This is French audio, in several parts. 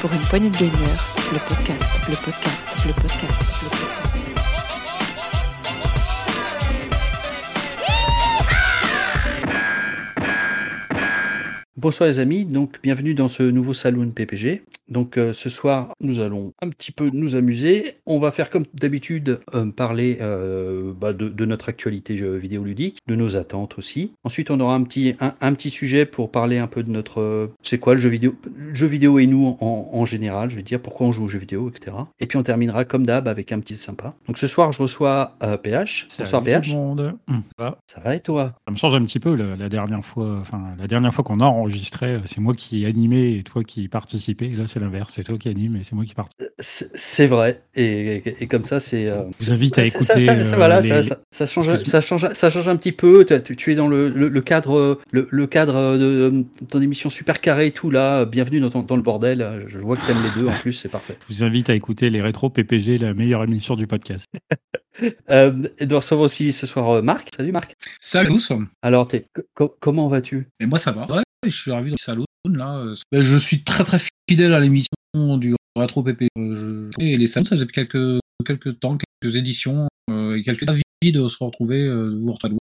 pour une poignée de gamers, le podcast, le podcast, le podcast, le podcast. Bonsoir les amis, donc bienvenue dans ce nouveau Saloon PPG. Donc euh, ce soir, nous allons un petit peu nous amuser. On va faire comme d'habitude euh, parler euh, bah, de, de notre actualité jeu vidéo ludique, de nos attentes aussi. Ensuite, on aura un petit, un, un petit sujet pour parler un peu de notre, c'est quoi le jeu vidéo, jeu vidéo et nous en, en général, je vais dire pourquoi on joue aux jeux vidéo, etc. Et puis on terminera comme d'hab avec un petit sympa. Donc ce soir, je reçois PH. Bonsoir PH. le monde. Hum, ça va? Ça va et toi? Ça me change un petit peu la, la dernière fois. Enfin, la dernière fois qu'on a enregistré, c'est moi qui animais et toi qui participais. Là, c'est l'inverse. C'est toi qui anime et c'est moi qui participe. C'est c'est vrai. Et, et- et comme ça, c'est. euh, Je vous invite à écouter. ça, ça- ça, euh, voilà, les- ça, ça- ça change, ça, change, ça change un petit peu. Tu- Tu, tu es dans le, le- le cadre, le, le cadre de ton émission super carré et tout là. Bienvenue dans, ton- dans le bordel. Je vois que t'aimes les deux en plus, c'est parfait. Je vous invite à écouter les rétro PPG, la meilleure émission du podcast. Euh, et de recevoir aussi ce soir euh, Marc. Salut Marc. Salut. Alors, co- comment vas-tu? Et moi ça va. Ouais, je suis ravi dans le salon euh, ben, je suis très très fidèle à l'émission du Retro PP. Euh, Et les salons, ça faisait quelques quelques temps, quelques éditions euh, et quelques avis de se retrouver vous retrouver.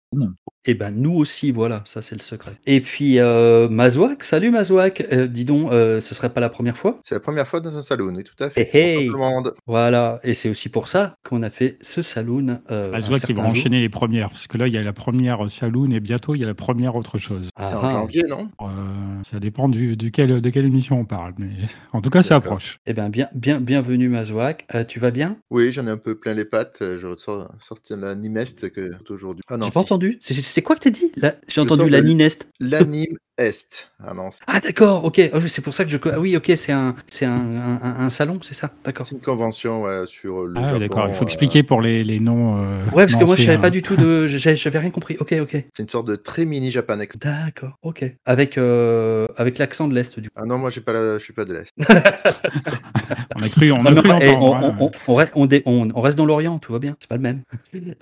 Eh ben nous aussi, voilà, ça c'est le secret. Et puis euh, Mazouak. Salut Mazouak. Euh, dis donc, euh, ce serait pas la première fois? C'est la première fois dans un saloon, oui, tout à fait. Hey, hey. Tout le monde. Voilà. Et c'est aussi pour ça qu'on a fait ce saloon. Euh, vont certain jour. enchaîner les premières. Parce que là, il y a la première Saloon et bientôt, il y a la première autre chose. Ah, C'est en ah. janvier, non? Euh, ça dépend du, duquel, de quelle émission on parle. Mais en tout cas, ça approche. Eh bien, bien, bien, bienvenue Mazouak. Euh, tu vas bien? Oui, j'en ai un peu plein les pattes. Je ressors sorti de la Nimest que aujourd'hui. Ah non, J'ai pas entendu. C'est- C'est quoi que t'as dit? Là, J'ai entendu sors la de- Ninest. L'Anime Est. Ah Ah d'accord, ok. Ah c'est pour ça que je. Ah oui, ok, c'est un, c'est un, un, salon, c'est ça? D'accord. c'est une convention ouais, sur le Ah, d'accord. Il faut euh, expliquer pour les, les noms. euh, Ouais, parce que moi je savais pas du tout de. J'avais rien compris. Ok, ok. C'est une sorte de très mini Japan Expo. D'accord, ok. Avec euh, avec l'accent de l'est du coup. Ah non, moi j'ai pas la... je suis pas de l'Est. On a cru, on Non, a mais cru on, entendre, on, on- on reste, on, dé- on- on reste dans l'Orient, tout va bien, c'est pas le même.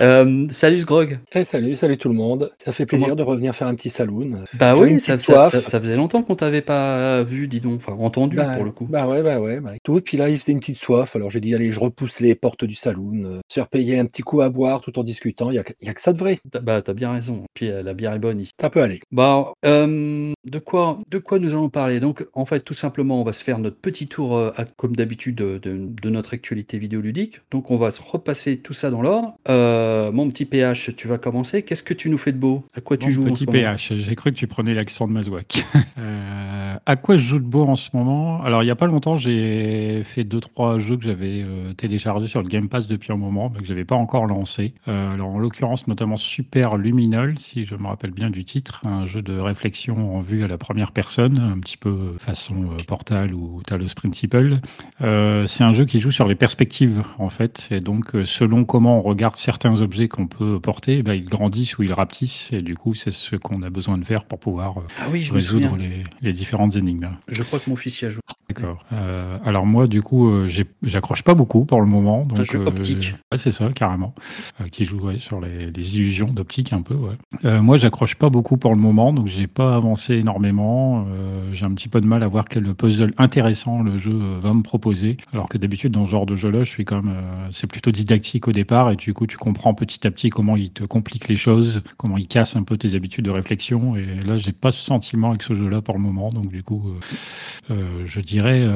Euh, salut Sgrog. Eh, salut, salut tout le monde. Ça fait plaisir Comment- de revenir faire un petit saloon. Bah oui, ça, petite ça, soif. ça- ça faisait longtemps qu'on t'avait pas vu, dis donc, enfin entendu Bah, pour le coup. Bah ouais, bah ouais, bah, tout. Et puis là, il faisait une petite soif. Alors j'ai dit, allez, je repousse les portes du saloon. euh, se faire payer un petit coup à boire tout en discutant. Il y a, que- il y a que ça de vrai. T'as- Bah t'as bien raison. Puis euh, la bière est bonne ici. Ça peut aller. Bah, euh, de quoi, de quoi nous allons parler? Donc, en fait, tout simplement, on va se faire notre petit tour, euh, à- comme d'habitude, de, de- de notre actualité vidéoludique. Donc, on va se repasser tout ça dans l'ordre. Euh, mon petit PH, tu vas commencer. Qu'est-ce que tu nous fais de beau? À quoi tu Bon, joues en petit ce moment? PH, j'ai cru que tu prenais l'accent de Mazouak. Euh, à quoi je joue de beau en ce moment? Alors, il n'y a pas longtemps, j'ai fait deux trois jeux que j'avais euh, téléchargés sur le Game Pass depuis un moment, mais que je n'avais pas encore lancé. Euh, alors, en l'occurrence, notamment Super Luminol, si je me rappelle bien du titre, un jeu de réflexion en vue à la première personne, un petit peu façon Portal ou Talos Principle. Euh, c'est un jeu qui joue sur les perspectives, en fait. Et donc, euh, selon comment on regarde certains objets qu'on peut porter, eh ben, ils grandissent ou ils rapetissent. Et du coup, c'est ce qu'on a besoin de faire pour pouvoir euh, Ah oui, je résoudre les, les différentes énigmes. Je crois que mon fils y a joué. D'accord. Euh, alors moi, du coup, euh, j'accroche pas beaucoup pour le moment. Donc, Un jeu euh, optique. ouais, c'est ça, carrément. Euh, qui joue ouais, sur les, les illusions d'optique un peu. Ouais. Euh, moi, j'accroche pas beaucoup pour le moment, donc j'ai pas avancé énormément. Euh, j'ai un petit peu de mal à voir quel puzzle intéressant le jeu euh, va me proposer. Alors que d'habitude, dans ce genre de jeu-là, je suis quand euh, c'est plutôt didactique au départ, et du coup, tu comprends petit à petit comment il te complique les choses, comment il casse un peu tes habitudes de réflexion. Et là, j'ai pas ce sentiment avec ce jeu-là pour le moment, donc du coup, euh, euh, je dirais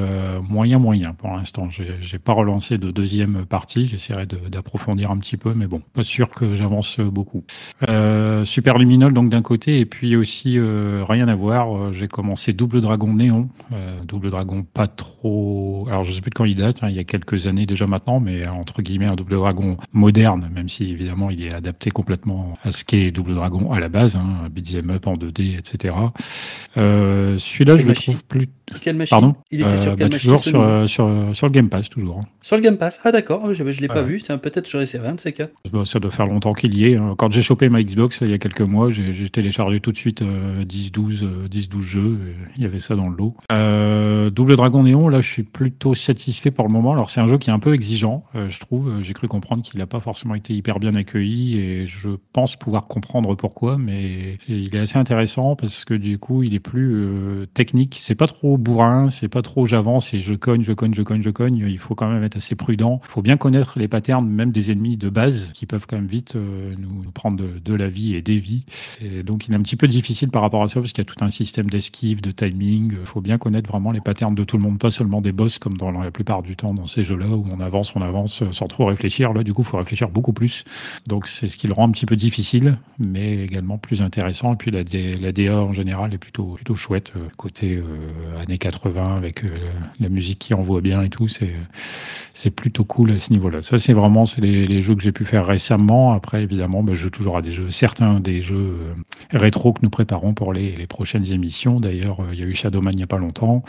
moyen moyen pour l'instant. J'ai pas relancé de deuxième partie. J'essaierai d'approfondir un petit peu, mais bon, pas sûr que j'avance beaucoup. Super Luminol donc d'un côté, et puis aussi rien à voir. J'ai commencé Double Dragon Néon. Double Dragon pas trop. Alors je de date. hein, il y a quelques années déjà maintenant, mais entre guillemets un Double Dragon moderne, même si évidemment il est adapté complètement à ce qu'est Double Dragon à la base, hein, beat'em up en 2D, etc. Euh, Celui-là, je le trouve plus. Quelle machine Pardon Il était sur Euh, quelle bah, machine Toujours sur, euh, sur, euh, sur le Game Pass, toujours. Sur le Game Pass. Ah d'accord, je, je l'ai pas vu. Peut-être j'aurais essayé un de ces cas. Ça doit faire longtemps qu'il y est. hein. Quand j'ai chopé ma Xbox il y a quelques mois, j'ai téléchargé tout de suite euh, 10-12 euh, 10-12 jeux. et Il y avait ça dans le lot. Euh, Double Dragon Néon, là, je suis plutôt satisfait pour le moment. Alors c'est un jeu qui est un peu exigeant, euh, je trouve. Euh, J'ai cru comprendre qu'il n'a pas forcément été hyper bien accueilli et je pense pouvoir comprendre pourquoi, mais il est assez intéressant parce que du coup il est plus euh, technique. C'est pas trop bourrin, c'est pas trop j'avance et je cogne, je cogne, je cogne, je cogne. Il faut quand même être assez prudent. Il faut bien connaître les patterns, même des ennemis de base qui peuvent quand même vite euh, nous prendre de, la vie et des vies. Et donc il est un petit peu difficile par rapport à ça parce qu'il y a tout un système d'esquive, de timing. Il faut bien connaître vraiment les patterns de tout le monde, pas seulement des boss comme dans la plupart du temps dans ces jeux-là où on avance, on avance euh, sans trop réfléchir. Là, du coup, il faut réfléchir beaucoup plus. Donc c'est ce qui le rend un petit peu difficile, mais également plus intéressant. Et puis la, DA en général est plutôt, plutôt chouette. euh, Côté années 80 avec euh, la musique qui envoie bien et tout, c'est plutôt cool à ce niveau-là. Ça, c'est vraiment les, les jeux que j'ai pu faire récemment. Après, évidemment, bah, je joue toujours à des jeux, certains des jeux euh, rétro que nous préparons pour les, les prochaines émissions. D'ailleurs, euh, il y a eu Shadowman il n'y a pas longtemps.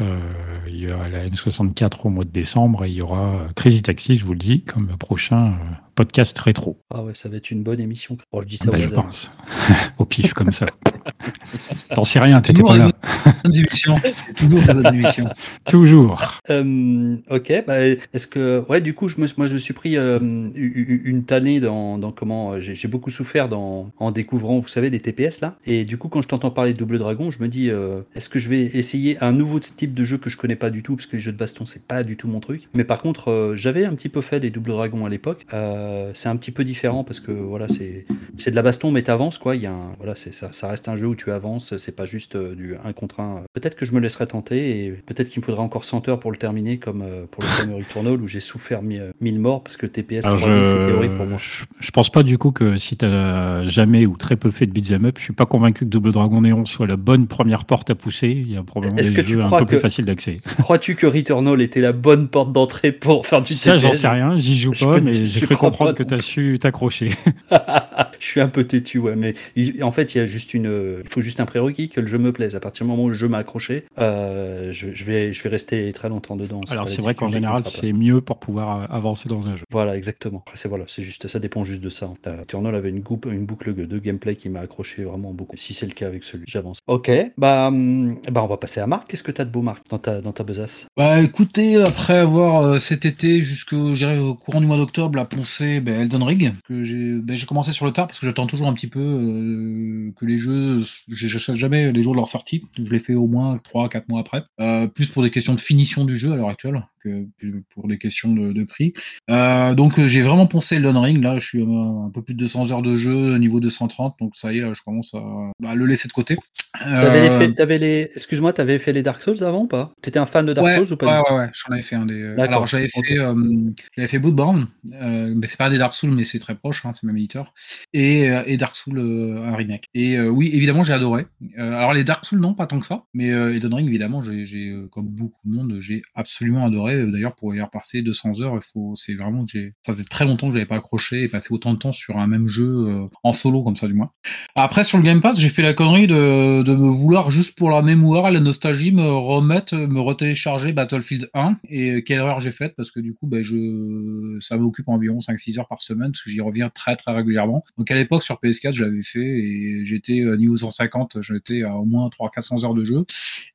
Il y a la N64 au mois de décembre et il y aura Crazy Taxi, je vous le dis, comme prochain podcast rétro. Ah ouais, ça va être une bonne émission. Bon, je dis ça Bah, au je pense. au pif, comme ça. T'en sais rien, t'étais Toujours pas là. Toujours des bonnes émissions. Toujours. Euh, ok, bah, est-ce que ouais, du coup, je me, moi, je me suis pris euh, une tannée dans, dans comment euh, j'ai j'ai beaucoup souffert dans, en découvrant, vous savez, les TPS là. Et du coup, quand je t'entends parler de Double Dragon, je me dis, euh, est-ce que je vais essayer un nouveau type de jeu que je connais pas du tout, parce que les jeux de baston, c'est pas du tout mon truc. Mais par contre, euh, j'avais un petit peu fait des Double Dragons à l'époque. Euh, c'est un petit peu différent parce que voilà, c'est de la baston, mais t'avances quoi. Il y a un, voilà, ça, ça reste un jeu où tu avances. C'est pas juste euh, du 1 contre 1. Peut-être que je me laisserai tenter et peut-être qu'il me faudra encore 100 heures pour le terminer, comme euh, pour le premier Returnal où j'ai souffert mi- euh, 1000 morts parce que TPS Alors, 3D je, c'est théorique pour moi. je, je pense pas du coup que si t'as jamais ou très peu fait de beat'em up, je suis pas convaincu que Double Dragon Néon soit la bonne première porte à pousser. Il y a probablement Est-ce des que tu jeux un crois peu plus que- faciles d'accès. Crois-tu que Returnal était la bonne porte d'entrée pour faire du Ça, j'en sais rien, j'y joue pas, mais j'ai cru comprendre que t'as su t'accrocher. je suis un peu têtu, ouais, mais il- en fait, il y a juste une, il faut juste un prérequis que le jeu me plaise. À partir du moment où le jeu m'a accroché, euh, je, je vais, je vais rester très longtemps dedans. Alors c'est vrai qu'en général, c'est mieux pour pouvoir euh, avancer dans un jeu. Voilà, exactement. Après, c'est voilà, c'est juste, ça dépend juste de ça. La Returnal avait une, goupe- une boucle de gameplay qui m'a accroché vraiment beaucoup. Si c'est le cas avec celui, j'avance. Ok, bah, hum, bah, on va passer à Marc. Qu'est-ce que t'as de beau, Marc, dans ta, dans ta besace? Bah écoutez, après avoir euh, cet été jusqu'au courant du mois d'octobre la ben, Elden Ring, que j'ai ben, j'ai commencé sur le tard parce que j'attends toujours un petit peu euh, que les jeux, je j'achète jamais les jours de leur sortie, je les fais au moins 3-4 mois après, Euh, plus pour des questions de finition du jeu à l'heure actuelle que pour des questions de, de prix. Euh, donc euh, j'ai vraiment poncé Elden Ring, là je suis à un peu plus de 200 heures de jeu, niveau 230, donc ça y est, là je commence à bah, le laisser de côté. Les, Euh, t'avais les, excuse-moi, t'avais fait les Dark Souls avant ou pas? T'étais un fan de Dark ouais, Souls ou pas ouais, ouais, ouais, j'en avais fait un des. Alors j'avais fait, j'avais fait Bloodborne, mais c'est pas des Dark Souls, mais c'est très proche, hein, c'est même éditeur, et, et Dark Souls un remake. Et oui, évidemment, j'ai adoré. Alors les Dark Souls, non, pas tant que ça, mais Elden Ring, évidemment, j'ai, comme beaucoup de monde, j'ai absolument adoré. Euh, D'ailleurs, pour y passé 200 heures, il faut, c'est vraiment, que j'ai, ça faisait très longtemps que j'avais pas accroché et passé autant de temps sur un même jeu euh, en solo comme ça, du moins. Après, sur le Game Pass, j'ai fait la connerie de, de me vouloir, juste pour la mémoire, la nostalgie, me remettre, me retélécharger Battlefield 1. Et euh, quelle erreur j'ai faite, parce que du coup, ben, je, ça m'occupe environ 5-6 heures par semaine, parce que j'y reviens très très régulièrement. Donc à l'époque, sur PS4, je l'avais fait, et j'étais euh, niveau 150, j'étais à au moins 300-400 heures de jeu.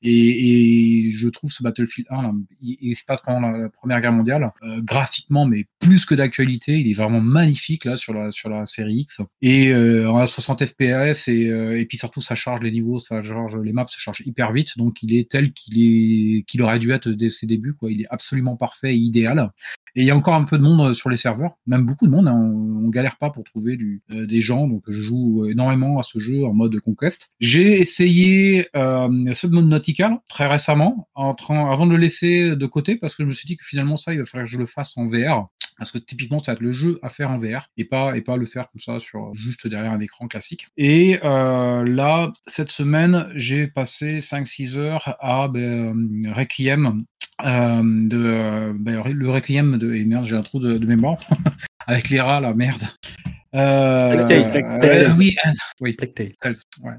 Et, et je trouve ce Battlefield 1, là, il, il se passe la, Première Guerre mondiale, euh, graphiquement, mais plus que d'actualité, il est vraiment magnifique là sur la, sur la série X. Et euh, en 60 FPS, et, euh, et puis surtout, ça charge les niveaux, ça charge les maps se chargent hyper vite, donc il est tel qu'il est qu'il aurait dû être dès ses débuts, quoi. Il est absolument parfait et idéal. Et il y a encore un peu de monde euh, sur les serveurs, même beaucoup de monde. hein. On, on galère pas pour trouver euh, des gens, donc je joue énormément à ce jeu en mode conquest. J'ai essayé euh, Subnautica très récemment, avant de le laisser de côté, parce que je me suis dit que finalement ça, il va falloir que je le fasse en VR, parce que typiquement ça va être le jeu à faire en VR et pas le faire comme ça sur juste derrière un écran classique. Et euh, là, cette semaine, j'ai passé 5-6 heures à ben, euh, Requiem euh, de euh, ben, le Requiem de et merde j'ai un trou de, de mémoire. Avec les rats la merde Euh, oui, ouais.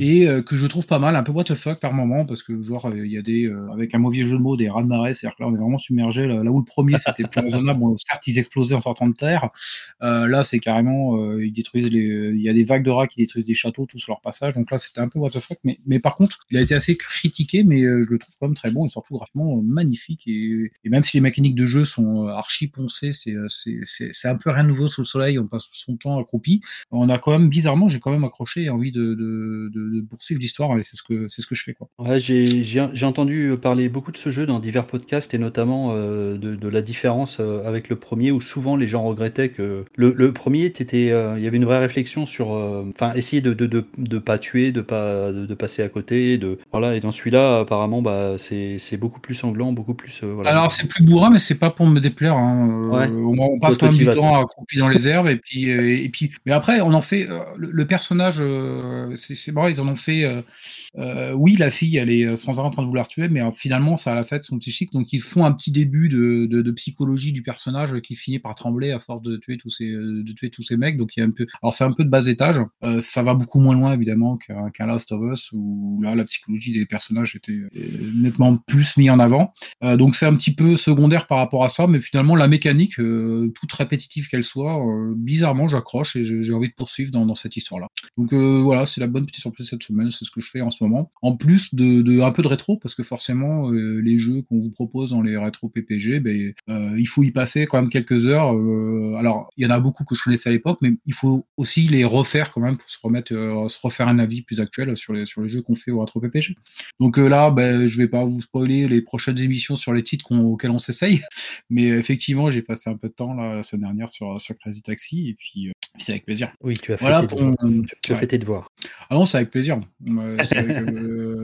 Et que je trouve pas mal, un peu what the fuck par moment, parce que genre euh, il y a des euh, avec un mauvais jeu de mots des raz de marée, c'est-à-dire que là on est vraiment submergé. Là, là où le premier c'était plus raisonnable, bon, certes ils explosaient en sortant de terre, euh, là c'est carrément euh, ils détruisent les, il y a des vagues de rats qui détruisent des châteaux tous sur leur passage, donc là c'était un peu what the fuck, mais mais par contre il a été assez critiqué, mais euh, je le trouve quand même très bon et surtout graphiquement euh, magnifique. Et, et même si les mécaniques de jeu sont euh, archi poncées, c'est euh, c'est c'est c'est un peu rien de nouveau sous le soleil, on passe son temps accroupi on a quand même bizarrement j'ai quand même accroché et envie de, de, de, de poursuivre l'histoire et c'est ce que c'est ce que je fais quoi. Ouais, j'ai entendu parler beaucoup de ce jeu dans divers podcasts et notamment euh, de, la différence euh, avec le premier où souvent les gens regrettaient que le, le premier, euh, il y avait une vraie réflexion sur, euh, essayer de, de pas tuer, de pas de, passer à côté, de voilà. Et dans celui-là, apparemment, bah, c'est beaucoup plus sanglant, beaucoup plus. voilà. Alors c'est plus bourrin mais c'est pas pour me déplaire. Hein. Ouais. on, on passe quand même du temps toi. accroupi les herbes et puis mais après on en fait euh, le, personnage euh, c'est marrant ils en ont fait euh, oui la fille elle est sans arrêt en train de vouloir tuer mais finalement ça a la fête son psychique donc ils font un petit début de, psychologie du personnage qui finit par trembler à force de tuer tous ces de tuer tous ces mecs. Donc il y a un peu alors c'est un peu de bas étage. Ça va beaucoup moins loin évidemment qu'un qu'un Last of Us où là la psychologie des personnages était nettement plus mis en avant. Donc c'est un petit peu secondaire par rapport à ça, mais finalement la mécanique, toute répétitive qu'elle soit, euh, bizarrement j'accroche et j'ai envie de poursuivre dans, cette histoire-là. Donc euh, voilà, c'est la bonne petite surprise cette semaine, c'est ce que je fais en ce moment. En plus de, un peu de rétro, parce que forcément euh, les jeux qu'on vous propose dans les rétro PPG, ben, il faut y passer quand même quelques heures. alors il y en a beaucoup que je connaissais à l'époque, mais il faut aussi les refaire quand même pour se remettre, se refaire un avis plus actuel sur les jeux qu'on fait au rétro PPG. Donc là, ben, je vais pas vous spoiler les prochaines émissions sur les titres auxquels on s'essaye, mais effectivement, j'ai passé un peu de temps là, la semaine dernière sur, sur Crazy Taxi, et puis euh, c'est avec plaisir. Oui, tu as fait Voilà tes pour devoirs. Tu, tu as ouais. fait tes devoirs. Ah non, c'est avec plaisir. Avec,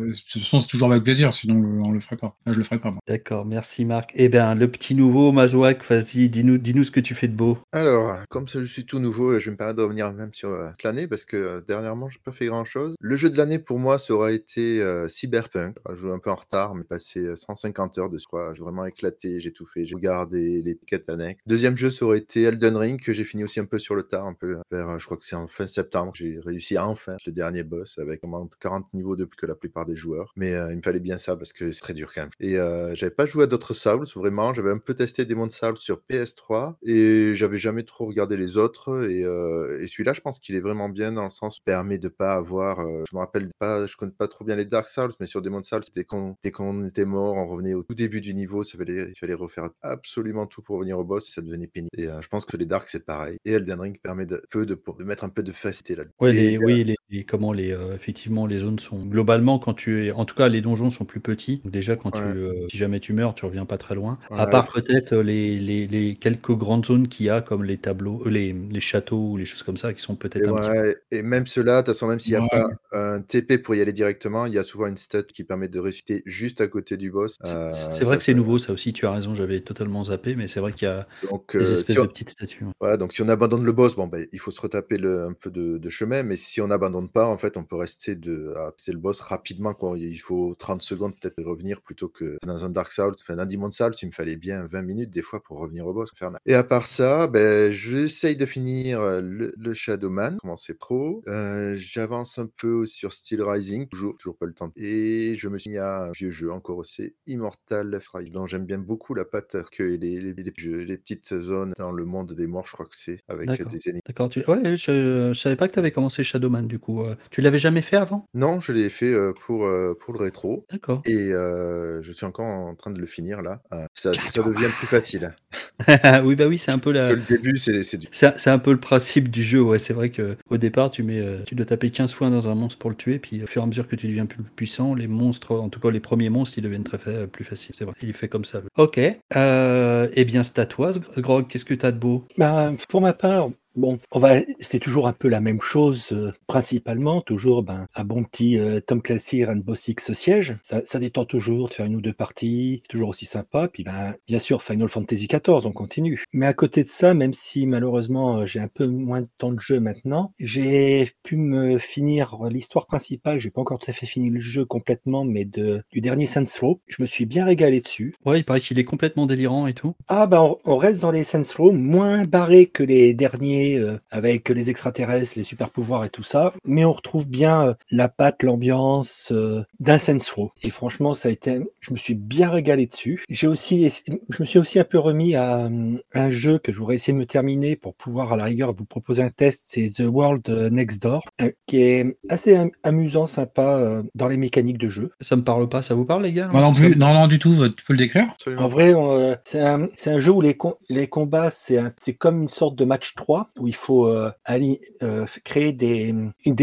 de toute façon, c'est toujours avec plaisir, sinon euh, on le ferait pas. Là, je le ferais pas, moi. D'accord, merci Marc. Eh bien, le petit nouveau Mazouak, vas-y, dis-nous dis-nous ce que tu fais de beau. Alors, comme je suis tout nouveau, je vais me permettre de revenir même sur euh, l'année parce que euh, dernièrement, j'ai pas fait grand chose. Le jeu de l'année pour moi, ça aurait été euh, Cyberpunk. Je joue un peu en retard, mais passé euh, 150 heures de ce quoi. J'ai vraiment éclaté, j'ai tout fait, j'ai regardé les quêtes annexes. Deuxième jeu, ça aurait été Elden Ring que j'ai fini aussi un peu sur le tard, un peu vers, euh, je crois que c'est en fin septembre que j'ai réussi à enfin le dernier boss avec vraiment 40 niveaux de plus que la plupart des joueurs. Mais euh, il me fallait bien ça parce que c'est très dur quand même. Et euh, j'avais pas joué à d'autres Souls, vraiment. J'avais un peu testé Demon Souls sur PS3 et j'avais jamais trop regardé les autres. Et, euh, et celui-là, je pense qu'il est vraiment bien dans le sens permet de pas avoir. je me rappelle pas, je connais pas trop bien les Dark Souls, mais sur Demon Souls, dès qu'on dès qu'on était mort, on revenait au tout début du niveau. Ça fallait, il fallait refaire absolument tout pour revenir au boss et ça devenait pénible. Et je pense que les Dark, c'est pareil. Et Elden Ring permet de, peu de, de mettre un peu de facilité là. Ouais, Et, les, euh, oui, les, les- comment les, effectivement, les zones sont globalement quand tu es, en tout cas, les donjons sont plus petits. Donc déjà, quand tu, euh, si jamais tu meurs, tu reviens pas très loin. À part peut-être euh, les, les, les quelques grandes zones qu'il y a, comme les tableaux, euh, les, les châteaux ou les choses comme ça, qui sont peut-être un petit peu. ouais, et même ceux-là, de toute façon, même s'il n'y a pas un TP pour y aller directement, il y a souvent une stat qui permet de ressusciter juste à côté du boss. C'est- Euh, C'est vrai ça, que c'est nouveau, ça aussi. Tu as raison, j'avais totalement zappé, mais c'est vrai qu'il y a Donc, des espèces si on- de petites statues. Voilà, donc si on abandonne le boss, bon, ben, il faut se retaper le, un peu de, de chemin, mais si on n'abandonne pas, en fait, on peut rester de, à tester le boss rapidement. Quoi. Il faut 30 secondes peut-être revenir plutôt que dans un Dark Souls, enfin, dans un Demon Souls, il me fallait bien 20 minutes des fois pour revenir au boss. infernal. Et à part ça, ben, j'essaye de finir euh, le, le Shadowman, commencer pro. Euh, J'avance un peu sur Steel Rising, toujours, toujours pas le temps. Et je me suis mis à un vieux jeu encore aussi, Immortal Left Rising, dont j'aime bien beaucoup la patte que les, les, les, jeux- les petites zones dans le monde des morts, je crois que c'est, avec des ennemis. D'accord. Tu... Ouais, je, je savais pas que tu avais commencé Shadowman, du coup. euh. Tu l'avais jamais fait avant? Non, je l'ai fait euh, pour, euh, pour le rétro. D'accord. Et euh, je suis encore en train de le finir là. Euh, ça, ça devient plus facile. oui, bah oui, c'est un peu Parce la. que le début, c'est c'est du. C'est un peu le principe du jeu, ouais. C'est vrai que au départ, tu mets, tu dois taper 15 fois dans un monstre pour le tuer, puis au fur et à mesure que tu deviens plus puissant, les monstres, en tout cas les premiers monstres, ils deviennent très fa- plus faciles. C'est vrai, il fait comme ça. Ok. Euh, eh bien, c'est à toi, Grog. Qu'est-ce que t'as de beau? Ben, pour ma part, Bon, on va, c'est toujours un peu la même chose, euh, principalement, toujours ben, un bon petit euh, Tom Clancy Rainbow Six siège. Ça, ça détend toujours de faire une ou deux parties, toujours aussi sympa. Puis ben, bien sûr, Final Fantasy XIV, on continue. Mais à côté de ça, même si malheureusement euh, j'ai un peu moins de temps de jeu maintenant, j'ai pu me finir l'histoire principale. J'ai pas encore tout à fait fini le jeu complètement, mais de, du dernier Saints Row. Je me suis bien régalé dessus. Ouais, il paraît qu'il est complètement délirant et tout. Ah ben on, on reste dans les Saints Row, moins barré que les derniers euh, avec les extraterrestres, les super pouvoirs et tout ça, mais on retrouve bien euh, la patte, l'ambiance euh, d'un Saints Row. Et franchement, ça a été, je me suis bien régalé dessus. J'ai aussi, je me suis aussi un peu remis à euh, un jeu que je voudrais essayer de me terminer pour pouvoir à la rigueur vous proposer un test, c'est The World Next Door, euh, qui est assez am- amusant, sympa euh, dans les mécaniques de jeu. Ça me parle pas, ça vous parle les gars? Non C'est plus, comme- non, non, du tout, tu peux le décrire? Absolument. En vrai, euh, c'est un, jeu où les, com- les combats, c'est comme une sorte de match 3, où il faut euh, ali- euh, créer des,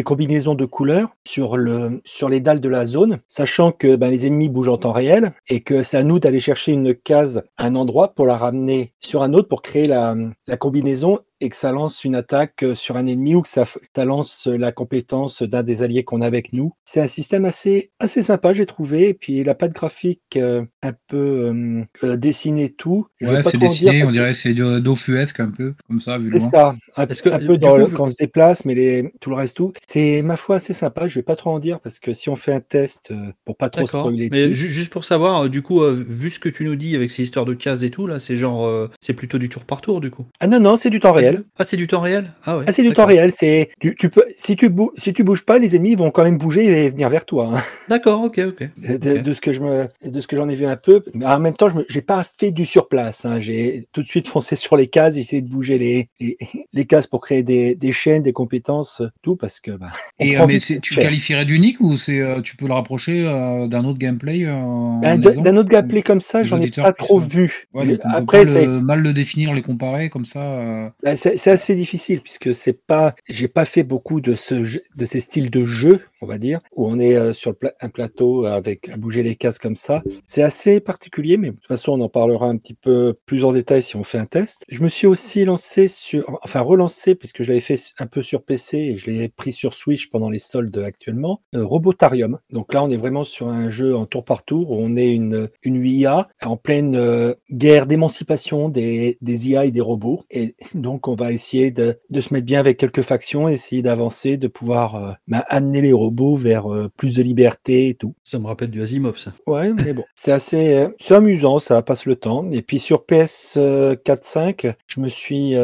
combinaisons de couleurs sur, le, sur les dalles de la zone, sachant que ben, les ennemis bougent en temps réel et que c'est à nous d'aller chercher une case un endroit pour la ramener sur un autre pour créer la combinaison et que ça lance une attaque euh, sur un ennemi ou que ça, lance la compétence d'un des alliés qu'on a avec nous. C'est un système assez, assez sympa, j'ai trouvé. Et puis la patte graphique euh, un peu euh, euh, dessinée tout. Je vais Ouais, pas c'est dire dessiné, on que dirait c'est Dofusque un peu, comme ça, vu C'est ça, un, que, un peu dans coup, le- vous- quand on se déplace, mais les, tout le reste tout. C'est ma foi assez sympa. Je vais pas trop en dire parce que si on fait un test euh, pour pas trop spoiler Mais dessus. juste pour savoir, euh, du coup, euh, vu ce que tu nous dis avec ces histoires de cases et tout, là, c'est genre, euh, c'est plutôt du tour par tour, du coup? Ah non non, c'est du temps réel. Ah, c'est du temps réel? Ah ouais. Ah, c'est du temps réel. C'est tu, tu peux si tu bou si tu bouges pas, les ennemis vont quand même bouger et venir vers toi. hein. D'accord, ok, ok. De, de- Ok. de ce que je me, de ce que j'en ai vu un peu. Mais en même temps, je me- j'ai pas fait du surplace. Hein. J'ai tout de suite foncé sur les cases, essayé de bouger les, les, les cases pour créer des, des chaînes, des compétences, tout parce que bah. Et euh, mais tu le qualifierais d'unique ou c'est euh, tu peux le rapprocher euh, d'un autre gameplay euh, en Ben, D'un autre gameplay comme ça, j'en ai pas trop vu. Ouais, Après, c'est mal le définir, les comparer comme ça. euh, ben, c'est assez difficile puisque c'est pas, j'ai pas fait beaucoup de ce, de ces styles de jeu, on va dire, où on est euh, sur un plateau avec à bouger les cases comme ça. C'est assez particulier, mais de toute façon, on en parlera un petit peu plus en détail si on fait un test. Je me suis aussi lancé sur, enfin relancé puisque je l'avais fait un peu sur PC et je l'ai pris sur Switch pendant les soldes actuellement. euh, Robotarium. Donc là, on est vraiment sur un jeu en tour par tour où on est une une IA en pleine euh, guerre d'émancipation des des IA et des robots. Et donc, on va essayer de de se mettre bien avec quelques factions, essayer d'avancer, de pouvoir euh, ben, amener les robots vers euh, plus de liberté et tout. Ça me rappelle du Asimov, ça. Ouais, mais bon, c'est assez, euh, c'est amusant, ça passe le temps. Et puis sur PS 4, 5, je me suis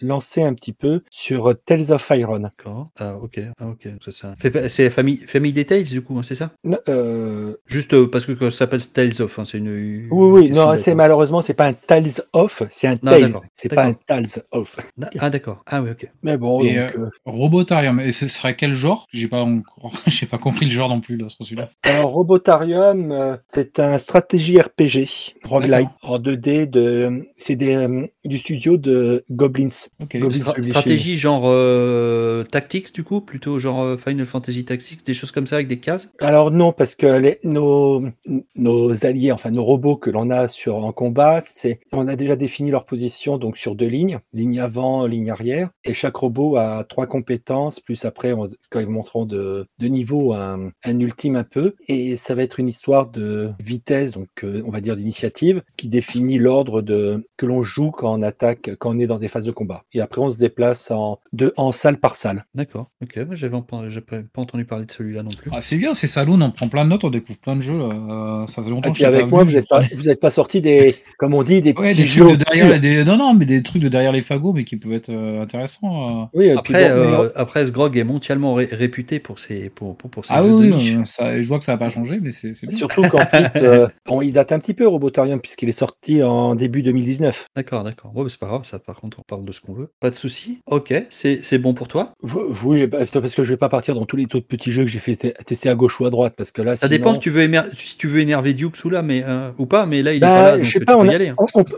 lancé un petit peu sur Tales of Iron. D'accord. Ah, ok. Ah, ok. C'est ça. C'est Family, Family Details, du coup, hein, c'est ça? Non, Juste parce que ça s'appelle Tales of, hein, c'est une. oui, oui, non, c'est malheureusement, c'est pas un Tales of, c'est un Non, Tales, c'est pas un. Tales of. Ah, Ah, d'accord. Ah, oui, ok. Mais bon, Et, donc, euh, Robotarium, et ce serait quel genre? J'ai pas encore, j'ai pas compris le genre non plus là, sur celui-là. Alors, Robotarium, euh, c'est un stratégie RPG, roguelite, en 2D, de, c'est des, euh, du studio de Goblins. Ok. Goblins Stra- Publishing. stratégie genre euh, Tactics, du coup, plutôt genre euh, Final Fantasy Tactics, des choses comme ça avec des cases? Alors non, parce que les, nos, nos alliés, enfin nos robots que l'on a sur en combat, c'est on a déjà défini leur position donc sur deux lignes, ligne avant, ligne arrière, et chaque robot a trois compétences, plus après on- quand ils monteront de, de niveau un, un ultime un peu, et ça va être une histoire de vitesse, donc euh, on va dire d'initiative, qui définit l'ordre de que l'on joue quand on attaque, quand on est dans des phases de combat. Et après on se déplace en de en salle par salle. D'accord. Ok. Moi, j'avais pas, entendu parler de celui-là non plus. Ah, c'est bien, c'est Saloon, on prend plein de notes, on découvre plein de jeux. euh, ça fait longtemps Et que puis je t'ai avec pas moi, vous n'êtes pas, prenais- vous êtes pas sorti des, comme on dit, des Ouais, petits des jeux de derrière, des... non, non, mais des trucs de derrière les fagots, mais qui peuvent être euh, intéressants. euh. Oui, Après, bon, mais- euh, après, ce grog est mondialement ré- réputé pour ses, pour, pour, pour ses Ah jeux oui, de oui, niche. ça, je vois que ça n'a pas changé, mais c'est. Surtout qu'en plus, euh, bon, il date un petit peu Robotarium puisqu'il est sorti en début 2019. D'accord, d'accord. Ouais, c'est pas grave, ça, par contre, on parle de ce qu'on veut. Pas de souci. Ok, c'est c'est bon pour toi? Oui, bah, parce que je vais pas partir dans tous les autres petits jeux que j'ai fait te- tester à gauche ou à droite parce que là, Ça sinon- dépend si tu veux, émer- si tu veux énerver Dukes ou là, mais euh, ou pas, mais là il est Bah, pas là, donc je sais tu pas, peux on y a- aller. hein. on- peut-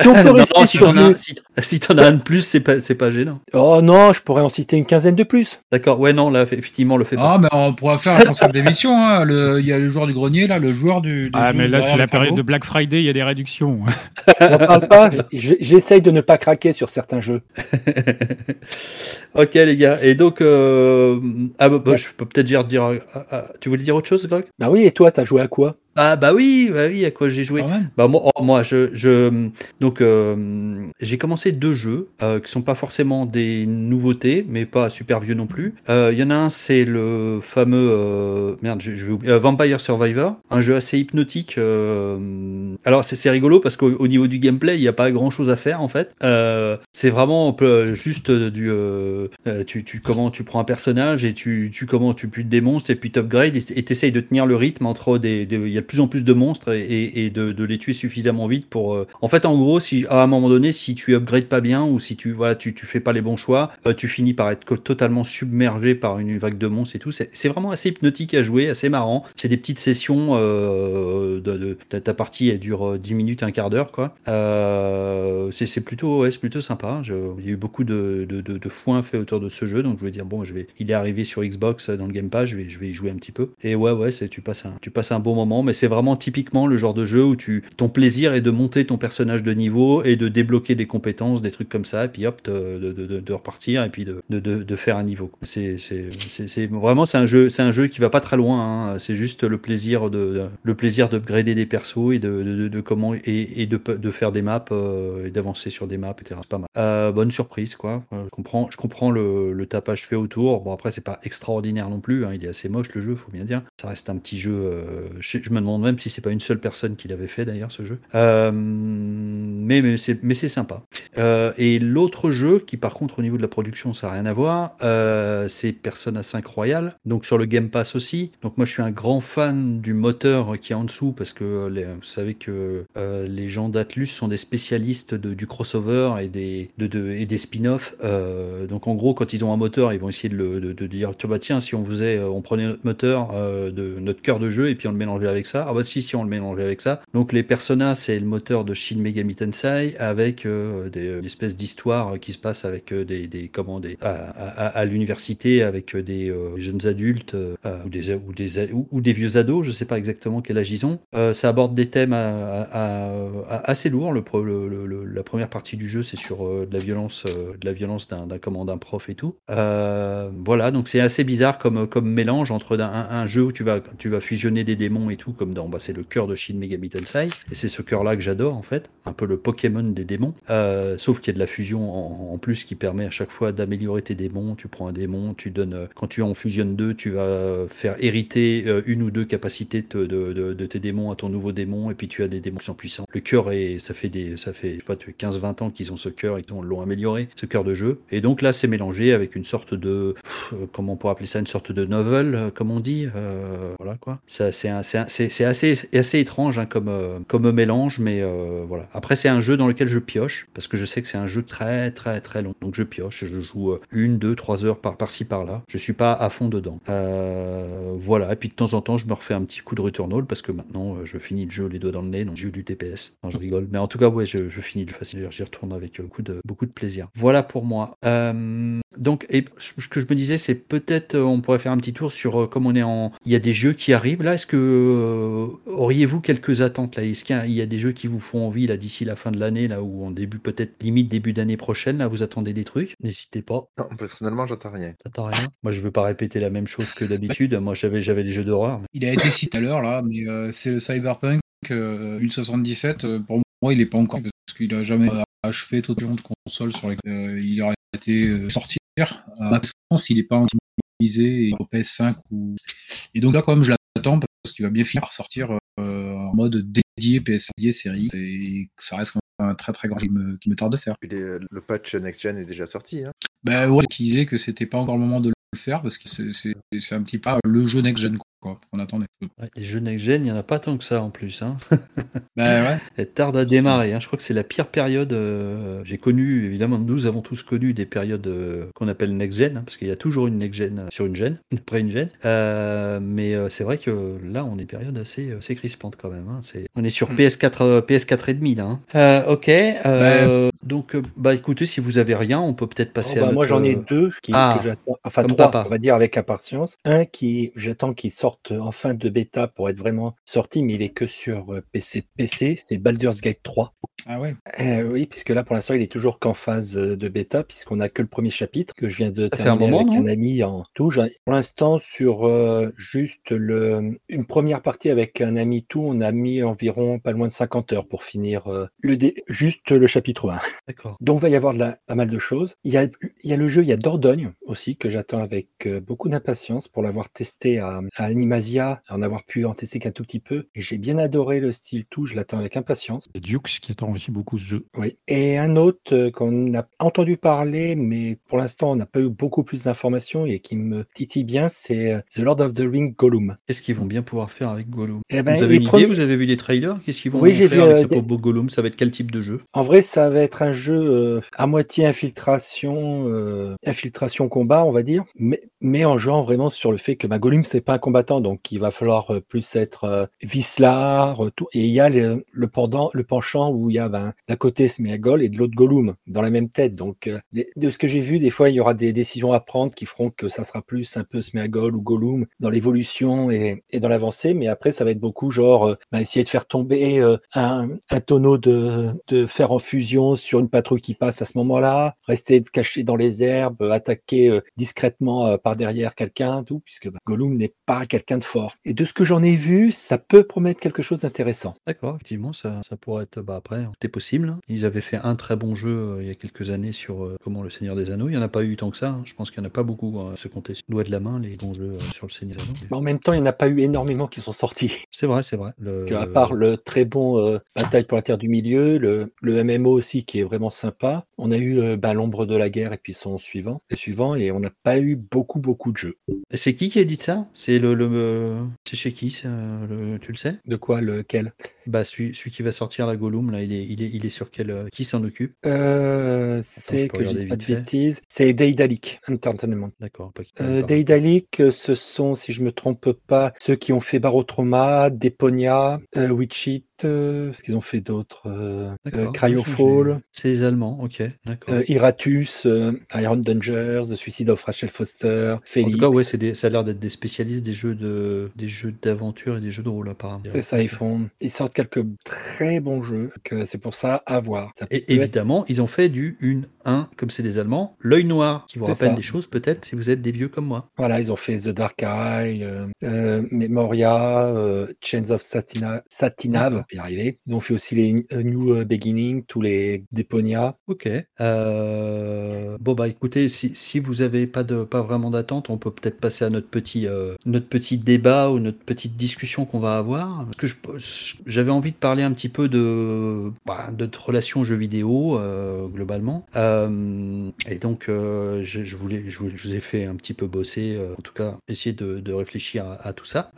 si on peut Non, rester non, si sur t'en as, le- si, si t'en en un de plus, c'est pas, c'est pas gênant. Oh non, je pourrais en citer une quinzaine de plus. D'accord, ouais, non, là, effectivement, le fait pas. Ah, mais on pourra faire un concept d'émission. hein. Le- Il y a le joueur du grenier, là, le joueur du. du Ah, mais là, c'est la période de Black Friday, il y a des réductions. J'en parle pas. J'essaye de ne pas craquer sur certains jeux. ok, les gars. Et donc, euh, ah, bah, bah, je peux peut-être dire, dire ah, ah, tu voulais dire autre chose, Grog Bah oui, et toi, t'as joué à quoi? Ah, bah oui, bah oui, à quoi j'ai joué. Bah moi, oh, moi je, je donc euh, j'ai commencé deux jeux euh, qui sont pas forcément des nouveautés, mais pas super vieux non plus. Euh, Il y en a un, c'est le fameux euh, merde, je, je vais oublier, euh, Vampire Survivor, un jeu assez hypnotique. euh, alors c'est rigolo parce qu'au au niveau du gameplay, il n'y a pas grand chose à faire en fait. Euh, c'est vraiment euh, juste du, euh, euh, tu, tu comment tu prends un personnage et tu, tu comment tu butes des monstres et puis tu upgrades et t'essayes de tenir le rythme entre des, y a plus en plus de monstres et, de, les tuer suffisamment vite pour. euh, En fait, en gros, si à un moment donné, si tu upgrades pas bien ou si tu voilà, tu, fais pas les bons choix, euh, tu finis par être totalement submergé par une vague de monstres et tout. C'est vraiment assez hypnotique à jouer, assez marrant. C'est des petites sessions. Euh, de, ta- partie elle dure euh, 10 minutes, un quart d'heure, quoi. C'est plutôt, ouais, plutôt sympa. Je- il y a eu beaucoup de, foin fait autour de ce jeu, donc je vais dire bon, je vais, il est arrivé sur Xbox dans le Game Pass, je vais, je vais y jouer un petit peu. Et ouais, ouais, tu passes tu passes un bon moment, mais c'est vraiment typiquement le genre de jeu où tu, ton plaisir est de monter ton personnage de niveau et de débloquer des compétences, des trucs comme ça, et puis hop, de, de, de, repartir et puis de, faire un niveau. C'est, vraiment c'est un jeu, c'est un jeu qui va pas très loin. hein. C'est juste le plaisir de, le plaisir d'upgrader des persos et de, comment et, et de, faire des maps euh, et d'avancer sur des maps, etc. Pas mal. Euh, bonne surprise, quoi. Euh, je comprends, je comprends le, le tapage fait autour. Bon après c'est pas extraordinaire non plus. hein. Il est assez moche le jeu, faut bien dire. Ça reste un petit jeu. je, je me demande même si c'est pas une seule personne qui l'avait fait d'ailleurs ce jeu. Euh, mais mais c'est sympa. Euh, et l'autre jeu qui par contre au niveau de la production ça n'a rien à voir, euh, c'est Persona 5 Royal, donc sur le Game Pass aussi. Donc moi je suis un grand fan du moteur qui est en dessous parce que vous savez que euh, les gens d'Atlus sont des spécialistes de- du crossover et des, de, de- et des spin-offs. Euh, donc en gros quand ils ont un moteur ils vont essayer de, le, de, dire bah, tiens si on faisait, on prenait notre moteur de notre cœur de jeu et puis on le mélangeait avec ça. Ah bah si si on le mélangeait avec ça. Donc les Persona c'est le moteur de Shin Megami Tensei avec euh, des, une espèce d'histoire qui se passe avec euh, des, des à, l'université avec euh, des euh, jeunes adultes euh, ou des vieux ados, je sais pas exactement quel âge ils ont. Euh, ça aborde des thèmes assez lourds. La première partie du jeu c'est sur euh, de la violence, euh, la violence d'un d'un prof et tout. Euh, voilà, donc c'est assez bizarre comme mélange entre un, jeu où tu vas fusionner des démons et tout comme dans bah, c'est le cœur de Shin Megami Tensei et c'est ce cœur là que j'adore en fait, un peu le Pokémon des démons. Euh, sauf qu'il y a de la fusion en, plus qui permet à chaque fois d'améliorer tes démons. Tu prends un démon, tu donnes euh, quand tu en fusionnes deux, tu vas faire hériter euh, une ou deux capacités de, tes démons à ton nouveau démon et puis tu as des démons qui sont puissants. Le cœur est ça fait des ça fait je sais pas 15-20 ans qu'ils ont ce cœur et qu'ils l'ont amélioré ce cœur de jeu et donc là c'est mélangé avec une sorte de pff, comment on pourrait appeler ça une sorte de novel comme on dit voilà quoi ça c'est un- c'est c'est assez étrange hein, comme euh, comme mélange mais euh, voilà. Après c'est un jeu dans lequel je pioche parce que je sais que c'est un jeu très très très long. Donc je pioche je joue euh, une deux trois heures par par ci par là je suis pas à fond dedans. Voilà. Et puis de temps en temps je me refais un petit coup de Returnal parce que maintenant je finis le jeu les doigts dans le nez donc j'ai du TPS je rigole. Mais en tout cas ouais je, je finis le facile. J'y retourne avec beaucoup de plaisir. Voilà pour moi. Donc ce que je me disais c'est peut-être on pourrait faire un petit tour sur comme on est en il y a des jeux qui arrivent là. Est-ce que auriez-vous quelques attentes là? Est-ce qu'il y a- il y a des jeux qui vous font envie là d'ici la fin de l'année là ou en début peut-être limite début d'année prochaine là vous attendez des trucs? N'hésitez pas Non, personnellement, j'attends rien. T'attends rien? Moi, je veux pas répéter la même chose que d'habitude. Moi, j'avais, j'avais des jeux d'horreur. mais- Il a été cité à l'heure là, mais euh, c'est le Cyberpunk euh, 1077. euh, pour moi, il est pas encore parce qu'il a jamais achevé tout le long de console sur lesquelles euh, il aurait été euh, sortir. À ma connaissance, il est pas optimisé au PS5 ou et donc là quand même je l'attends parce qu'il va bien finir par sortir euh, en mode dédié PS dédié série et que ça reste quand même un très très grand qui me, qui me tarde de faire. Les- le patch Next Gen est déjà sorti. Hein. Bah ouais, qui disait que c'était pas encore le moment de le faire parce que c'est- un petit peu le jeu next gen quoi qu'on attendait. Ouais, les jeux next-gen, il n'y en a pas tant que ça en plus. Hein. Ouais. Elle tarde à démarrer. hein. Je crois que c'est la pire période. euh, J'ai connu, évidemment, nous avons tous connu des périodes euh, qu'on appelle next-gen, hein, parce qu'il y a toujours une next-gen euh, sur une gène, après une gène. Euh, mais c'est vrai que là, on est période assez, assez crispante quand même. hein. On est sur PS4, euh, PS4 et demi là. ok. euh, Donc, euh, bah écoutez, si vous avez rien, on peut peut-être passer Oh, bah, à moi, notre, j'en ai euh, deux qui, Ah, que j'attends. Enfin, trois, papa. on va dire, avec impatience. Un qui, j'attends qu'il sorte en fin de bêta pour être vraiment sorti, mais il est que sur euh, PC. PC, c'est Baldur's Gate 3. Ah ouais. Euh, oui, puisque là, pour l'instant, il est toujours qu'en phase de bêta, puisqu'on a que le premier chapitre que je viens de un terminer moment, avec un ami en tout. Pour l'instant, sur euh, juste le, une première partie avec un ami tout, on a mis environ pas loin de 50 heures pour finir euh, le dé- juste le chapitre 1. D'accord. Donc, il va y avoir de la- pas mal de choses. Il y, a, il y a le jeu, il y a Dordogne aussi, que j'attends avec euh, beaucoup d'impatience pour l'avoir testé à, à Animasia, en avoir pu en tester qu'un tout petit peu. J'ai bien adoré le style tout, je l'attends avec impatience. Et Dukes qui attend aussi beaucoup ce jeu. Oui. Et un autre euh, qu'on a entendu parler, mais pour l'instant, on n'a pas eu beaucoup plus d'informations et qui me titille bien, c'est euh, The Lord of the Ring Gollum. Qu'est-ce qu'ils vont bien pouvoir faire avec Gollum? Eh ben, Vous avez une idée? Vous avez vu les trailers? Qu'est-ce qu'ils vont Oui, j'ai faire vu, avec euh, ce des- pauvre Gollum? Ça va être quel type de jeu? En vrai, ça va être un jeu euh, à moitié infiltration, euh, infiltration combat, on va dire, mais, mais en jouant vraiment sur le fait que bah, Gollum c'est pas un combattant, donc il va falloir euh, plus être tout. Et il y a le, pendant, le penchant où il y a ben, d'un côté Smeagol et de l'autre Gollum dans la même tête. Donc de ce que j'ai vu, des fois il y aura des décisions à prendre qui feront que ça sera plus un peu Smeagol ou Gollum dans l'évolution et, dans l'avancée, mais après ça va être beaucoup genre ben, essayer de faire tomber un, tonneau de, fer en fusion une patrouille qui passe à ce moment-là, rester caché dans les herbes, attaquer euh, discrètement euh, par derrière quelqu'un, tout, puisque bah, Gollum n'est pas quelqu'un de fort. Et de ce que j'en ai vu, ça peut promettre quelque chose d'intéressant. D'accord, effectivement, ça, ça pourrait être. Bah après, c'était possible. hein. Ils avaient fait un très bon jeu euh, il y a quelques années sur euh, comment le Seigneur des Anneaux. Il n'y en a pas eu tant que ça. hein. Je pense qu'il n'y en a pas beaucoup euh, à se compter sur le doigt de la main les bons jeux sur le Seigneur des Anneaux. Mais en même temps, il n'y en a pas eu énormément qui sont sortis. C'est vrai, c'est vrai. Le- Que, à part le très bon Bataille pour la Terre du Milieu, le, le MMO aussi qui vraiment sympa, on a eu euh, bah, l'ombre de la guerre et puis son suivant, le suivant, et on n'a pas eu beaucoup beaucoup de jeux. Et c'est qui qui a dit ça? C'est le, le euh, c'est chez qui ça, le- Tu le sais? De quoi lequel? Bah celui, celui qui va sortir la Gollum là, il est, il est, il est sur quel euh, Qui s'en occupe? Euh, C'est que je dise pas de fait. bêtises. C'est Daedalic Entertainment. D'accord. Euh. Daedalic, ce sont, si je me trompe pas, ceux qui ont fait Barotrauma, Deponia, euh, Witchit, euh, ce qu'ils ont fait d'autres, Cryofall, C'est les Allemands. Ok. D'accord. euh, Iratus, euh, Iron Dangers, The Suicide of Rachel Foster, En Felix. tout cas, ouais, c'est des- ça a l'air d'être des spécialistes des jeux de, des jeux d'aventure et des jeux de rôle apparemment. C'est ça, ils font, ils sortent quelques très bons jeux. que C'est pour ça à voir. Ça Et être- évidemment, ils ont fait du une, un, comme c'est des Allemands, l'œil noir, qui vous rappelle ça. des choses peut-être si vous êtes des vieux comme moi. Voilà, ils ont fait The Dark Eye, euh, euh, Memoria, euh, Chains of Satina, Satinav, y arriver. Ils ont fait aussi les New Beginning, tous les Deponia. Ok. Euh, Bon bah écoutez, si, si vous avez pas pas vraiment d'attente, on peut peut-être passer à notre petit euh, notre petit débat ou notre petite discussion qu'on va avoir. Parce que j'avais envie de parler un petit peu de bah, notre relation aux jeux vidéo euh, globalement. Et donc je, voulais je, vous ai fait un petit peu bosser, en tout cas essayer de, réfléchir à, tout ça.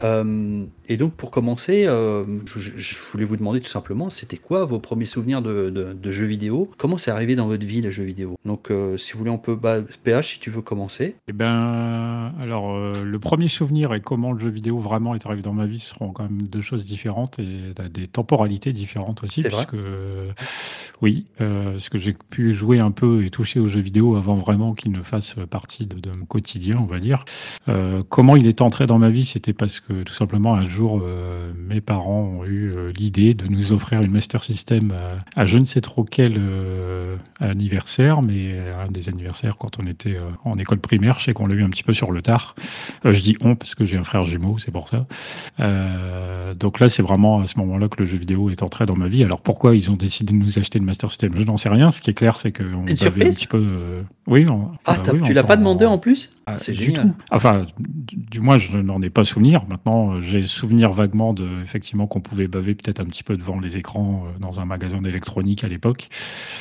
Et donc pour commencer, je voulais vous demander tout simplement, c'était quoi vos premiers souvenirs de, de- de jeux vidéo? Comment c'est arrivé dans votre vie les jeux vidéo Donc euh, si vous voulez, on peut bah, PH si tu veux commencer. Eh ben, alors, euh, le premier souvenir et comment le jeu vidéo vraiment est arrivé dans ma vie seront quand même deux choses différentes et à des temporalités différentes aussi. C'est vrai. puisque, euh, oui, parce que j'ai pu jouer un peu et toucher aux jeux vidéo avant vraiment qu'ils ne fassent partie de, de mon quotidien, on va dire. Comment il est entré dans ma vie, c'était parce que tout simplement un jour, mes parents ont eu l'idée de nous offrir une Master System à, à je ne sais trop quel euh, anniversaire, mais un des anniversaires quand on était euh, en école primaire, je sais qu'on l'a eu un petit peu sur le tard. Euh, je dis on parce que j'ai un frère jumeau, c'est pour ça. Euh, donc là, c'est vraiment à ce moment-là que le jeu vidéo est entré dans ma vie. Alors pourquoi ils ont décidé de nous acheter une Master System? Je n'en sais rien. Ce qui est clair, c'est qu'on avait un petit peu. euh, Oui. on- Ah, bah oui, tu l'as pas demandé en plus? Ah, C'est du génial. tout. Enfin, du, moins, je n'en ai pas souvenir. Maintenant, j'ai souvenir vaguement de effectivement qu'on pouvait baver peut-être un petit peu devant les écrans dans un magasin d'électronique à l'époque.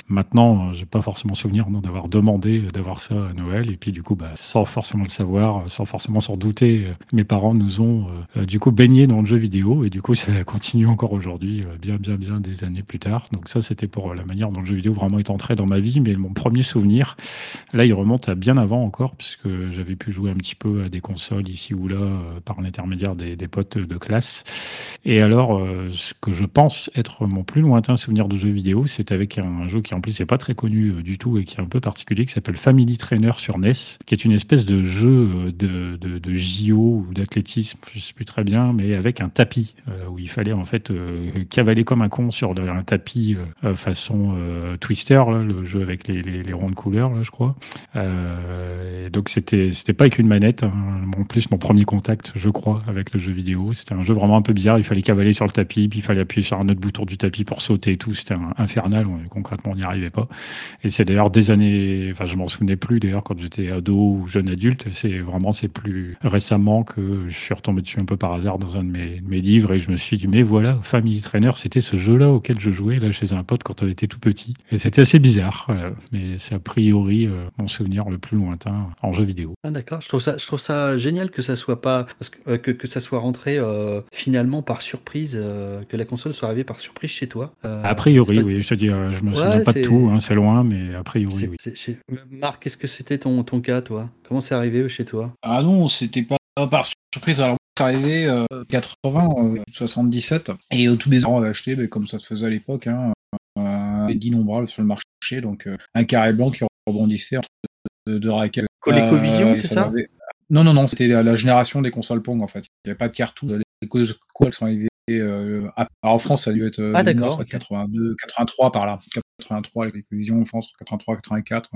Maintenant, euh, j'ai pas forcément souvenir d'avoir demandé euh, d'avoir ça à Noël. Et puis, du coup, bah, sans forcément le savoir, euh, sans forcément s'en douter, euh, mes parents nous ont du coup baigné dans le jeu vidéo et du coup ça continue encore aujourd'hui, bien bien bien des années plus tard. Donc ça c'était pour la manière dont le jeu vidéo vraiment est entré dans ma vie, mais mon premier souvenir, là il remonte à bien avant encore puisque j'avais pu jouer un petit peu à des consoles ici ou là par l'intermédiaire des, potes de classe. Et alors ce que je pense être mon plus lointain souvenir de jeu vidéo, c'est avec un, jeu qui en plus n'est pas très connu du tout et qui est un peu particulier, qui s'appelle Family Trainer sur NES, qui est une espèce de jeu de, de, de JO ou d'athlétisme, je sais plus très bien, mais avec un tapis euh, où il fallait en fait euh, cavaler comme un con sur un tapis euh, façon Twister, là, le jeu avec les, les, les, rondes couleurs, là, je crois. et donc c'était pas avec une manette. Hein. En plus, mon premier contact, je crois, avec le jeu vidéo, c'était un jeu vraiment un peu bizarre. Il fallait cavaler sur le tapis, puis il fallait appuyer sur un autre bouton du tapis pour sauter et tout. C'était infernal. concrètement, on n'y arrivait pas. Et c'est d'ailleurs des années, enfin, je m'en souvenais plus d'ailleurs quand j'étais ado ou jeune adulte. C'est vraiment, c'est plus récemment que je suis retombé dessus un peu par hasard dans un de mes, mes livres et je me suis dit, mais voilà, Family Trainer, c'était ce jeu-là auquel je jouais là chez un pote quand on était tout petit. Et c'était assez bizarre, mais c'est a priori euh, mon souvenir le plus lointain en jeu vidéo. Ah, d'accord, je trouve ça, je trouve ça génial que ça soit pas, parce que, euh, que, que, ça soit rentré euh, finalement par surprise, que la console soit arrivée par surprise chez toi. A priori, pas... oui, je te dis, je me souviens pas de tout, hein, c'est loin, mais a priori, oui. Chez... Marc, est-ce que c'était ton, ton cas, toi? Comment c'est arrivé chez toi? Ah non, c'était pas par surprise. Alors, c'est arrivé euh, 80, euh, 77. Et au tout début, on avait acheté, comme ça se faisait à l'époque, hein, euh, d'innombrables sur le marché. Donc, euh, un carré blanc qui rebondissait entre deux, deux raquettes. ColecoVision, c'est ça, ça? Non, non, non, c'était la, la, génération des consoles Pong, en fait. Il n'y avait pas de cartouches. Les consoles sont arrivées. Euh, alors en France, ça a dû être ah, d'accord, 82, 83 par là. 83 avec Vision en France, 83, 84.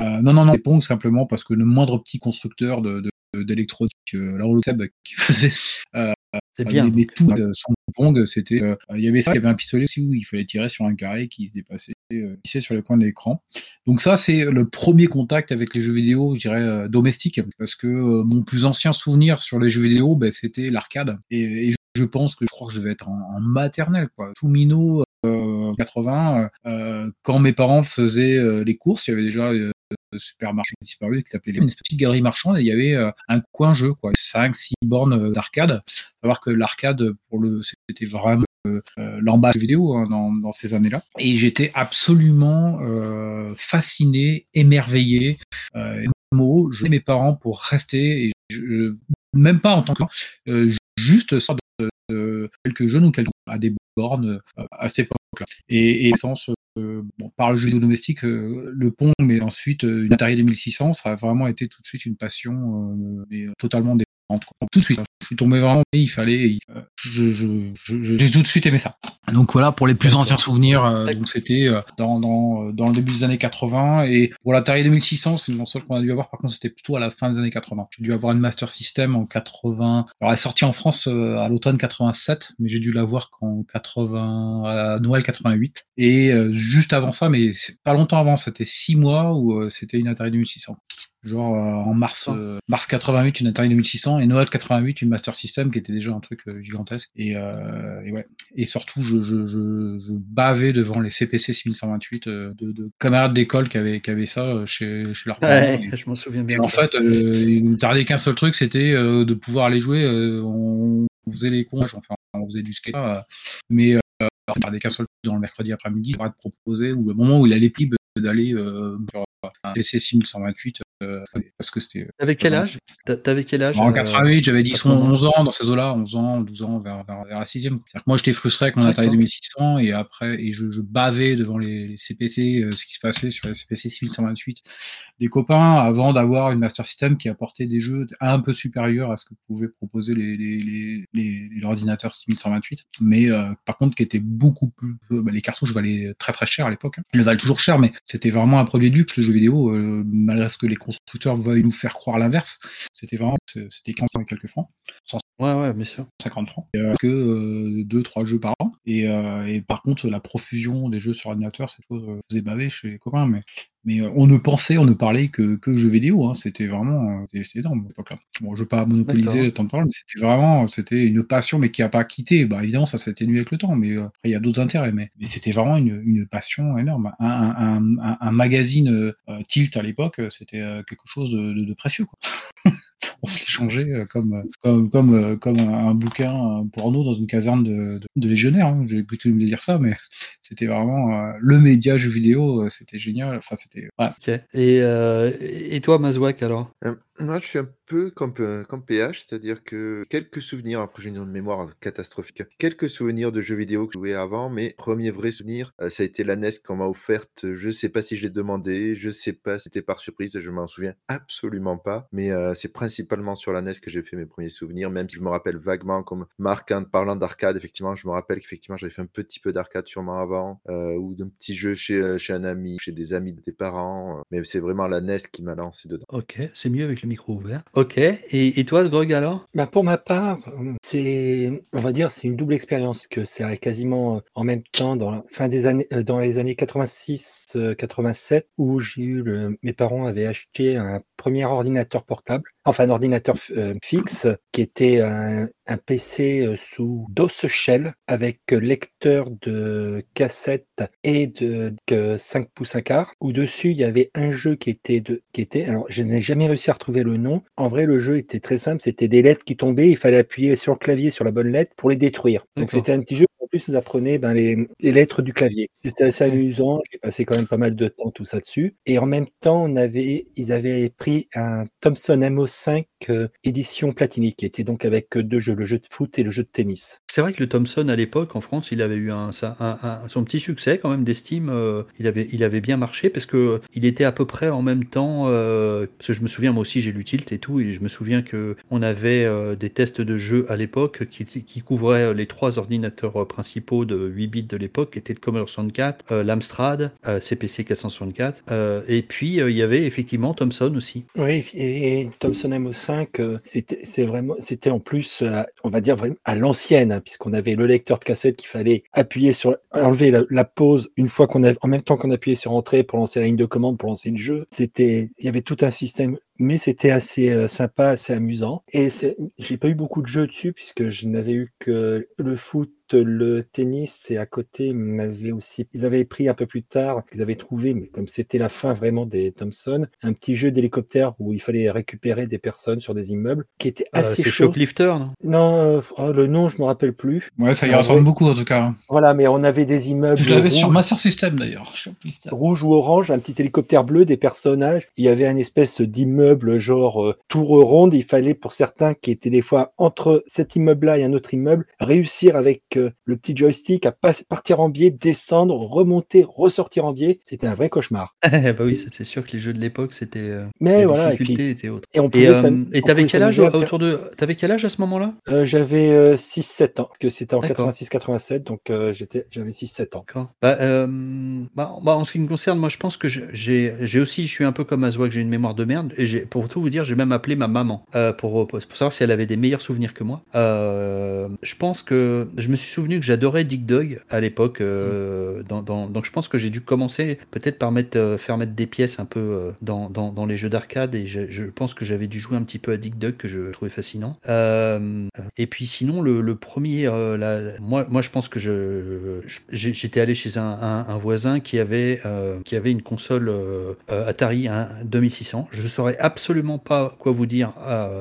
Euh, non, non, non, les Pong simplement parce que le moindre petit constructeur de, d'électronique, euh, là on le sait, qui faisait euh, c'est bien. Mais tout euh, son Pong, c'était, euh, il y avait ça, il y avait un pistolet aussi où il fallait tirer sur un carré qui se dépassait euh, sur les coins de l'écran. Donc ça, c'est le premier contact avec les jeux vidéo, je dirais euh, domestiques, parce que mon plus ancien souvenir sur les jeux vidéo, ben, c'était l'arcade. Et, et, je pense que je crois que je vais être en, en maternelle, quoi. Tout minot, 80, quand mes parents faisaient les courses, il y avait déjà supermarché disparu qui s'appelait une petite galerie marchande et il y avait euh, un coin jeu, quoi, 5, 6 bornes d'arcade. savoir que l'arcade, pour le, c'était vraiment euh, l'emballage vidéo hein, dans, ces années-là. Et j'étais absolument euh, fasciné, émerveillé. Euh, mots, je mes parents pour rester, et même pas en tant que euh, juste sorte de, de, quelques jeunes ou quelques à des bornes à cette époque-là. Et, et euh, par le jeu vidéo domestique, euh, le Pong, mais ensuite euh, une Atari 2600, ça a vraiment été tout de suite une passion mais, totalement. Tout de suite, je suis tombé vraiment, il fallait, j'ai je, je, je, tout de suite aimé ça. Donc voilà, pour les plus anciens souvenirs, euh, donc c'était euh, dans, dans, dans, le début des années 80, et pour l'Atari 2600, c'est une console qu'on a dû avoir, par contre c'était plutôt à la fin des années 80. J'ai dû avoir une Master System en 80, alors elle est sortie en France euh, à l'automne 87, mais j'ai dû l'avoir qu'en 80, à Noël 88, et juste avant ça, mais pas longtemps avant, c'était six mois où c'était une Atari 2600 genre euh, en mars euh, mars 88 une Atari 2600 et Noël 88 une Master System qui était déjà un truc euh, gigantesque. Et, euh, et, ouais. Et surtout je, je, je, je, bavais devant les CPC 6128 de, de camarades d'école qui avaient qui avaient ça chez chez leurs parents. Et, je m'en souviens bien. en fait il nous tardait qu'un seul truc c'était de pouvoir aller jouer on faisait les cons enfin on faisait du skate mais on tardait qu'un seul truc dans le mercredi après-midi de proposer ou le moment où il allait libre d'aller euh, sur un PC 6128 euh, parce que c'était. T'avais quel âge? T'avais quel âge En 88, j'avais 10 11 ans? dans ces eaux-là, 11 ans, 12 ans, vers, vers, vers la 6 C'est-à-dire que moi, j'étais frustré avec mon Atari 2600 et après, et je, je bavais devant les, les CPC, euh, ce qui se passait sur les CPC 6128 des copains avant d'avoir une Master System qui apportait des jeux un peu supérieurs à ce que pouvaient proposer les, les, les, ordinateurs 6128. Mais euh, par contre, qui était beaucoup plus. Bah, les cartouches valaient très très cher à l'époque. Hein. Ils valent toujours cher, mais c'était vraiment un produit de luxe, le jeu vidéo, euh, malgré ce que les constructeurs veuillent nous faire croire l'inverse. C'était vraiment, c'était 15 et quelques francs. Ouais, ouais, bien sûr. 50 francs. Euh, que 2-3 euh, jeux par an. Et, euh, et, par contre, la profusion des jeux sur ordinateur, cette chose euh, faisait baver chez les copains. Mais, mais on ne pensait, on ne parlait que, que jeux vidéo. Hein. C'était vraiment, c'était énorme à l'époque-là. Bon, je veux pas monopoliser le temps de parole, mais c'était vraiment, c'était une passion, mais qui a pas quitté. Bah, évidemment, ça s'est atténué avec le temps, mais après, il y a d'autres intérêts. Mais, mais c'était vraiment une, une passion énorme. Un, un, un, un magazine euh, Tilt à l'époque, c'était quelque chose de, de, de précieux, quoi. on se l'échangeait euh, comme, comme, comme, euh, comme un, bouquin porno dans une caserne de, de, de légionnaires. hein. J'ai écouté me dire ça, mais c'était vraiment euh, le média jeu vidéo, euh, c'était génial. Enfin, c'était. ouais. Et, euh, et toi, Mazouak, alors? Euh, moi, je suis un peu comme, euh, comme PH, c'est-à-dire que quelques souvenirs, après j'ai une mémoire catastrophique, quelques souvenirs de jeux vidéo que je jouais avant, mais premier vrai souvenir, euh, ça a été la NES qu'on m'a offerte. Je sais pas si je l'ai demandé, je sais pas si c'était par surprise, je m'en souviens absolument pas, mais euh, c'est principalement sur la NES que j'ai fait mes premiers souvenirs, même si je me rappelle vaguement, comme Marc, en parlant d'arcade, effectivement, je me rappelle qu'effectivement j'avais fait un petit peu d'arcade sûrement avant, euh, ou d'un petit jeu chez, euh, chez un ami, chez des amis des parents, euh, mais c'est vraiment la NES qui m'a lancé dedans. Ok, c'est mieux avec le micro ouvert. Ok. Et, et toi, Grog, alors? Bah, pour ma part, c'est, on va dire, c'est une double expérience que c'est quasiment en même temps dans la fin des années, dans les années 86, euh, 87, où j'ai eu le, mes parents avaient acheté un premier ordinateur portable, enfin un ordinateur euh, fixe, qui était un, un PC euh, sous DOS Shell avec euh, lecteur de cassette et de, de 5 pouces un quart, où dessus il y avait un jeu qui était de, qui était, alors je n'ai jamais réussi à retrouver le nom. En vrai, le jeu était très simple, c'était des lettres qui tombaient, il fallait appuyer sur le clavier sur la bonne lettre pour les détruire. Donc c'était un petit jeu plus nous apprenait ben, les, les lettres du clavier. C'était assez amusant, j'ai passé quand même pas mal de temps tout ça dessus. Et en même temps, on avait, ils avaient pris un Thomson MO5 euh, édition platinique, qui était donc avec euh, deux jeux, le jeu de foot et le jeu de tennis. C'est vrai que le Thomson, à l'époque, en France, il avait eu un, ça- un- un- son petit succès quand même d'estime. euh, il, avait, il avait bien marché parce que il était à peu près en même temps. euh, parce que je me souviens, moi aussi, j'ai lu Tilt et tout, et je me souviens que on avait euh, des tests de jeux à l'époque qui, qui couvraient les trois ordinateurs euh, principaux de 8 bits de l'époque, qui étaient le Commodore 64, euh, l'Amstrad, euh, CPC 464, euh, et puis euh, il y avait effectivement Thomson aussi. Oui, et, et Thomson MO5, euh, c'était c'est vraiment, c'était en plus, euh, on va dire vraiment à l'ancienne, hein, puisqu'on avait le lecteur de cassette qu'il fallait appuyer sur, enlever la, pause une fois qu'on a, en même temps qu'on appuyait sur entrée pour lancer la ligne de commande, pour lancer le jeu. C'était, il y avait tout un système, mais c'était assez euh, sympa, assez amusant. Et j'ai pas eu beaucoup de jeux dessus puisque je n'avais eu que le foot, le tennis et à côté, ils m'avaient aussi, ils avaient pris un peu plus tard, ils avaient trouvé, mais comme c'était la fin vraiment des Thomson, un petit jeu d'hélicoptère où il fallait récupérer des personnes sur des immeubles qui était Euh, assez c'est chaud. Shoplifter, non? Non, euh, oh, le nom, je me rappelle plus. Ouais, ça y Ah, ressemble ouais. beaucoup en tout cas. hein. Voilà, mais on avait des immeubles Je l'avais sur Master System d'ailleurs. Rouge ou orange, un petit hélicoptère bleu, des personnages. Il y avait un espèce d'immeuble genre euh, tour ronde. Il fallait pour certains qui étaient des fois entre cet immeuble-là et un autre immeuble réussir avec le petit joystick à pas- partir en biais, descendre, remonter, ressortir en biais. C'était un vrai cauchemar. bah oui, c'est sûr que les jeux de l'époque, c'était. euh, Mais voilà, et difficultés puis étaient autres. et on Et pouvait euh, et t'avais quel âge autour de t'avais quel âge à ce moment-là? Euh, J'avais euh, 6-7 ans, parce que c'était en D'accord. 86-87, donc euh, j'étais, j'avais 6-7 ans. Bah, bah, bah, en ce qui me concerne, moi je pense que j'ai j'ai aussi, je suis un peu comme Azwa, que j'ai une mémoire de merde. Et pour tout vous dire, j'ai même appelé ma maman pour, pour savoir si elle avait des meilleurs souvenirs que moi. Je pense que je me suis souvenu que j'adorais Dig Dog à l'époque. euh, dans, dans- donc je pense que j'ai dû commencer peut-être par mettre, euh, faire mettre des pièces un peu euh, dans, dans, dans les jeux d'arcade. Et je, je pense que j'avais dû jouer un petit peu à Dig Dug que je trouvais fascinant. Et puis sinon, le, le premier, la- moi, moi je pense que je, j'étais allé chez un, un- un voisin qui avait, qui avait une console Atari un 2600. Je ne saurais absolument pas quoi vous dire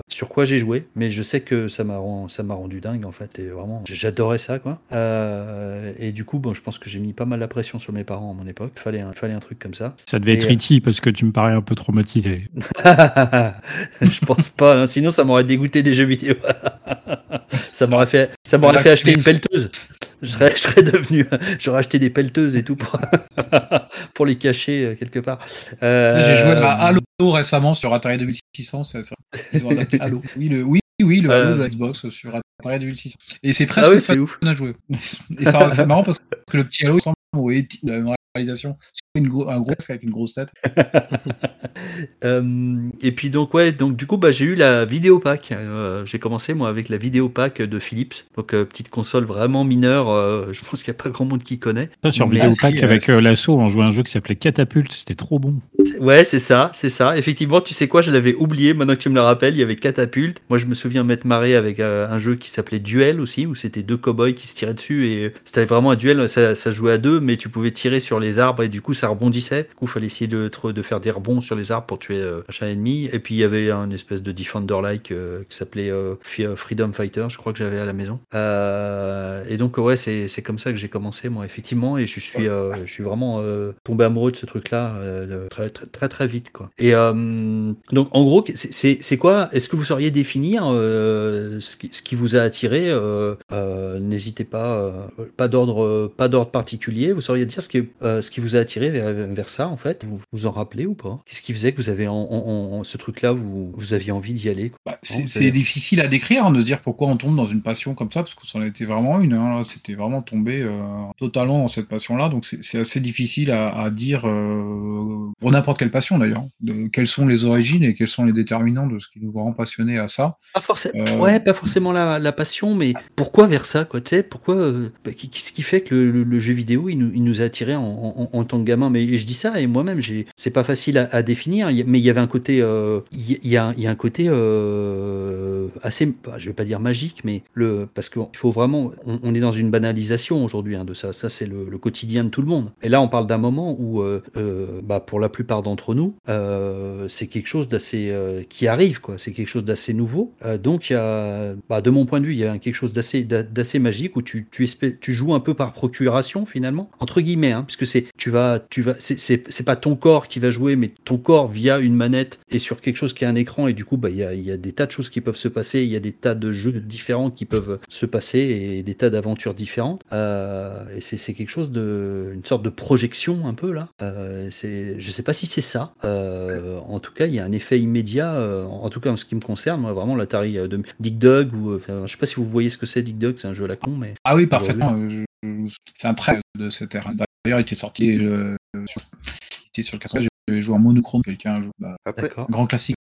sur quoi j'ai joué, mais je sais que ça m'a rend- ça m'a rendu dingue en fait. Et vraiment, j'adorais ça quoi. Euh, et du coup, bon, je pense que j'ai mis pas mal la pression sur mes parents à mon époque. Il fallait, un- fallait un truc comme ça. Ça devait être Et, euh, E.T. parce que tu me parais un peu traumatisé. je pense pas, hein, sinon ça m'aurait dégoûté des jeux vidéo. ça m'aurait fait, ça m'aurait fait acheter une pelleteuse. Je serais, je serais devenu, j'aurais acheté des pelleteuses et tout pour, pour les cacher euh, quelque part. Euh, J'ai joué à Halo récemment sur Atari 2600. C'est adapté Halo. Oui, le, oui, oui, le Euh. Halo de la Xbox sur Atari 2600. Et c'est presque Ah ouais, ouf. à jouer. Et c'est marrant parce que le petit Halo au E.T. de la même réalisation. Une gros- un gros casque avec une grosse tête. Euh, et puis donc ouais, donc du coup bah j'ai eu la vidéopack. Euh, j'ai commencé moi avec la vidéopack de Philips, donc euh, petite console vraiment mineure. euh, je pense qu'il n'y a pas grand monde qui connaît. Ça, sur Mais- Vidéopack, si, euh, avec euh, l'assaut, on jouait à un jeu qui s'appelait Catapulte, c'était trop bon. Ouais, c'est ça, c'est ça. Effectivement, tu sais quoi, je l'avais oublié. Maintenant que tu me le rappelles, il y avait Catapulte. Moi, je me souviens m'être marré avec euh, un jeu qui s'appelait Duel aussi, où c'était deux cowboys qui se tiraient dessus et c'était vraiment un duel. Ça, ça jouait à deux, mais tu pouvais tirer sur les arbres et du coup ça rebondissait. Du coup, il fallait essayer de, faire des rebonds sur les arbres pour tuer euh, un ennemi. Et puis il y avait un espèce de Defender-like euh, qui s'appelait euh, Freedom Fighter, je crois que j'avais à la maison. et donc ouais, c'est comme ça que j'ai commencé moi effectivement et je suis je suis vraiment tombé amoureux de ce truc-là très, très, très très vite quoi. Et donc en gros, c'est quoi? Est-ce que vous sauriez définir ce qui, vous a attiré N'hésitez pas, pas d'ordre particulier. Vous sauriez dire ce qui, ce qui vous a attiré vers, ça en fait Vous vous en rappelez ou pas? Qu'est-ce qui faisait que vous avez en, ce truc-là, vous, vous aviez envie d'y aller bah, C'est difficile à décrire, de se dire pourquoi on tombe dans une passion comme ça, parce que ça en a été vraiment une. Hein, C'était vraiment tombé euh, totalement dans cette passion-là, donc c'est assez difficile à, dire euh, pour n'importe quelle passion d'ailleurs. Quelles sont les origines et quels sont les déterminants de ce qui nous rend passionnés à ça Pas forcément. Euh, ouais, pas forcément la, passion, mais pourquoi vers ça, quoi pourquoi bah, Qu'est-ce qui fait que le, jeu vidéo il nous, il nous a attirés en, en, tant que gamin? Mais je dis ça et moi-même, c'est pas facile à, définir, mais il y avait un côté, euh, il y, a, un côté euh, assez, bah, je vais pas dire magique, mais le, parce qu'il faut vraiment, on, est dans une banalisation aujourd'hui hein, de ça. Ça c'est le, quotidien de tout le monde. Et là, on parle d'un moment où, euh, bah, pour la plupart d'entre nous, c'est quelque chose d'assez qui arrive, quoi. C'est quelque chose d'assez nouveau. donc, y a, bah, de mon point de vue, il y a quelque chose d'assez, d'assez magique où tu, tu, tu joues un peu par procuration finalement, entre guillemets, hein, puisque c'est, tu vas, tu vas, c'est pas ton corps qui va jouer, mais ton corps via une manette et sur quelque chose qui a un écran et du coup bah il y a, y a, des tas de choses qui peuvent se passer, il y a des tas de jeux différents qui peuvent se passer et des tas d'aventures différentes. Euh, et c'est quelque chose de une sorte de projection un peu là. Euh, c'est je sais pas si c'est ça. Euh, en tout cas il y a un effet immédiat. Euh, en tout cas en ce qui me concerne, moi, vraiment l'Atari de Dig Dug ou je sais pas si vous voyez ce que c'est Dig Dug, c'est un jeu à la con mais ah oui parfaitement. C'est un trait de cette ère. D'ailleurs il était sorti le, sur, sur le 80 vais joué en monochrome, quelqu'un joue. Bah, Après, grand classique.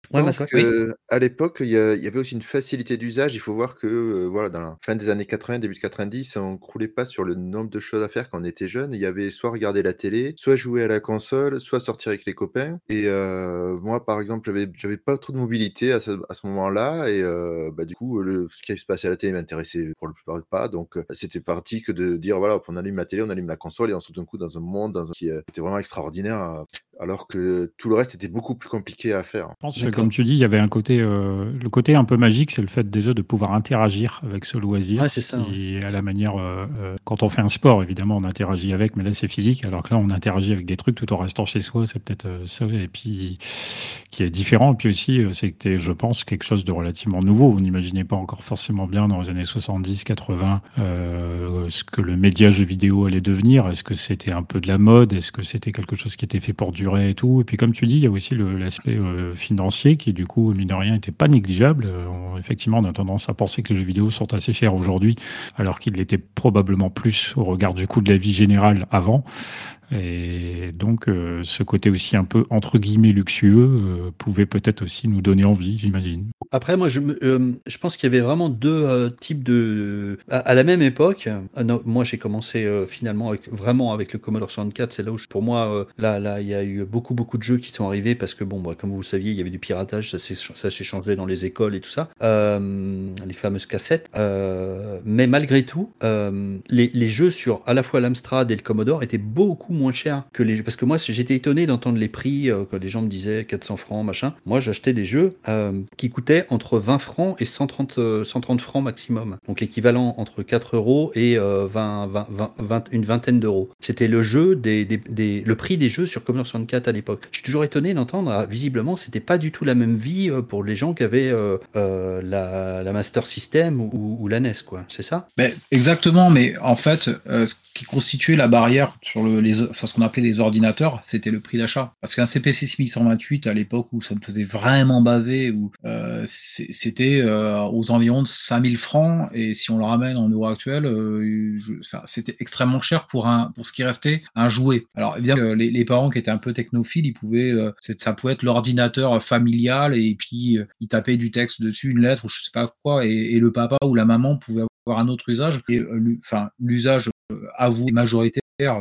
À l'époque, il y, avait aussi une facilité d'usage. Il faut voir que euh, voilà, dans la fin des années 80, début de 90, on ne croulait pas sur le nombre de choses à faire quand on était jeune. Il y avait soit regarder la télé, soit jouer à la console, soit sortir avec les copains. Et euh, moi, par exemple, j'avais, j'avais pas trop de mobilité à ce, à ce moment-là. Et euh, bah, du coup, le, ce qui se passait à la télé m'intéressait pour le plupart pas. Donc, c'était parti que de dire voilà, on allume la télé, on allume la console et on saute un coup dans un monde dans un, qui était vraiment extraordinaire alors que tout le reste était beaucoup plus compliqué à faire. Je pense que, comme tu dis, il y avait un côté, euh, le côté un peu magique, c'est le fait déjà de pouvoir interagir avec ce loisir. Ouais, c'est ça. Et à la manière, euh, euh, quand on fait un sport, évidemment, on interagit avec, mais là c'est physique, alors que là on interagit avec des trucs tout en restant chez soi, c'est peut-être ça, et puis qui est différent. Et puis aussi, c'était, je pense, quelque chose de relativement nouveau. Vous n'imaginez pas encore forcément bien dans les années 70, 80, ce que le média jeu vidéo allait devenir. Est-ce que c'était un peu de la mode? Est-ce que c'était quelque chose qui était fait pour et tout. Et puis, comme tu dis, il y a aussi l'aspect euh, financier qui, du coup, mine de rien, n'était pas négligeable. Euh, effectivement, on a tendance à penser que les jeux vidéo sont assez chers aujourd'hui, alors qu'ils l'étaient probablement plus au regard du coût de la vie générale avant. Et donc, euh, ce côté aussi un peu entre guillemets luxueux euh, pouvait peut-être aussi nous donner envie, j'imagine. Après, moi, je, euh, pense qu'il y avait vraiment deux types de. À, la même époque, moi, j'ai commencé finalement vraiment avec le Commodore 64. C'est là où, pour moi, là, là, il y a eu beaucoup, beaucoup de jeux qui sont arrivés parce que, bon, bah, comme vous le saviez, il y avait du piratage, ça s'est changé dans les écoles et tout ça, les fameuses cassettes. mais malgré tout, les, les, jeux sur à la fois l'Amstrad et le Commodore étaient beaucoup moins moins cher que les parce que moi j'étais étonné d'entendre les prix euh, quand les gens me disaient 400 francs machin. Moi j'achetais des jeux euh, qui coûtaient entre 20 francs et 130 130 euh, francs maximum. Donc l'équivalent entre 4 euros et 20, 20, une vingtaine d'euros. C'était le jeu des, des, le prix des jeux sur Commodore 64 à l'époque. Je suis toujours étonné d'entendre ah, visiblement c'était pas du tout la même vie pour les gens qui avaient la, la, Master System ou, ou la NES quoi. C'est ça? Mais exactement mais en fait ce qui constituait la barrière sur le, les ce qu'on appelait les ordinateurs, c'était le prix d'achat. Parce qu'un CPC 6128 à l'époque où ça me faisait vraiment baver, euh, c'était euh, aux environs de 5000 francs, et si on le ramène en euros actuels, euh, c'était extrêmement cher pour ce qui restait un jouet. Alors évidemment, les, les, parents qui étaient un peu technophiles, ils pouvaient, ça pouvait être l'ordinateur familial, et puis ils tapaient du texte dessus, une lettre ou je sais pas quoi, et, le papa ou la maman pouvaient avoir un autre usage. Et enfin l'usage avoué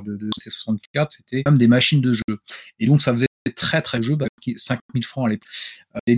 de, de C64, c'était même des machines de jeu. Et donc ça faisait très très jeu, bah, 5000 francs à l'époque.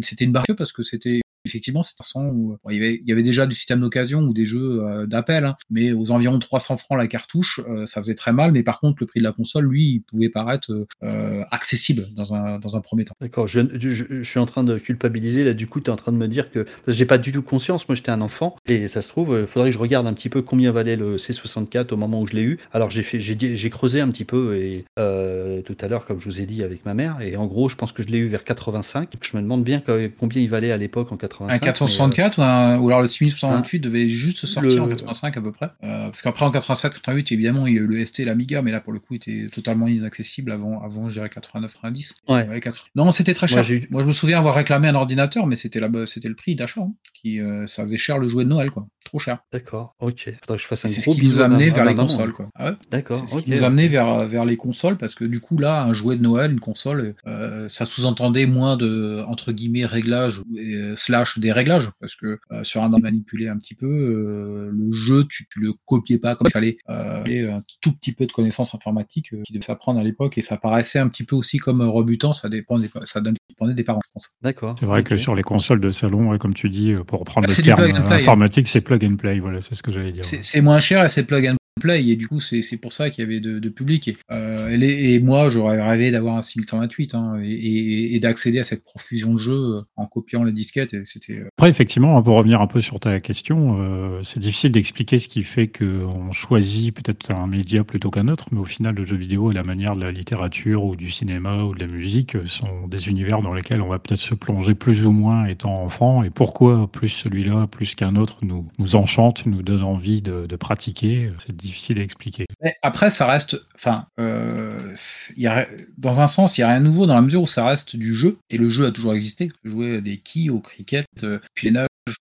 C'était une barrière parce que c'était effectivement, c'est un son où bon, il, y avait, déjà du système d'occasion ou des jeux euh, d'appel, hein, mais aux environs 300 francs la cartouche, euh, ça faisait très mal. Mais par contre, le prix de la console, lui, pouvait paraître euh, accessible dans un, dans un premier temps. D'accord, je, suis en train de culpabiliser. Là, du coup, tu es en train de me dire que. J'ai pas du tout conscience. Moi, j'étais un enfant. Et ça se trouve, il faudrait que je regarde un petit peu combien valait le C64 au moment où je l'ai eu. Alors, j'ai fait, j'ai, creusé un petit peu et, euh, tout à l'heure, comme je vous ai dit, avec ma mère. Et en gros, je pense que je l'ai eu vers 85. Donc, je me demande bien combien il valait à l'époque en 85. Un 464 ou, un- ou alors le 6068 Hein devait juste sortir en Le- 85 à peu près. Euh, parce qu'après en 87, 88, évidemment, il y a eu le ST et l'Amiga, mais là pour le coup, il était totalement inaccessible avant, avant je dirais 89, 90. Ouais. Ouais, 4. Non, c'était très cher. Moi, je me souviens avoir réclamé un ordinateur, mais c'était c'était le prix d'achat. hein, qui, euh, ça faisait cher le jouet de Noël, quoi. Trop cher. D'accord, ok. Faudrait que je fasse un C'est ce qui nous a amené vers les consoles, quoi. Ah ouais D'accord, c'est ce qui nous a amené vers, vers les consoles parce que du coup là un jouet de Noël, une console, euh, ça sous-entendait moins de entre guillemets réglages euh, slash des réglages parce que euh, sur un manipulé un petit peu euh, le jeu tu, tu le copiais pas comme il fallait euh, fallait un tout petit peu de connaissances informatiques euh, qui devait s'apprendre à l'époque et ça paraissait un petit peu aussi comme rebutant ça dépend des, ça dépendait des parents je pense. D'accord. C'est vrai que sur les consoles de salon, ouais, comme tu dis, pour reprendre Ah, le terme plug and play, informatique, c'est plug and play. Voilà, c'est ce que j'allais dire. C'est c'est moins cher et c'est plug and play et du coup c'est pour ça qu'il y avait de, public et, euh, et, moi j'aurais rêvé d'avoir un 6128 hein, et, et- d'accéder à cette profusion de jeux euh, en copiant les disquettes et c'était euh, Après, effectivement, pour revenir un peu sur ta question, c'est difficile d'expliquer ce qui fait qu'on choisit peut-être un média plutôt qu'un autre, mais au final, le jeu vidéo et la manière de la littérature ou du cinéma ou de la musique sont des univers dans lesquels on va peut-être se plonger plus ou moins étant enfant. Et pourquoi plus celui-là, plus qu'un autre, nous, nous enchante, nous donne envie de, de pratiquer, difficile à expliquer. Après, ça reste. Enfin, euh, dans un sens, il n'y a rien de nouveau dans la mesure où ça reste du jeu. Et le jeu a toujours existé. Jouer des quilles au cricket, euh,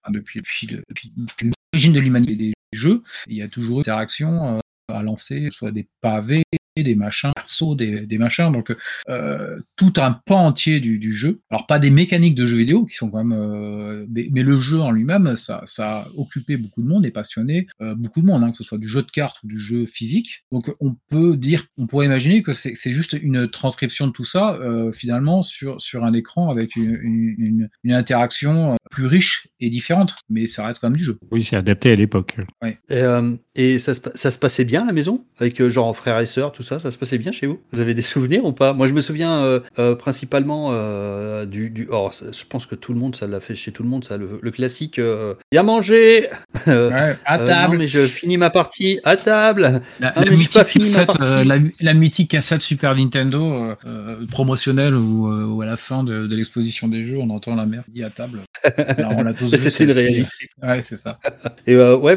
depuis depuis, depuis- depuis l'origine de l'humanité des jeux. Il y a toujours eu des interactions euh, à lancer, soit des pavés, des machins, perso, des, des machins. Donc, euh, tout un pan entier du, du jeu. Alors, pas des mécaniques de jeux vidéo qui sont quand même. euh, mais, mais le jeu en lui-même, ça, ça a occupé beaucoup de monde et passionné euh, beaucoup de monde, hein, que ce soit du jeu de cartes ou du jeu physique. Donc, on peut dire, on pourrait imaginer que c'est c'est juste une transcription de tout ça, euh, finalement, sur, sur un écran avec une, une, une- une interaction plus riche et différente. Mais ça reste quand même du jeu. Oui, c'est adapté à l'époque. Et, euh, et ça, se, ça se passait bien à la maison Avec euh, genre frères et sœurs, tout ça Ça se passait bien chez vous? Vous avez des souvenirs ou pas? Moi, je me souviens euh, euh, principalement euh, du. du oh, je pense que tout le monde, ça l'a fait chez tout le monde, ça, le, le classique. Bien manger Ouais, à table. non, mais je finis ma partie à table La, pas mythique fini cassette, partie. la, la mythique cassette Super Nintendo promotionnelle où, où à la fin de, de l'exposition des jeux, on entend la mère dit à table. Alors, on l'a tous C'était c'est- une réalité. Ouais, c'est ça. Et ouais,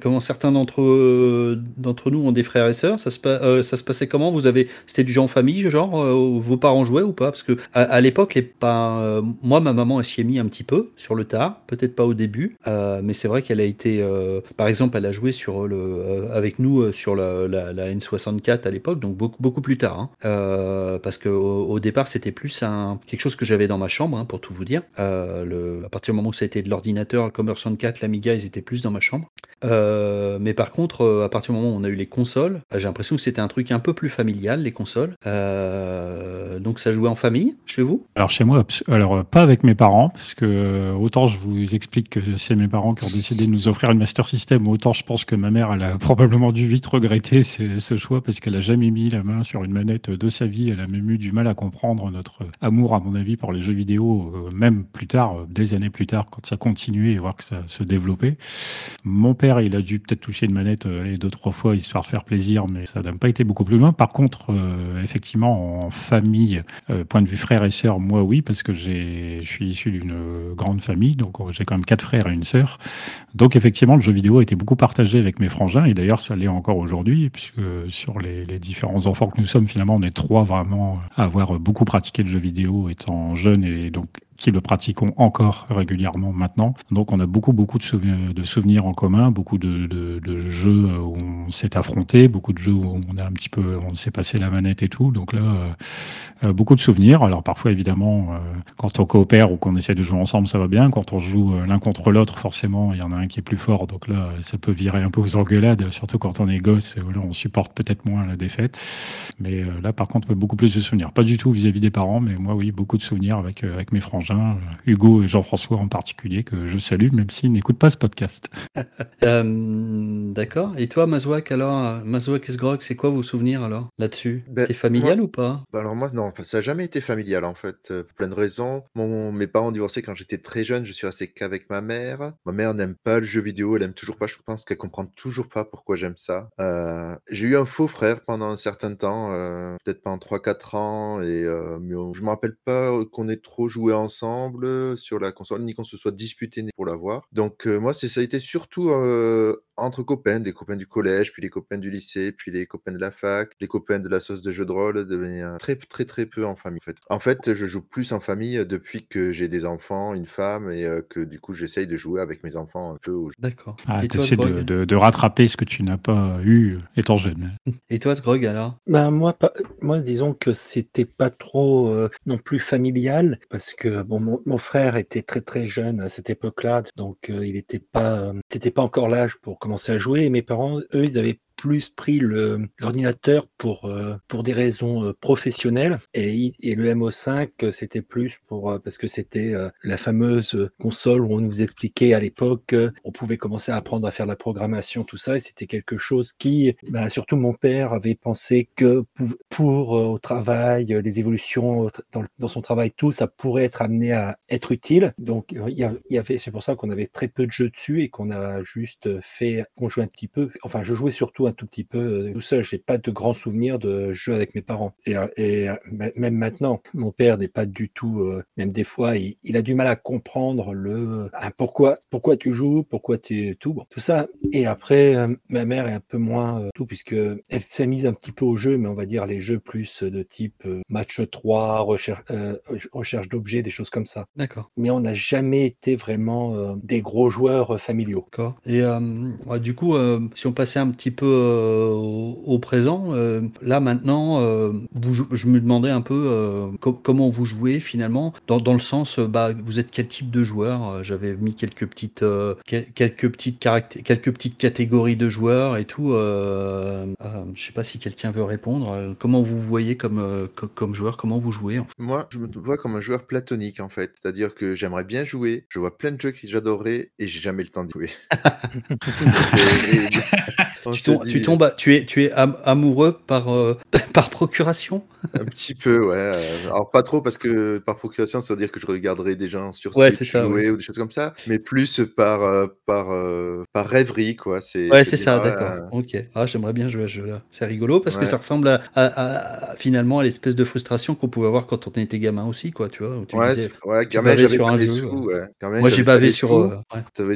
comment certains d'entre d'entre nous ont des frères et sœurs, ça se, pa- euh, ça se passait comment? Vous avez, c'était du jeu en famille, genre euh, vos parents jouaient ou pas? Parce que à, l'époque, les pas, euh, moi, ma maman, elle s'y est mis un petit peu sur le tard, peut-être pas au début, euh, mais c'est vrai qu'elle a été, euh, par exemple, elle a joué sur le, euh, avec nous euh, sur la, la, la N64 à l'époque, donc beaucoup beaucoup plus tard, hein. Euh, parce que au, départ, c'était plus un quelque chose que j'avais dans ma chambre, hein, pour tout vous dire. Euh, à partir du moment où ça a été de l'ordinateur, le Commodore 64, l'Amiga, ils étaient plus dans ma chambre. Euh, mais par contre, euh, à partir du moment où on a eu les consoles, euh, j'ai l'impression que c'était un truc un peu plus familial, les consoles. Euh, donc ça jouait en famille chez vous? Alors chez moi, alors euh, pas avec mes parents, parce que euh, autant je vous explique que c'est mes parents qui ont décidé de nous offrir une Master System, autant je pense que ma mère, elle a probablement dû vite regretter ce, choix, parce qu'elle a jamais mis la main sur une manette de sa vie, elle a même eu du mal à comprendre notre amour, à mon avis, pour les jeux vidéo, même plus tard, des années plus tard, quand ça continuait et voir que ça se développait. Mon père, il a dû peut-être toucher une manette allez, deux, trois fois, histoire de faire plaisir, mais ça n'a pas été beaucoup plus loin. Par contre, euh, effectivement, en famille, euh, point de vue frères et sœurs, moi oui, parce que je suis issu d'une grande famille, donc euh, j'ai quand même quatre frères et une sœur. Donc effectivement, le jeu vidéo a été beaucoup partagé avec mes frangins, et d'ailleurs ça l'est encore aujourd'hui, puisque sur les, les différents enfants que nous sommes, finalement, on est trois vraiment à avoir beaucoup pratiqué le jeu vidéo étant jeunes, et donc qui le pratiquons encore régulièrement maintenant. Donc on a beaucoup beaucoup de souvenirs, de souvenirs en commun, beaucoup de, de, de jeux où on s'est affronté, beaucoup de jeux où on a un petit peu, on s'est passé la manette et tout. Donc là, euh, euh, beaucoup de souvenirs. Alors parfois évidemment, euh, quand on coopère ou qu'on essaie de jouer ensemble, ça va bien. Quand on joue euh, l'un contre l'autre, forcément, il y en a un qui est plus fort. Donc là, ça peut virer un peu aux engueulades, surtout quand on est gosse. Voilà, on supporte peut-être moins la défaite. Mais euh, là, par contre, beaucoup plus de souvenirs. Pas du tout vis-à-vis des parents, mais moi, oui, beaucoup de souvenirs avec, euh, avec mes frangins Hugo et Jean-François en particulier, que je salue, même s'ils n'écoutent pas ce podcast. Euh, D'accord. Et toi, Mazouak, alors Mazouak Esgrog, c'est quoi vos souvenirs alors là-dessus? Ben, C'était familial ou pas? Bah alors moi, non, ça n'a jamais été familial en fait, euh, pour plein de raisons. Mon, mes parents ont divorcé quand j'étais très jeune, je suis resté qu'avec ma mère. Ma mère n'aime pas le jeu vidéo, elle aime toujours pas, je pense qu'elle comprend toujours pas pourquoi j'aime ça. Euh, j'ai eu un faux frère pendant un certain temps, euh, peut-être pendant 3-4 ans, et euh, mais on- je me rappelle pas qu'on ait trop joué ensemble sur la console, ni qu'on se soit disputé pour l'avoir. Donc euh, moi, ça a été surtout euh, entre copains, des copains du collège, puis les copains du lycée, puis les copains de la fac, les copains de la sauce de jeu de rôle, de venir très très très peu en famille en fait. En fait, je joue plus en famille depuis que j'ai des enfants, une femme, et euh, que du coup j'essaye de jouer avec mes enfants un peu. au jeu. D'accord. Ah, Et toi, de, Sgrog de- de rattraper ce que tu n'as pas eu étant jeune. Et toi, Sgrog, alors? Ben moi, pas, moi, disons que c'était pas trop euh, non plus familial parce que bon, mon, mon frère était très très jeune à cette époque-là, donc euh, il était pas, euh, c'était pas encore l'âge pour commencer à jouer. Et mes parents, eux, ils avaient plus pris l'ordinateur pour euh, pour des raisons euh, professionnelles. Et, et le MO5 euh, c'était plus pour euh, parce que c'était la fameuse console où on nous expliquait à l'époque on pouvait commencer à apprendre à faire la programmation tout ça. Et c'était quelque chose qui bah, surtout mon père avait pensé que pour, pour, au travail les évolutions dans, dans son travail tout ça pourrait être amené à être utile. Donc il y avait c'est pour ça qu'on avait très peu de jeux dessus et qu'on a juste fait qu'on jouait un petit peu enfin je jouais surtout un tout petit peu euh, tout seul. J'ai pas de grands souvenirs de jeux avec mes parents. Et, euh, et euh, même maintenant mon père n'est pas du tout euh, même des fois il, il a du mal à comprendre le ah, pourquoi pourquoi tu joues pourquoi tu tout bon, tout ça. Et après euh, ma mère est un peu moins euh, tout puisque elle s'est mise un petit peu au jeu mais on va dire les jeux plus de type match 3 recherche recherche d'objets des choses comme ça. D'accord. mais on n'a jamais été vraiment des gros joueurs familiaux. D'accord. Et ouais, du coup, si on passait un petit peu euh, au, au présent, euh, là maintenant, euh, vous je me demandais un peu euh, co- comment vous jouez finalement, dans, dans le sens, bah, vous êtes quel type de joueur? J'avais mis quelques petites, euh, quel- quelques petites quelques petites catégories de joueurs et tout. Euh, euh, je sais pas si quelqu'un veut répondre. Comment vous voyez comme euh, co- comme joueur? Comment vous jouez en fait? Moi, je me vois comme un joueur platonique en fait, c'est-à-dire que j'aimerais bien jouer, je vois plein de jeux que j'adorerais et j'ai jamais le temps de jouer. On tu, tombes, dit- tu tombes, à- tu es, tu es am- amoureux par, euh, par procuration? Un petit peu, ouais. euh, Alors pas trop parce que par procuration, ça veut dire que je regarderais des gens sur Ouais, Twitch c'est ça, jouer ou des choses comme ça, mais plus par euh, par euh, par rêverie quoi. Ouais, c'est ça, d'accord. Ok. Ah, j'aimerais bien jouer à ce jeu-là. C'est rigolo parce que ça ressemble à, à- à- finalement à l'espèce de frustration qu'on pouvait avoir quand on était gamin aussi, quoi, tu vois. où tu Ouais, disais, ouais, bavais j'avais sur un jeu, sous, ouais. Gamin, moi j'ai bavé sur.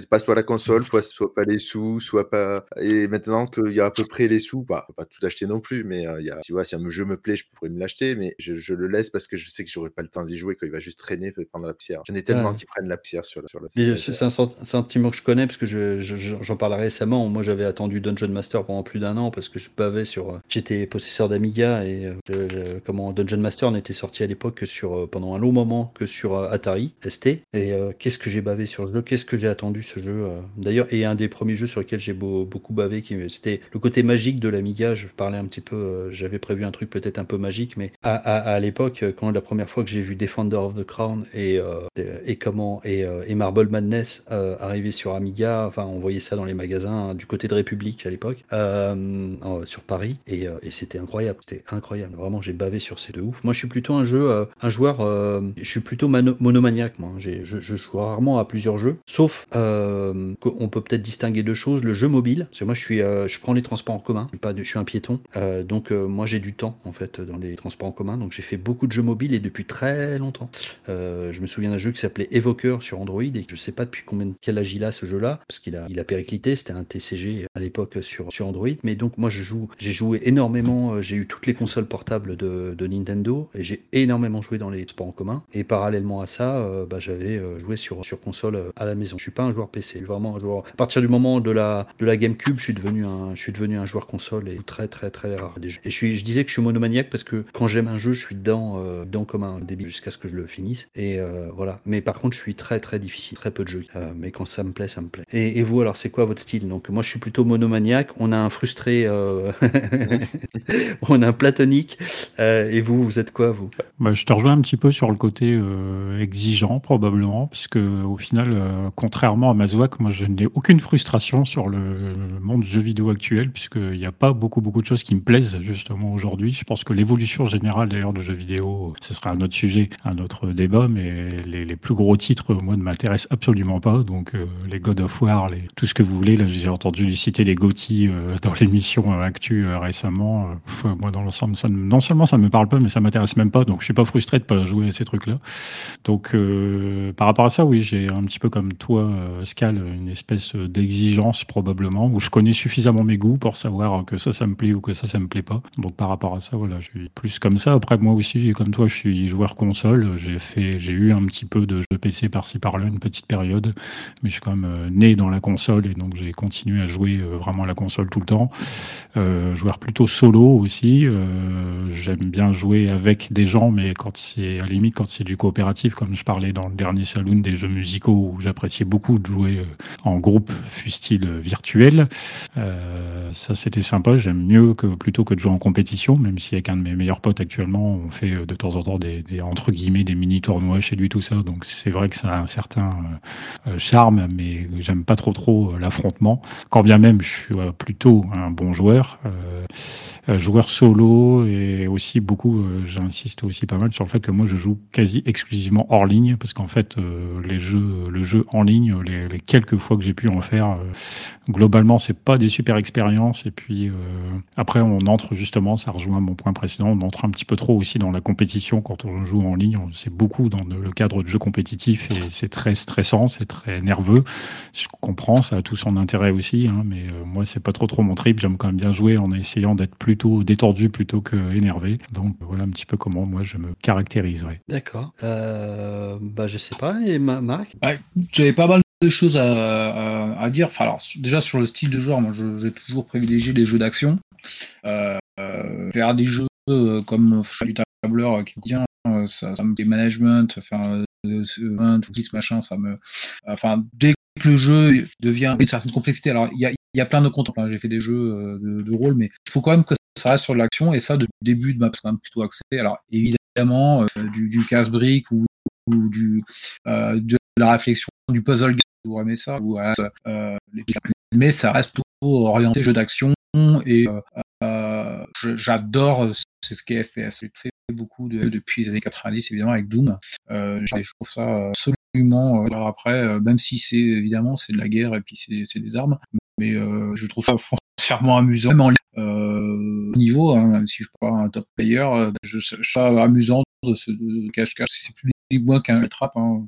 pas soit la console, soit, soit pas les sous, soit pas. Et maintenant qu'il y a à peu près les sous, bah, pas tout acheter non plus, mais euh, il y a, tu vois, si un jeu me plaît, je pourrais me l'acheter, mais je, je le laisse parce que je sais que j'aurai pas le temps d'y jouer, quand il va juste traîner et prendre la pierre. J'en ai tellement Ouais. qui prennent la pierre sur la. Sur la sur c'est un sent- sentiment que je connais parce que je- je- je- j'en parlais récemment. Moi, j'avais attendu Dungeon Master pendant plus d'un an parce que je bavais sur. euh, J'étais possesseur d'Amiga et euh, le- le- comment Dungeon Master n'était sorti à l'époque que sur euh, pendant un long moment que sur euh, Atari ST. Et euh, qu'est-ce que j'ai bavé sur ce jeu? Qu'est-ce que j'ai attendu ce jeu euh? D'ailleurs, et un des premiers jeux sur lesquels j'ai beau- beaucoup bavé, qui c'était le côté magique de l'Amiga. Je parlais un petit peu. euh, J'avais prévu un truc peut-être un peu magique, mais à, à- l'époque, euh, quand la première fois que j'ai vu Defender of the Crown et, euh, et comment et, et Marble Madness arriver sur Amiga, enfin on voyait ça dans les magasins hein, du côté de République à l'époque, sur Paris, et, c'était incroyable, c'était incroyable. Vraiment, j'ai bavé sur ces deux ouf. Moi, je suis plutôt un jeu, un joueur, je suis plutôt monomaniaque. Moi, J'ai- je, je joue rarement à plusieurs jeux, sauf qu'on peut peut-être distinguer deux choses le jeu mobile. Parce que moi, je suis, euh, je prends les transports en commun. Je suis, pas, de- un piéton, Euh, donc euh, moi j'ai du temps en fait dans les transports en commun. Donc j'ai fait beaucoup de jeux mobiles et depuis très longtemps. Je me souviens d'un jeu qui s'appelait Evoker sur Android et je sais pas depuis combien quel âge il a ce jeu-là parce qu'il a il a périclité. C'était un TCG à l'époque sur sur Android. Mais donc moi je joue, j'ai joué énormément. J'ai eu toutes les consoles portables de, de Nintendo et j'ai énormément joué dans les sports en commun. Et parallèlement à ça, bah, j'avais joué sur sur console à la maison. Je suis pas un joueur PC, vraiment un joueur. À partir du moment de la de la GameCube, je suis devenu un je suis devenu un joueur console et très très très rare des jeux. Et je disais que je suis monomaniaque parce que quand j'aime un jeu, je suis dedans euh, dedans comme un débile jusqu'à ce que je le finisse. Et euh, voilà. Mais par contre, je suis très très difficile, très peu de jeux. Euh, mais quand ça me plaît, ça me plaît. Et, vous alors, c'est quoi votre style? Donc moi, je suis plutôt monomaniaque. On a un frustré, on a un platonique. Et vous, vous êtes quoi, vous? Bah, je te rejoins un petit peu sur le côté exigeant, probablement, puisque au final, contrairement à Mazouak, moi, je n'ai aucune frustration sur le, monde jeu vidéo actuel, puisqu'il n'y a pas beaucoup, beaucoup de choses qui me plaisent, justement, aujourd'hui. Je pense que l'évolution générale, d'ailleurs, du jeu vidéo, ce sera un autre sujet, un autre débat, mais les, les plus gros titres, moi, ne m'intéressent absolument pas. Donc, euh, les God of War, les, tout ce que vous voulez, là, j'ai entendu citer les GOTY euh, dans l'émission euh, Actu euh, récemment. Euh, moi, dans l'ensemble, ça, ne- non seulement ça me parle pas, mais ça m'intéresse même pas. Donc, je suis pas frustré de pas jouer à ces trucs-là. Donc, par rapport à ça, oui, j'ai un petit peu comme toi, Scal, une espèce d'exigence probablement, où je connais suffisamment mes goûts pour savoir que ça, ça me plaît ou que ça, ça me plaît pas. Donc, par rapport à ça, voilà, je suis plus comme ça. Après, moi aussi, comme toi, je suis joueur console. J'ai fait, j'ai eu un petit peu de jeux PC par-ci par-là, une petite période, mais je suis quand même euh, né dans la console et donc j'ai continué à jouer euh, vraiment à la console tout le temps. Euh, joueur plutôt solo aussi. J'aime bien jouer avec des gens, mais quand c'est à la limite quand c'est du coopératif, comme je parlais dans le dernier saloon des jeux musicaux où j'appréciais beaucoup de jouer en groupe, fût-il virtuel. Ça c'était sympa. J'aime mieux que plutôt que de jouer en compétition, même si avec un de mes meilleurs potes actuellement, on fait euh, de temps en temps des, entre guillemets des mini tournois chez lui tout ça. Donc c'est vrai que ça a un certain euh, euh, charme, mais j'aime pas trop trop euh, l'affrontement. Quand bien même je suis euh, plutôt un bon joueur, euh, euh, joueur solo et aussi beaucoup, euh, j'insiste aussi pas mal sur le fait que moi je joue quasi exclusivement hors ligne parce qu'en fait euh, les jeux, le jeu en ligne, les, les quelques fois que j'ai pu en faire, euh, globalement c'est pas des super expériences et puis euh, après on entre justement, ça rejoint mon point précédent, on entre un petit peu trop aussi dans la compétition quand on joue en ligne, on- c'est beaucoup dans le le cadre de jeux compétitifs et c'est très stressant, c'est très nerveux. Je comprends, ça a tout son intérêt aussi, hein, mais euh, moi c'est pas trop trop mon trip. J'aime quand même bien jouer en essayant d'être plutôt détendu plutôt que énervé. Donc voilà un petit peu comment moi je me caractériserais. D'accord. Euh, bah, je sais pas. Et Ma- Marc? J'avais pas mal de choses à, dire. Enfin, déjà sur le style de joueur, moi j'ai toujours privilégié les jeux d'action. Euh, euh, faire des jeux euh, comme du tableur euh, qui vient, ça, ça me fait management, un, tout ce machin, ça me. Enfin, dès que le jeu devient une certaine complexité, alors il y a, plein de comptes. hein, J'ai fait des jeux de, rôle, mais il faut quand même que ça reste sur l'action et ça depuis le début de ma quand même plutôt axé. Alors évidemment, du, casse-brique ou, de la réflexion, du puzzle toujours aimé ça. Ou, euh, les- mais ça reste plutôt orienté jeu d'action et euh, euh, je- j'adore ce qu'est FPS. J'ai fait beaucoup de, depuis les années 90 évidemment avec Doom. Euh, je je trouve ça absolument. alors après, même si c'est évidemment c'est de la guerre et puis c'est des armes, mais je trouve ça foncièrement amusant. Même en. Euh, au niveau, hein, même si je suis pas un top player, euh, je, je trouve ça amusant de se cache-cache. C'est plus moi qu'un trap. Hein,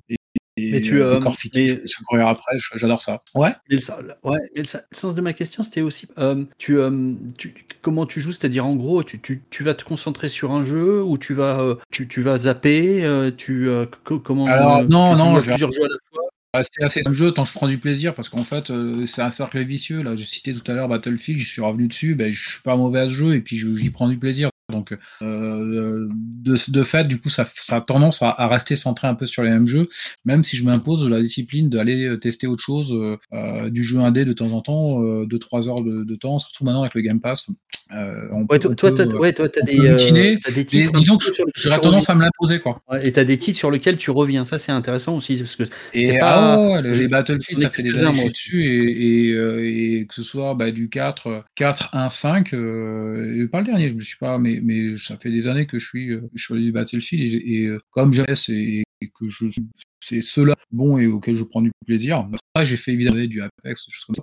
et, Mais tu, euh, euh, corps fictif, mais- se courir après, j'adore ça. Ouais. Mais le, ouais, mais le sen- le sens de ma question, c'était aussi, euh, tu, euh, tu- comment tu joues, c'est-à-dire en gros, tu, tu, tu vas te concentrer sur un jeu ou tu vas, tu, tu vas zapper, tu, euh, co- comment Alors, euh, non, tu non, je vais- plusieurs jeux à la fois? Ah, C'est assez un jeu tant que je prends du plaisir parce qu'en fait euh, c'est un cercle vicieux là. J'ai cité tout à l'heure Battlefield, je suis revenu dessus, ben, je suis pas mauvais à ce jeu et puis j'y prends du plaisir. Donc euh, de, de fait, du coup, ça, ça a tendance à, à rester centré un peu sur les mêmes jeux, même si je m'impose la discipline d'aller euh, tester autre chose, euh, du jeu indé de temps en temps, euh, de 3 heures de, de temps, surtout maintenant avec le Game Pass. On Ouais, peut- toi, peut, ouais, toi, t'as des, titres. disons que j'aurais tendance à me l'imposer quoi. Ouais, et t'as des titres sur lesquels tu reviens. Ça, c'est intéressant aussi parce que c'est ah pas. ouais, les Battlefield, ça fait des années que je dessus, et, et, et que ce soit bah, du 4, euh, 4, 1, 5, euh, et pas le dernier, je me suis pas, mais, mais ça fait des années que je suis, euh, je suis allé du Battlefield, et, euh, comme j'aime et, et que je c'est ceux-là bons et auxquels je prends du plaisir. Après, j'ai fait évidemment du Apex, comme ça.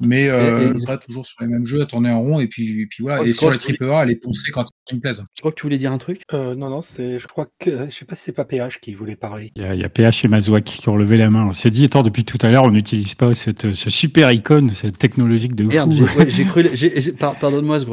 Mais euh, Et- et- toujours sur les mêmes jeux, à tourner en rond, et puis, et puis voilà. Oh, Et sur les triple A, les poncer quand ils me plaisent. Je crois que tu voulais dire un truc? Euh, non, non, c'est, je crois que, je sais pas si c'est pas PH qui voulait parler. Il y, a, il y a PH et Mazouak qui ont levé la main. On s'est dit, attends, depuis tout à l'heure, on n'utilise pas cette, ce super icône, cette technologique de Merde, fou. j'ai, ouais, j'ai cru. j'ai- par- pardonne-moi, je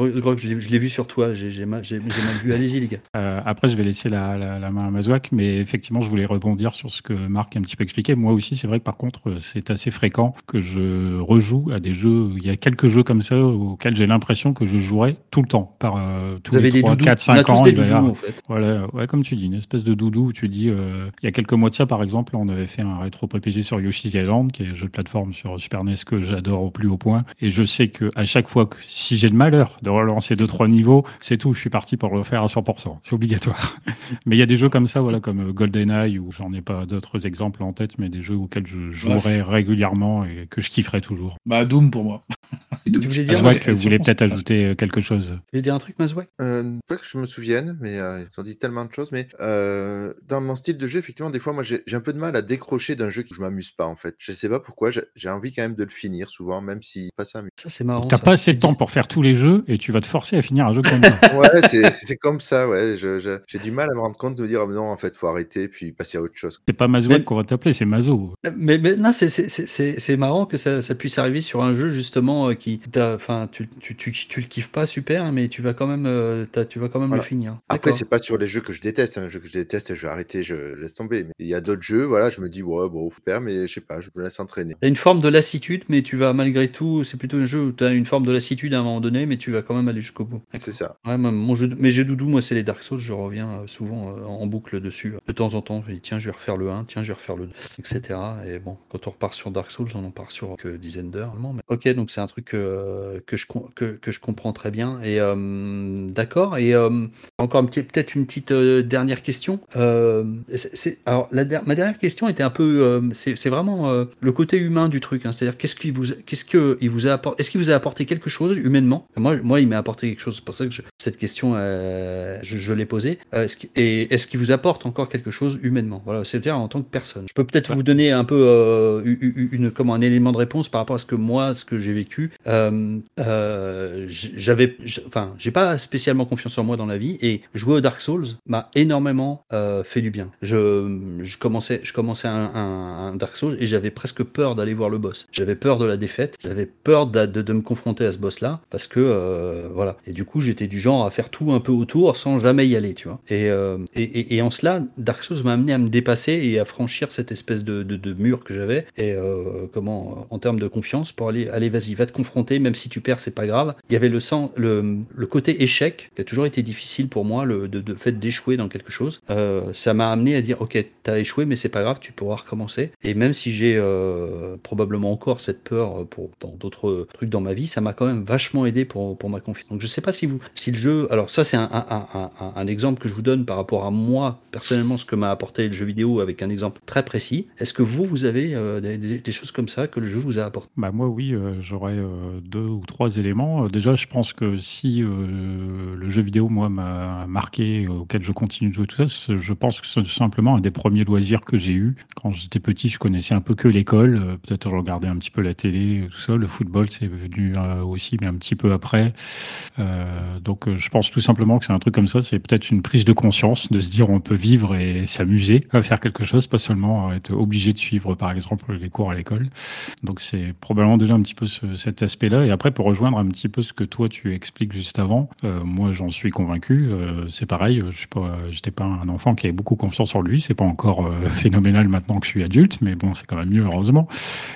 l'ai, je l'ai vu sur toi. J'ai, j'ai mal, j'ai- j'ai mal vu. Allez-y, les gars. Euh, après, je vais laisser la, la, la main à Mazouak, mais effectivement, je voulais rebondir sur ce que Marc a un petit peu expliqué. Moi aussi, c'est vrai que par contre, euh, c'est assez fréquent que je rejoue à des jeux, il y a quelques jeux comme ça auxquels j'ai l'impression que je jouerais tout le temps, par euh, tous Vous avez les des 3, doudous. 4, On a 5 tous ans. des doudous, avoir- en fait. voilà, ouais, comme tu dis, une espèce de doudou où tu dis, euh, il y a quelques mois de ça, par exemple, on avait fait un rétro PPG sur Yoshi's Island, qui est un jeu de plateforme sur Super NES que j'adore au plus haut point. Et je sais que à chaque fois que, si j'ai le malheur de relancer deux, trois niveaux, c'est tout, je suis parti pour le faire à 100%. C'est obligatoire. mais il y a des jeux comme ça, voilà, comme euh, GoldenEye, où j'en ai pas d'autres exemples en tête, mais des jeux auxquels je jouerais régulièrement et que je kifferais toujours. Bah, Doom pour moi. Tu voulais dire, Mazouak, c'est- vous voulez peut-être ajouter euh, quelque chose tu voulais dire un truc, Mazouak? Euh, pas que je me souvienne, mais euh, ils ont dit tellement de choses. Mais euh, dans mon style de jeu, effectivement, des fois, moi, j'ai un peu de mal à décrocher d'un jeu que je m'amuse pas, en fait. Je sais pas pourquoi, j'ai envie quand même de le finir, souvent, même si pas ça. Ça, c'est marrant. T'as pas assez de temps pour faire tous les jeux et tu vas te forcer à finir un jeu comme ça. Ouais, c'est comme ça, ouais. J'ai du mal à me rendre compte de me dire, oh, non, en fait, faut arrêter, puis passer à autre chose. C'est pas Mazouak Mais- qu'on va t'appeler, c'est Mazo. Mais, mais non, c'est marrant que ça, ça puisse arriver sur un jeu justement euh, qui, t'as- enfin, tu, tu, tu, tu le kiffes pas super, mais tu vas quand même, euh, tu vas quand même Voilà. le finir. Après, c'est pas sur les jeux que je déteste. Un jeu que je déteste, je vais arrêter, je laisse tomber. Mais il y a d'autres jeux, voilà, je me dis, ouais, bon, super, mais je sais pas, je me laisse entraîner. T'as une forme de lassitude, mais tu vas malgré tout. C'est plutôt un jeu où t'as une forme de lassitude à un moment donné, mais tu vas quand même aller jusqu'au bout. C'est ça. Ouais, mon jeu, mes jeux doudou, moi, c'est les Dark Souls. Je reviens euh, souvent en boucle dessus. De temps en temps, je dis, tiens, je vais refaire le 1, tiens, je vais refaire le 2, etc. Et bon, quand on repart sur Dark Souls, on en part sur que dizaines d'heures. Ok, donc c'est un truc euh, que, que, je comprends très bien. Et euh, d'accord. Et euh, encore peut-être une petite dernière question. Alors, ma dernière question était un peu. c'est vraiment le côté humain du truc. hein. C'est-à-dire, qu'est-ce qu'il vous, qu'est-ce que vous a apporté Est-ce qu'il vous a apporté quelque chose humainement? Moi, moi, il m'a apporté quelque chose. C'est pour ça que je- cette question, euh, je, l'ai posée. Euh, est-ce qu'il- et est-ce qu'il vous apporte encore quelque chose humainement? Voilà, c'est-à-dire en tant que personne. Je peux peut-être vous donner un peu euh, une, comment, un élément de réponse par rapport à ce que moi, ce que j'ai vécu. Euh, euh, j'avais, enfin, j'ai pas spécialement confiance en moi dans la vie et jouer au Dark Souls m'a énormément euh, fait du bien. Je, je commençais, je commençais un, Dark Souls et j'avais presque peur d'aller voir le boss. J'avais peur de la défaite, j'avais peur de, de me confronter à ce boss-là parce que euh, voilà. Et du coup, j'étais du genre à faire tout un peu autour sans jamais y aller, tu vois. Et, euh, et, en cela, Dark Souls m'a amené à me dépasser et à franchir cette espèce de, mur que j'avais et euh, comment en termes de confiance pour aller, allez, vas-y, va te confronter, même si tu perds, c'est pas grave. Il y avait le sens, le, côté échec qui a toujours été difficile pour moi, le de, fait d'échouer dans quelque chose. Euh, ça m'a amené à dire, ok, t'as échoué, mais c'est pas grave, tu pourras recommencer. Et même si j'ai euh, probablement encore cette peur pour d'autres trucs dans ma vie, ça m'a quand même vachement aidé pour, pour ma confiance. Donc je sais pas si vous, si le alors ça c'est un, exemple que je vous donne par rapport à moi personnellement ce que m'a apporté le jeu vidéo avec un exemple très précis. Est-ce que vous vous avez euh, des, choses comme ça que le jeu vous a apporté? Bah moi oui, euh, j'aurais euh, deux ou trois éléments. Déjà, je pense que si le jeu vidéo moi m'a marqué, auquel je continue de jouer tout ça, je pense que c'est simplement un des premiers loisirs que j'ai eu. Quand j'étais petit, je connaissais un peu que l'école. Peut-être je regardais un petit peu la télé, tout ça. Le football, c'est venu aussi, mais un petit peu après. Donc je pense tout simplement que c'est un truc comme ça. C'est peut-être une prise de conscience de se dire on peut vivre et s'amuser à faire quelque chose, pas seulement être obligé de suivre par exemple les cours à l'école. Donc c'est probablement déjà un petit peu ce- cet aspect-là. Et après, pour rejoindre un petit peu ce que toi tu expliques juste avant, euh, moi j'en suis convaincu. euh, c'est pareil, je suis pas, pas un enfant qui avait beaucoup confiance en lui. C'est pas encore euh, phénoménal maintenant que je suis adulte, mais bon, c'est quand même mieux heureusement.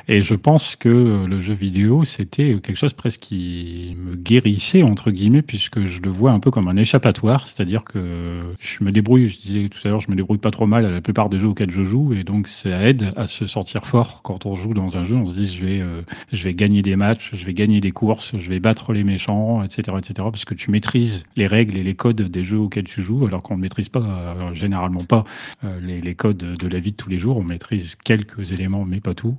Et je pense que le jeu vidéo c'était quelque chose presque qui me guérissait entre guillemets, puisque je le vois un peu comme un échappatoire, c'est-à-dire que je me débrouille. Je disais tout à l'heure, je me débrouille pas trop mal à la plupart des jeux auxquels je joue, et donc ça aide à se sentir fort quand on joue dans un jeu. On se dit je vais euh, je vais gagner des matchs, je vais gagner des courses, je vais battre les méchants, etc., etc. Parce que tu maîtrises les règles et les codes des jeux auxquels tu joues, alors qu'on ne maîtrise pas, euh, généralement pas, euh, les, les codes de la vie de tous les jours. On maîtrise quelques éléments, mais pas tout.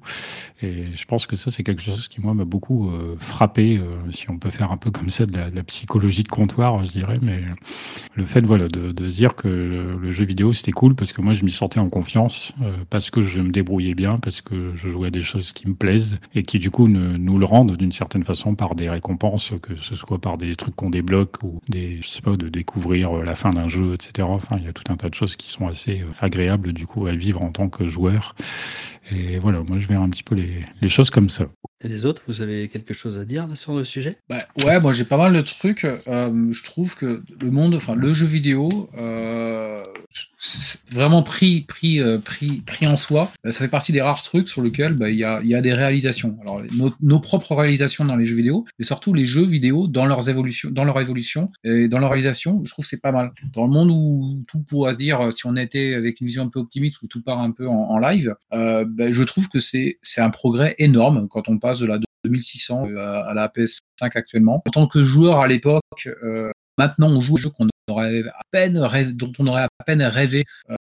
Et je pense que ça, c'est quelque chose qui, moi, m'a beaucoup euh, frappé, si on peut faire un peu comme ça de la, psychologie de je dirais. Mais le fait, voilà, de, se dire que le, jeu vidéo, c'était cool parce que moi, je m'y sentais en confiance, euh, parce que je me débrouillais bien, parce que je jouais à des choses qui me plaisent et qui, du coup, nous le rendent d'une certaine façon par des récompenses, que ce soit par des trucs qu'on débloque ou des, je sais pas, de découvrir euh, la fin d'un jeu, etc. Enfin, il y a tout un tas de choses qui sont assez euh, agréables, du coup, à vivre en tant que joueur. Et voilà, moi, je verrai un petit peu les choses comme ça. Et les autres, vous avez quelque chose à dire sur le sujet? Bah, ouais, moi j'ai pas mal de trucs. Euh, je trouve que le monde, enfin le jeu vidéo, euh, vraiment pris, pris, euh, pris, pris en soi. Euh, ça fait partie des rares trucs sur lesquels bah, il y, a, y a des réalisations. Alors nos, nos propres réalisations dans les jeux vidéo, mais surtout les jeux vidéo dans leurs évolutions, dans leur évolution et dans leur réalisation, je trouve que c'est pas mal. Dans le monde où tout pourra dire, euh, si on était avec une vision un peu optimiste où tout part un peu en, live, euh, bah, je trouve que c'est un progrès énorme quand on passe de la 2600 à, à la PS5 actuellement. En tant que joueur à l'époque, euh, maintenant on joue aux jeux qu'on dont on aurait à peine rêvé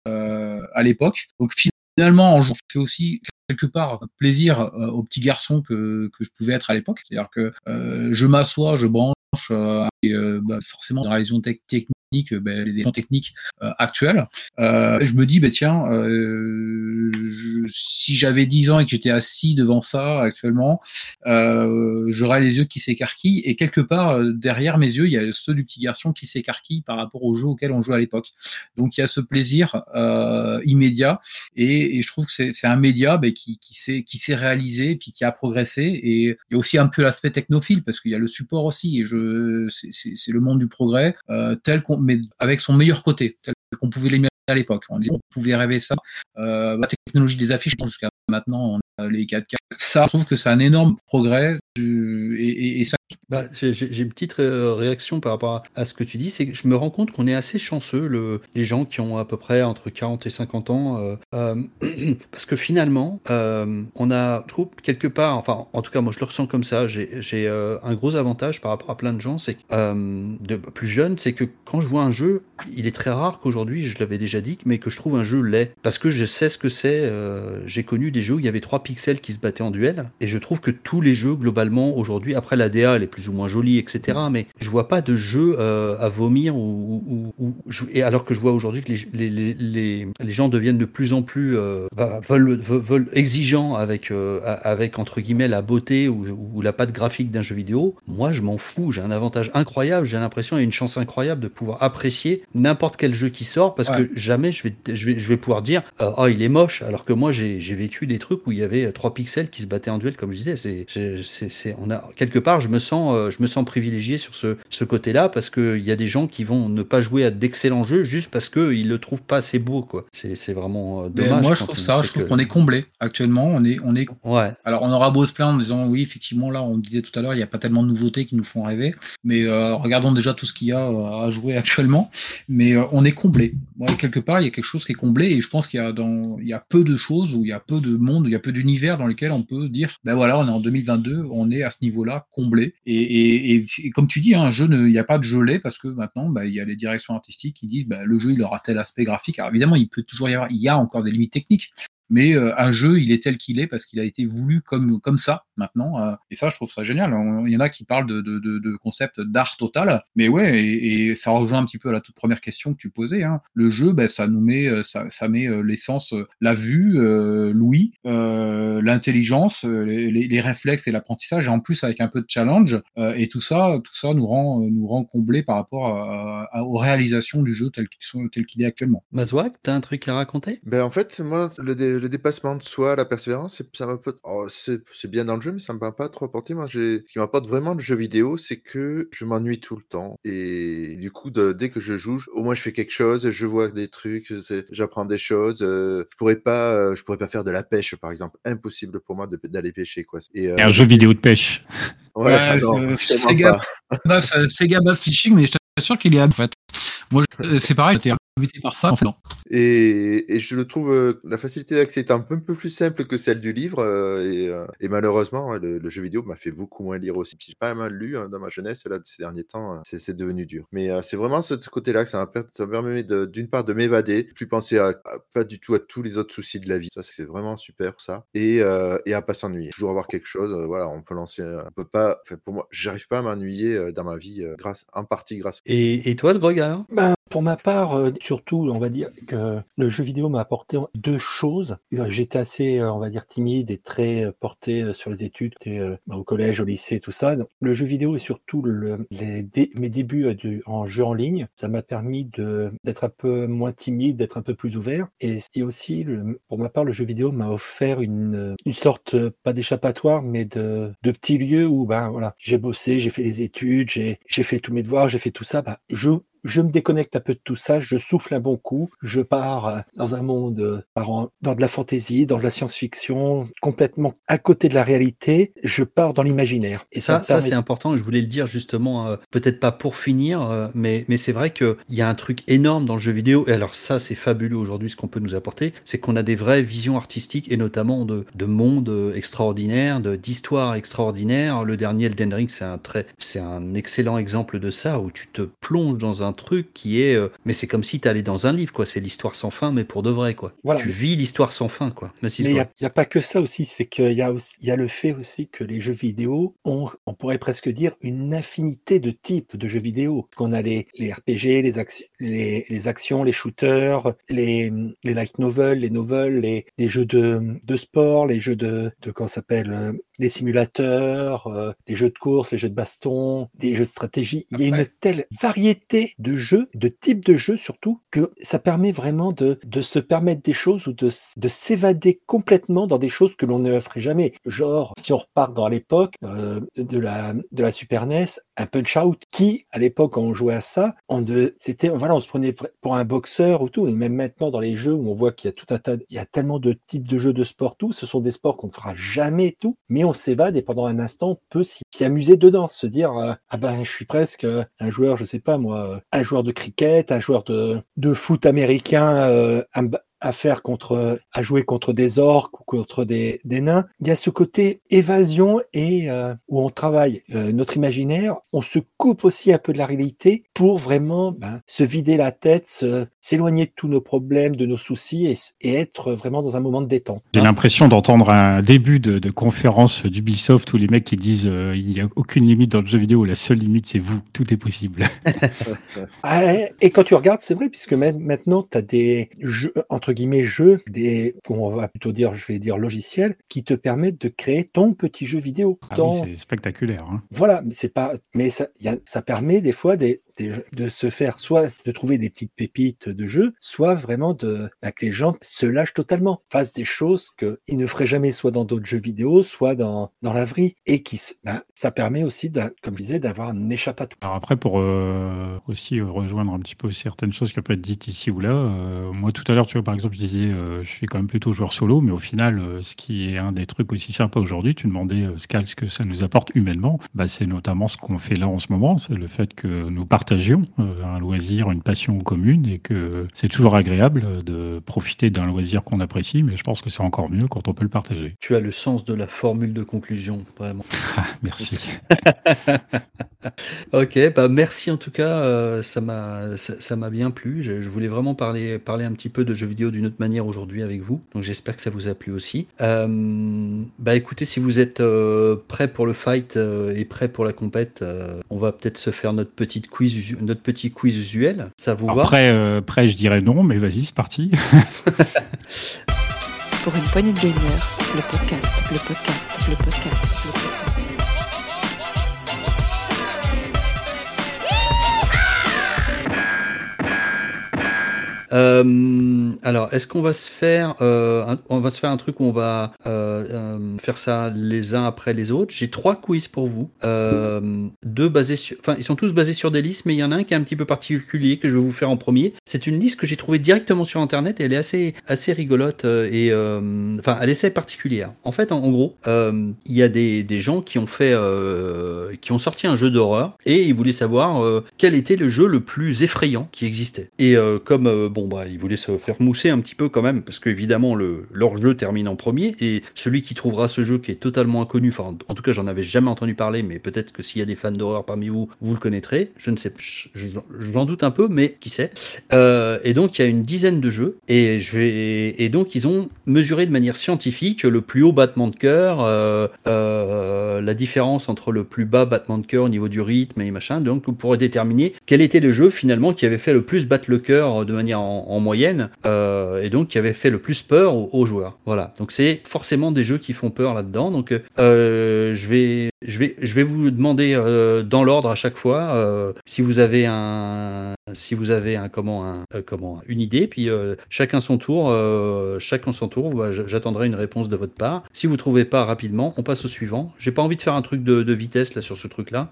euh, à l'époque. Donc finalement, on fait aussi quelque part plaisir euh, aux petits garçons que, que je pouvais être à l'époque. C'est-à-dire que euh, je m'assois, je branche, euh, et bah, forcément, la réalisation tech- technique, euh, les décisions techniques euh, actuelles, euh, je me dis, bah, tiens, euh, je- si j'avais 10 ans et que j'étais assis devant ça actuellement, euh, j'aurais les yeux qui s'écarquillent. Et quelque part euh, derrière mes yeux il y a ceux du petit garçon qui s'écarquillent par rapport au jeu auquel on jouait à l'époque. Donc il y a ce plaisir euh, immédiat. Et, et je trouve que c'est un média ben, qui, qui s'est réalisé et puis qui a progressé. Et il y a aussi un peu l'aspect technophile parce qu'il y a le support aussi. Et je c'est- le monde du progrès euh, tel qu'on mais avec son meilleur côté tel qu'on pouvait l'imaginer à l'époque. On, pouvait rêver ça. Euh, la technologie des affiches jusqu'à maintenant on a les 4K ça je trouve que c'est un énorme progrès et- et ça Bah, j'ai une petite euh, réaction par rapport à, ce que tu dis, c'est que je me rends compte qu'on est assez chanceux, le, les gens qui ont à peu près entre 40 et 50 ans, euh, euh, parce que finalement, on a, je quelque part, enfin, en tout cas, moi je le ressens comme ça, j'ai un gros avantage par rapport à plein de gens, c'est de plus jeunes, c'est que quand je vois un jeu, il est très rare qu'aujourd'hui, je l'avais déjà dit, mais que je trouve un jeu laid, parce que je sais ce que c'est, j'ai connu des jeux où il y avait trois pixels qui se battaient en duel, et je trouve que tous les jeux, globalement, aujourd'hui, après la DA, elle est plus ou moins jolie, etc., mais je vois pas de jeu euh, à vomir, ou, ou- ou- je- et alors que je vois aujourd'hui que les, les, les, les, gens deviennent de plus en plus, euh, bah, veulent, veulent, exigeants avec, euh, avec, entre guillemets, la beauté ou, ou la patte graphique d'un jeu vidéo, moi, je m'en fous, j'ai un avantage incroyable, j'ai l'impression, et une chance incroyable de pouvoir apprécier n'importe quel jeu qui sort, parce Ouais. que jamais je vais, je vais, je vais pouvoir dire, euh, oh, il est moche, alors que moi, j'ai vécu des trucs où il y avait trois pixels qui se battaient en duel, comme je disais. C'est- on a quelque part, je me sens, euh, je me sens privilégié sur ce, ce côté-là, parce que il y a des gens qui vont ne pas jouer à d'excellents jeux juste parce que ils le trouvent pas assez beau, quoi. C'est, vraiment euh, Mais dommage. moi je trouve ça je trouve qu'on est comblé actuellement on est on est Ouais. Alors, on aura beau se plaindre en disant oui, effectivement, là, on disait tout à l'heure, il n'y a pas tellement de nouveautés qui nous font rêver, mais euh, regardons déjà tout ce qu'il y a à jouer actuellement. Mais euh, on est comblé. Ouais, quelque part, il y a quelque chose qui est comblé, et je pense qu'il y a dans, il y a peu de choses, où il y a peu de monde, où il y a peu d'univers dans lesquels on peut dire, ben voilà, on est en 2022, on est à ce niveau-là comblé. Et, et, et, comme tu dis, hein, un jeu, il n'y a pas de gelé parce que maintenant, ben, il y a les directions artistiques qui disent, ben, le jeu, il aura tel aspect graphique. Alors évidemment, il peut toujours y avoir, il y a encore des limites techniques, mais euh, un jeu, il est tel qu'il est parce qu'il a été voulu comme, comme ça maintenant. euh, et ça, je trouve ça génial. On- Il y en a qui parlent de, de, de, de concept d'art total, mais ouais, et, et ça rejoint un petit peu à la toute première question que tu posais. Hein. Le jeu, ben, ça nous met, euh, ça, ça met l'essence, la vue, euh, l'ouïe, euh, l'intelligence, les, les- les réflexes et l'apprentissage, et en plus avec un peu de challenge. euh, et tout ça, tout ça nous rend, nous rend comblés par rapport à- à- aux réalisations du jeu tel qu'il sont- tel qu'il est actuellement. Mazouak, t'as un truc à raconter? Ben, en fait, moi, le, le dépassement de soi, la persévérance, c'est- ça m'a pas... oh, c'est bien dans le jeu, mais ça ne m'a pas trop apporté. Moi, ce qui m'apporte vraiment le jeu vidéo, c'est que je m'ennuie tout le temps. Et du coup, de- dès que je joue, je- au moins je fais quelque chose, je vois des trucs, j'apprends des choses. euh, je pourrais pas, euh, je pourrais pas faire de la pêche, par exemple. Impossible pour moi d'aller pêcher, quoi. Et, euh, Et un jeu vidéo de pêche. ouais, Ouais, non, euh, tellement Sega- Sega Bass Fishing, mais je t'assure qu'il est en fait. Moi, c'est pareil, invité par ça. En fait, non. Et, et je le trouve, euh, la facilité d'accès est un peu, un peu plus simple que celle du livre. euh, et, euh, et malheureusement, le, le jeu vidéo m'a fait beaucoup moins lire aussi. J'ai pas mal lu hein, dans ma jeunesse, là, ces derniers temps, euh, c'est devenu dur. Mais euh, c'est vraiment ce côté-là que ça m'a per- ça me permet d'une part de m'évader, plus penser à, à- pas du tout à tous les autres soucis de la vie. Ça, c'est vraiment super ça. Et, euh, et à pas s'ennuyer. Toujours avoir quelque chose, euh, voilà, on peut lancer, euh, on peut pas, enfin, pour moi, j'arrive pas à m'ennuyer euh, dans ma vie, euh, grâce, en partie grâce et, et toi, Sgrog, alors? Ben, pour ma part, euh, surtout, on va dire que le jeu vidéo m'a apporté deux choses. Euh, J'étais assez, euh, on va dire, timide et très porté sur les études, au collège, au lycée, tout ça. Le jeu vidéo et surtout le, les mes débuts en jeu en ligne, ça m'a permis d'être un peu moins timide, d'être un peu plus ouvert. Et, aussi, pour ma part, le jeu vidéo m'a offert une, une sorte, pas d'échappatoire, mais de, de petit lieu où, ben voilà, j'ai bossé, j'ai fait les études, j'ai fait tous mes devoirs, j'ai fait tout ça. Ben, je je me déconnecte un peu de tout ça, je souffle un bon coup, je pars euh, dans un monde, euh, dans de la fantaisie, dans de la science-fiction, complètement à côté de la réalité, je pars dans l'imaginaire. Et ça, ça c'est important. Je voulais le dire justement, euh, peut-être pas pour finir, euh, mais, mais c'est vrai qu'il y a un truc énorme dans le jeu vidéo. Et alors ça, c'est fabuleux aujourd'hui ce qu'on peut nous apporter, c'est qu'on a des vraies visions artistiques et notamment de, de mondes extraordinaires, d'histoires extraordinaires. Le dernier Elden Ring, c'est un très, un excellent exemple de ça où tu te plonges dans un truc qui est, euh, mais c'est comme si tu allais dans un livre, quoi. C'est l'histoire sans fin, mais pour de vrai, quoi. Voilà. Tu vis l'histoire sans fin, quoi. Mais il n'y a, pas que ça aussi, c'est qu'il y, a aussi- il y a le fait aussi que les jeux vidéo ont, on pourrait presque dire, une infinité de types de jeux vidéo. Qu'on a les, les RPG, les, actions, les, les actions, les shooters, les, les light novels, les novels, les, les jeux de, de sport, les jeux de, de ça s'appelle, euh, les simulateurs, euh, les jeux de course, les jeux de baston, des jeux de stratégie. Il y a une telle variété de jeux, de types de jeux surtout, que ça permet vraiment de, de se permettre des choses ou de, de s'évader complètement dans des choses que l'on ne ferait jamais. Genre, si on repart dans l'époque euh, de, la, de la Super NES, un Punch Out, qui, à l'époque, quand on jouait à ça, on c'était, voilà, on se prenait pr- pour un boxeur ou tout. Et même maintenant, dans les jeux où on voit qu'il y a tout un tas, il y a tellement de types de jeux de sport, tout, ce sont des sports qu'on ne fera jamais, tout, mais on s'évade et pendant un instant, on peut s'y amuser dedans, se dire, euh, ah ben, je suis presque euh, un joueur, je sais pas moi, euh, un joueur de cricket, un joueur de, foot américain, à, faire contre, à jouer contre des orques ou contre des, des nains. Il y a ce côté évasion et euh, où on travaille euh, notre imaginaire, on se coupe aussi un peu de la réalité pour vraiment ben, se vider la tête, s'éloigner de tous nos problèmes, de nos soucis et, être vraiment dans un moment de détente. J'ai l'impression d'entendre un début de, de conférence d'Ubisoft où les mecs qui disent euh, il n'y a aucune limite dans le jeu vidéo, la seule limite c'est vous, tout est possible. Ah, Et quand tu regardes, c'est vrai, puisque même maintenant, tu as des jeux, entre guillemets, jeux, des, on va plutôt dire, je vais dire logiciels, qui te permettent de créer ton petit jeu vidéo. Ah Ton- oui, c'est spectaculaire. hein. voilà, mais c'est pas, mais ça, y a- ça permet des fois des- de se faire soit de trouver des petites pépites de jeu, soit vraiment bah, que les gens se lâchent totalement, fassent des choses qu'ils ne feraient jamais, soit dans d'autres jeux vidéo, soit dans dans la vraie, et qui, bah, ça permet aussi, comme je disais, d'avoir un échappatoire. Alors après, pour euh, aussi rejoindre un petit peu certaines choses qui peuvent être dites ici ou là, euh, moi tout à l'heure, tu vois, par exemple, je disais, euh, je suis quand même plutôt joueur solo, mais au final, ce qui est un des trucs aussi sympas aujourd'hui, tu demandais, Scal, ce que ça nous apporte humainement, bah, c'est notamment ce qu'on fait là en ce moment, c'est le fait que nous partagions euh, un loisir, une passion commune, et que c'est toujours agréable de profiter d'un loisir qu'on apprécie, mais je pense que c'est encore mieux quand on peut le partager. Tu as le sens de la formule de conclusion, vraiment. Ah, merci. Ok, bah merci en tout cas, euh, ça m'a ça, ça m'a bien plu. Je, je voulais vraiment parler parler un petit peu de jeux vidéo d'une autre manière aujourd'hui avec vous. Donc j'espère que ça vous a plu aussi. Euh, bah écoutez, si vous êtes euh, prêts pour le fight et prêts pour la compète, on va peut-être se faire notre petite quiz usu- notre petit quiz usuel. Ça vous Alors, va? Prêt, euh, prêt, je dirais non, mais vas-y, c'est parti. Pour une poignée de gamers, le podcast, le podcast, le podcast, le podcast. Euh, alors, est-ce qu'on va se faire, euh, un, on va se faire un truc où on va euh, faire ça les uns après les autres? J'ai trois quiz pour vous, deux basés sur, enfin, ils sont tous basés sur des listes, mais il y en a un qui est un petit peu particulier que je vais vous faire en premier. C'est une liste que j'ai trouvée directement sur internet et elle est assez, assez rigolote et, enfin, elle est particulière. En fait, en, en gros, il y a des, des gens qui ont fait, qui ont sorti un jeu d'horreur et ils voulaient savoir quel était le jeu le plus effrayant qui existait. Et comme euh, bon bah ils voulaient se faire mousser un petit peu quand même parce qu'évidemment le leur jeu termine en premier et celui qui trouvera ce jeu qui est totalement inconnu, enfin en tout cas j'en avais jamais entendu parler, mais peut-être que s'il y a des fans d'horreur parmi vous, vous le connaîtrez. Je ne sais, je- je- j'en doute un peu, mais qui sait. Euh, et donc il y a une dizaine de jeux et je vais et donc ils ont mesuré de manière scientifique le plus haut battement de cœur, euh, euh, la différence entre le plus bas battement de cœur au niveau du rythme et machin, donc pour déterminer quel était le jeu finalement qui avait fait le plus battre le cœur de manière en, en moyenne euh, et donc qui avait fait le plus peur aux, aux joueurs. Voilà, donc c'est forcément des jeux qui font peur là-dedans. Donc euh, je vais je vais je vais vous demander euh, dans l'ordre à chaque fois euh, si vous avez un si vous avez un comment un, euh, comment une idée, puis chacun son tour, chacun son tour. bah, J'attendrai une réponse de votre part. Si vous trouvez pas rapidement, on passe au suivant. J'ai pas envie de faire un truc de, vitesse là sur ce truc-là.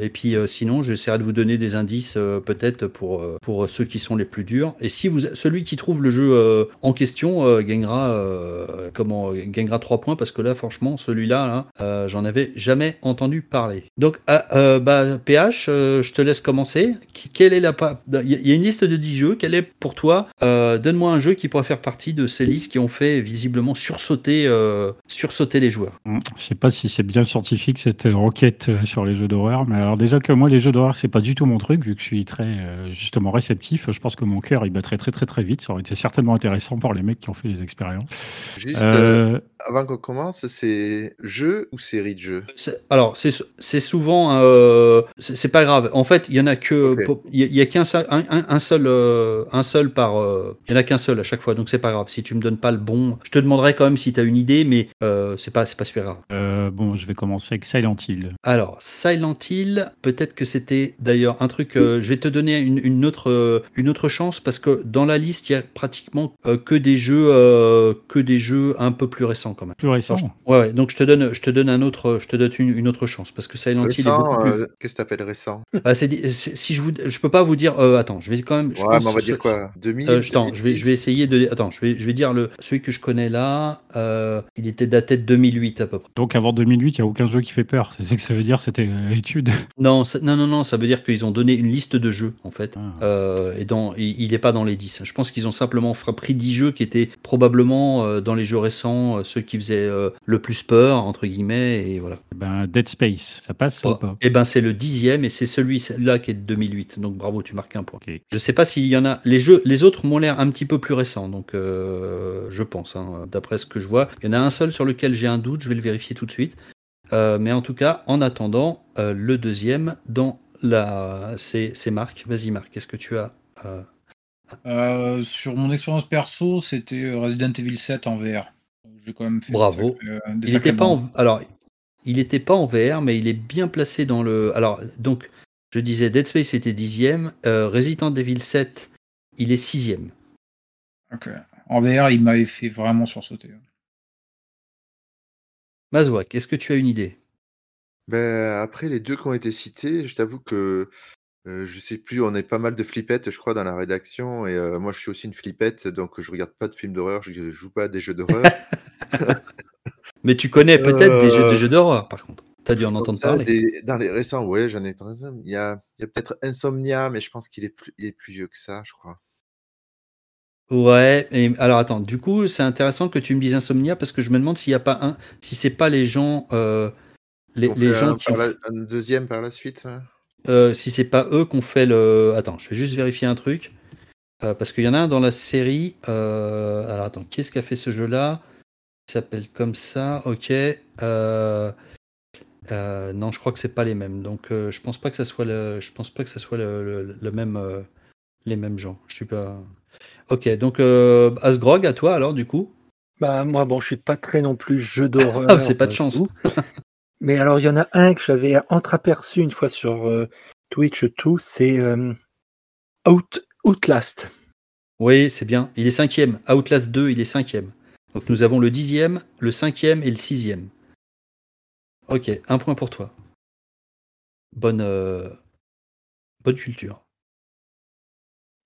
Et puis sinon, j'essaierai de vous donner des indices peut-être pour pour ceux qui sont les plus durs. Et si vous celui qui trouve le jeu en question gagnera comment gagnera 3 points parce que là franchement celui-là là, euh, j'en avais jamais entendu parler. Donc ah, euh, bah, PH, euh, je te laisse commencer. Quelle est la il y a- une liste de 10 jeux. Quel est pour toi euh, Donne-moi un jeu qui pourrait faire partie de ces listes qui ont fait visiblement sursauter euh, sursauter les joueurs. Hum, Je sais pas si c'est bien scientifique cette enquête sur les jeux d'horreur, mais alors déjà que moi les jeux d'horreur c'est pas du tout mon truc vu que je suis très justement réceptif. Je pense que mon cœur il battrait très très très vite. Ça aurait été certainement intéressant pour les mecs qui ont fait les expériences. Juste Euh, avant qu'on commence, c'est jeu ou série? De jeux Alors, c'est c'est souvent. euh, c'est pas grave. En fait, il y en a que. Il y a- il y a qu'un seul, un, un- un seul, euh, un seul par. euh, il y en a qu'un seul à chaque fois, donc c'est pas grave. Si tu me donnes pas le bon, je te demanderai quand même si tu as une idée, mais euh, c'est pas, c'est pas super grave. euh, bon, je vais commencer avec Silent Hill. Alors, Silent Hill, peut-être que c'était d'ailleurs un truc. euh, je vais te donner une, une autre, euh, une autre chance parce que dans la liste, il y a pratiquement euh, que des jeux, euh, que des jeux un peu plus récents quand même. Plus récent. Alors, je- ouais, ouais, donc je te donne, je te donne un autre, je te donne une, une autre chance parce que Silent Hill est beaucoup Récent, plus. euh, qu'est-ce que t'appelles récent? Ah, c'est- si je vous, je peux pas vous dire. euh, attends, je vais quand même. Je Ouais, pense mais on va ce- dire quoi? 2000 euh, attends, je vais, 2010? je vais essayer de. Attends, je vais, je vais dire le celui que je connais là. euh, il était daté de 2008 à peu près. Donc avant 2008, il n'y a aucun jeu qui fait peur. C'est ce que ça veut dire, c'était euh, étude. Non, ça- non, non, non. Ça veut dire qu'ils ont donné une liste de jeux en fait. Ah. Euh, et dans, il il est pas dans les 10. Je pense qu'ils ont simplement pris 10 jeux qui étaient probablement euh, dans les jeux récents, euh, ceux qui faisaient euh, le plus peur entre guillemets et voilà. Eh Ben, Dead Space, ça passe ou pas? Et ben c'est le dixième et c'est celui-là qui est de 2008. Donc bravo, tu marques un point. Ok. Je sais pas s'il y en a. Les jeux, les autres m'ont l'air un petit peu plus récents, donc euh, je pense, hein, d'après ce que je vois. Il y en a un seul sur lequel j'ai un doute, je vais le vérifier tout de suite. Euh, mais en tout cas, en attendant, euh, le deuxième dans la, c'est Marc. Vas-y Marc, qu'est-ce que tu as euh, Euh, sur mon expérience perso, c'était Resident Evil 7 en VR. J'ai quand même fait Bravo. des sacrés- euh, des Il pas en, alors, il n'était pas en VR, mais il est bien placé dans le. Alors, donc, je disais Dead Space était dixième, euh, Resident Evil 7, il est sixième. Ok. En VR, il m'avait fait vraiment sursauter. Mazouak, est-ce que tu as une idée? Ben, après les deux qui ont été cités, je t'avoue que euh, je sais plus, on est pas mal de flippettes, je crois, dans la rédaction. Et euh, moi, je suis aussi une flippette, donc je regarde pas de films d'horreur, je joue pas à des jeux d'horreur. Mais tu connais peut-être des jeux, Euh, des jeux d'horreur, par contre. Tu as dû en entendre ça, parler. des- dans les récents, ouais, j'en ai. Il y a, il y a peut-être Insomnia, mais je pense qu'il est plus, il est plus vieux que ça, je crois. Ouais, et alors attends, du coup, c'est intéressant que tu me dises Insomnia parce que je me demande s'il n'y a pas un, si c'est pas les gens, euh, les, les gens un, qui par ont, la- un deuxième par la suite. hein. euh, si c'est pas eux qu'on fait le. Attends, je vais juste vérifier un truc euh, parce qu'il y en a un dans la série. euh, Alors attends, qui est-ce qui a fait ce jeu-là? S'appelle comme ça, ok. Euh, euh, non, je crois que c'est pas les mêmes. Donc, euh, je pense pas que ça soit le, je pense pas que ça soit le, le- le même, les mêmes gens. Je suis pas. Ok, donc Asgrog, à toi alors du coup. Bah, moi, bon, je suis pas très non plus jeu d'horreur. Ah, c'est pas de chance. Mais alors, il y en a un que j'avais entreaperçu une fois sur Twitch tout, c'est Out, Outlast. Oui, c'est bien. Il est cinquième. Outlast 2, il est cinquième. Donc nous avons le dixième, le cinquième et le sixième. Ok, un point pour toi. Bonne, euh, bonne culture.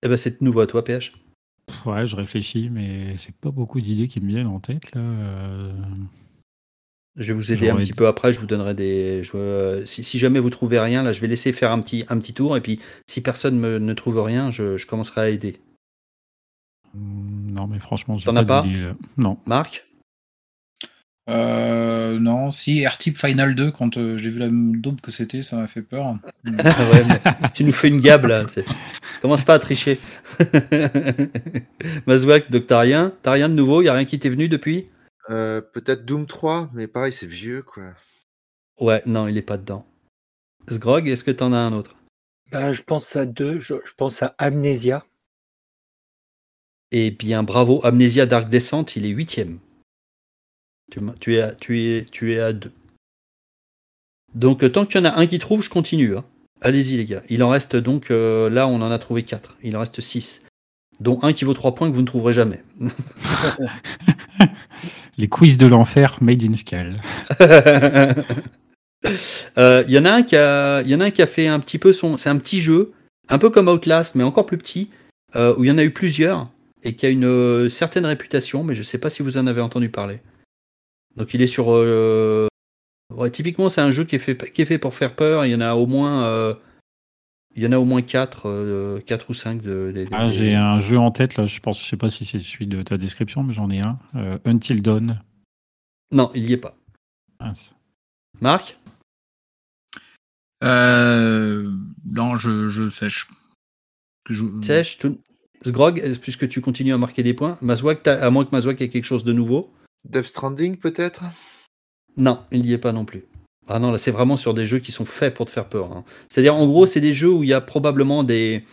Eh ben c'est de nouveau à toi, PH. Ouais, je réfléchis, mais c'est pas beaucoup d'idées qui me viennent en tête là. euh. Je vais vous aider un petit peu après. Je vous donnerai des. je, euh, si, si jamais vous trouvez rien, là, je vais laisser faire un petit, un petit tour. Et puis, si personne me- ne trouve rien, je, je commencerai à aider. Hmm, Non, mais franchement, j'ai T'en as pas. Non. Marc? Euh, non, si, R-Type Final 2, quand euh, j'ai vu la daube que c'était, ça m'a fait peur. Mm. Ouais, mais tu nous fais une gabe là. Commence pas à tricher. Mazouak, donc t'as rien T'as rien de nouveau? Il a rien qui t'est venu depuis? Euh, peut-être Doom 3, mais pareil, c'est vieux, quoi. Ouais, non, il est pas dedans. Sgrog, est-ce que t'en as un autre? Ben, je pense à deux. Je, je pense à Amnesia. Eh bien, bravo. Amnesia Dark Descent, il est huitième. Tu, es à, tu, es, tu es à deux. Donc, euh, tant qu'il y en a un qui trouve, je continue. hein. Allez-y les gars. Il en reste donc, euh, là on en a trouvé 4. Il en reste 6. Dont un qui vaut 3 points que vous ne trouverez jamais. Les quiz de l'enfer made in Scal. Euh, Il y en a un qui a, il y en a un qui a fait un petit peu son, c'est un petit jeu, un peu comme Outlast, mais encore plus petit, euh, où il y en a eu plusieurs et qui a une euh, certaine réputation, mais je sais pas si vous en avez entendu parler. Donc il est sur, euh, ouais, typiquement c'est un jeu qui est fait, qui est fait pour faire peur. Il y en a au moins, euh, il y en a au moins 4 quatre ou 5 de. des- Ah, J'ai un jeu en tête, là, je pense, je sais pas si c'est celui de ta description, mais j'en ai un. euh, Until Dawn. Non, il y est pas. Mince. Marc, Euh, non, je, je sèche. Que je- Sèche, tout... Sgrog, puisque tu continues à marquer des points, Mazouak, à moins que Mazouak ait quelque chose de nouveau. Death Stranding, peut-être? Non, il n'y est pas non plus. Ah non, là c'est vraiment sur des jeux qui sont faits pour te faire peur. hein. C'est-à-dire en gros c'est des jeux où il y a probablement des...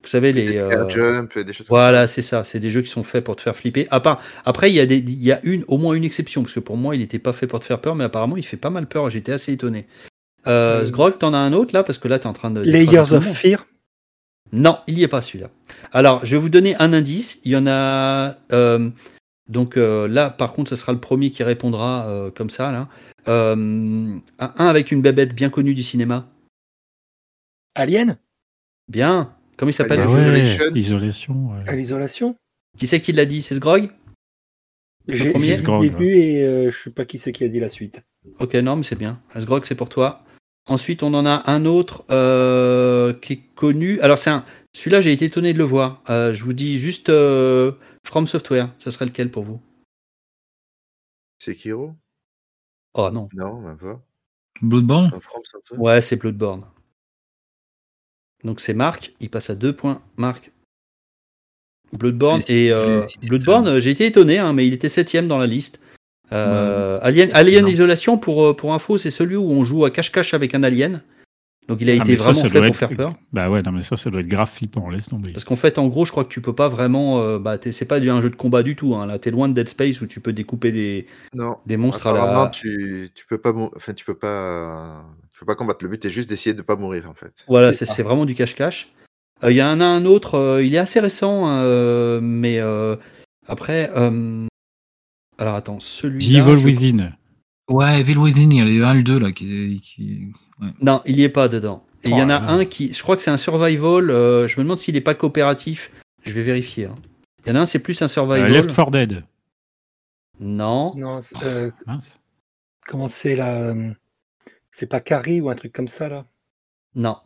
Vous savez Des les... scare euh, jump, des choses comme Voilà, c'est ça. C'est des jeux qui sont faits pour te faire flipper. À part, après, il y a, des, il y a une, au moins une exception, parce que pour moi, il n'était pas fait pour te faire peur, mais apparemment, il fait pas mal peur. J'étais assez étonné. Euh, Euh, Sgrog, t'en as un autre là, parce que là, t'es en train de. Layers of. Fear. Non, il n'y est pas celui-là. Alors, je vais vous donner un indice. Il y en a. euh, donc euh, là, par contre, ce sera le premier qui répondra euh, comme ça. Là. Euh, un, avec une bébête bien connue du cinéma. Alien? Bien. Comment il s'appelle Ah jeu ouais, Isolation? isolation. ouais. À l'isolation? Qui c'est qui l'a dit? C'est Sgrog? J'ai le début et euh, je sais pas qui c'est qui a dit la suite. Ok, non, mais c'est bien. Sgrog, c'est pour toi. Ensuite, on en a un autre euh, qui est connu. Alors, c'est un. Celui-là, j'ai été étonné de le voir. Euh, je vous dis juste euh, From Software. Ça serait lequel pour vous? Sekiro? Oh non. Non, même pas. Bloodborne? Un From Software Ouais, c'est Bloodborne. Donc c'est Marc, il passe à deux points. Marc. Bloodborne et euh, Bloodborne, j'ai été étonné, hein, mais il était septième dans la liste. Euh, Alien, Alien Non. Isolation, pour, euh, pour info, c'est celui où on joue à cache-cache avec un alien. Donc il a Ah, été ça, vraiment ça fait pour être- faire peur. Bah ouais, non, mais ça, ça doit être grave flippant, laisse tomber. Parce qu'en fait, en gros, je crois que tu peux pas vraiment. euh, bah, t'es- c'est pas du- un jeu de combat du tout. Hein. Là, t'es loin de Dead Space où tu peux découper des, Non. des monstres à la. tu, tu peux pas enfin tu peux pas tu peux pas combattre. Le but est juste d'essayer de pas mourir en fait. Voilà, C'est vraiment du cache-cache. Euh, Il y en a un autre, euh, il est assez récent, euh, mais euh, après. Euh, alors attends, The celui-là. Evil je- Within. Ouais, Evil Within, il y a le 1 et le 2 là qui. qui... ouais. Non, il y est pas dedans. Et il y en a un qui. Je crois que c'est un survival. euh, je me demande s'il est pas coopératif. Je vais vérifier. hein. Il y en a un, c'est plus un Euh, survival. Left 4 Dead. Non. Non, euh, Mince. comment c'est là euh, C'est pas Carrie ou un truc comme ça là? Non.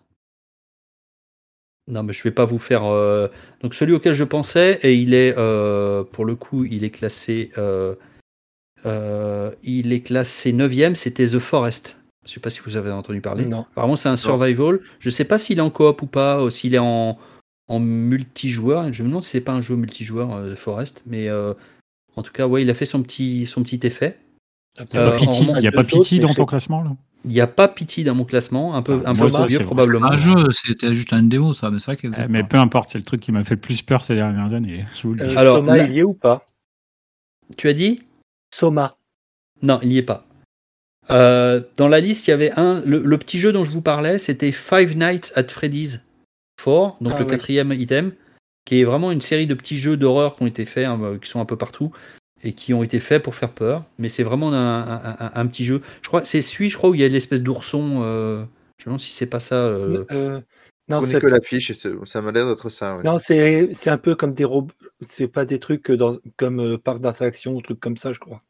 Non, mais je vais pas vous faire. euh, Donc celui auquel je pensais, et il est, euh, pour le coup, il est classé. euh, euh, il est classé 9ème, c'était The Forest. Je sais pas si vous avez entendu parler. Non. Apparemment, c'est un survival. Je sais pas s'il est en coop ou pas, ou s'il est en, en multijoueur. Je me demande si c'est pas un jeu multijoueur, euh, The Forest. Mais euh, en tout cas, ouais, il a fait son petit, son petit effet. Il n'y a Euh, pas on Pity, remonte il y a pas deux Pity dans ton classement là? Il n'y a pas Pity dans mon classement, un peu, Ah, un peu ça, vieux c'est- probablement. Un jeu, c'était juste une démo ça, mais c'est vrai que. Eh, Mais peu importe, c'est le truc qui m'a fait le plus peur ces dernières années. Je vous le dis. Euh, Alors, Soma, là- il y est ou pas? Tu as dit? Soma. Non, il n'y est pas. Euh, dans la liste, il y avait un. Le, le petit jeu dont je vous parlais, c'était Five Nights at Freddy's 4, donc Ah le oui. quatrième item, qui est vraiment une série de petits jeux d'horreur qui ont été faits, hein, qui sont un peu partout, et qui ont été faits pour faire peur. Mais c'est vraiment un, un- un- un petit jeu. Je crois c'est celui, je crois, où il y a l'espèce d'ourson. euh, je me demande si c'est pas ça. euh, Euh, Je non, connais c'est que l'affiche, ça m'a l'air d'être ça. ouais. non, c'est c'est un peu comme des robots. C'est pas des trucs dans, comme euh, parc d'attraction ou trucs comme ça, je crois.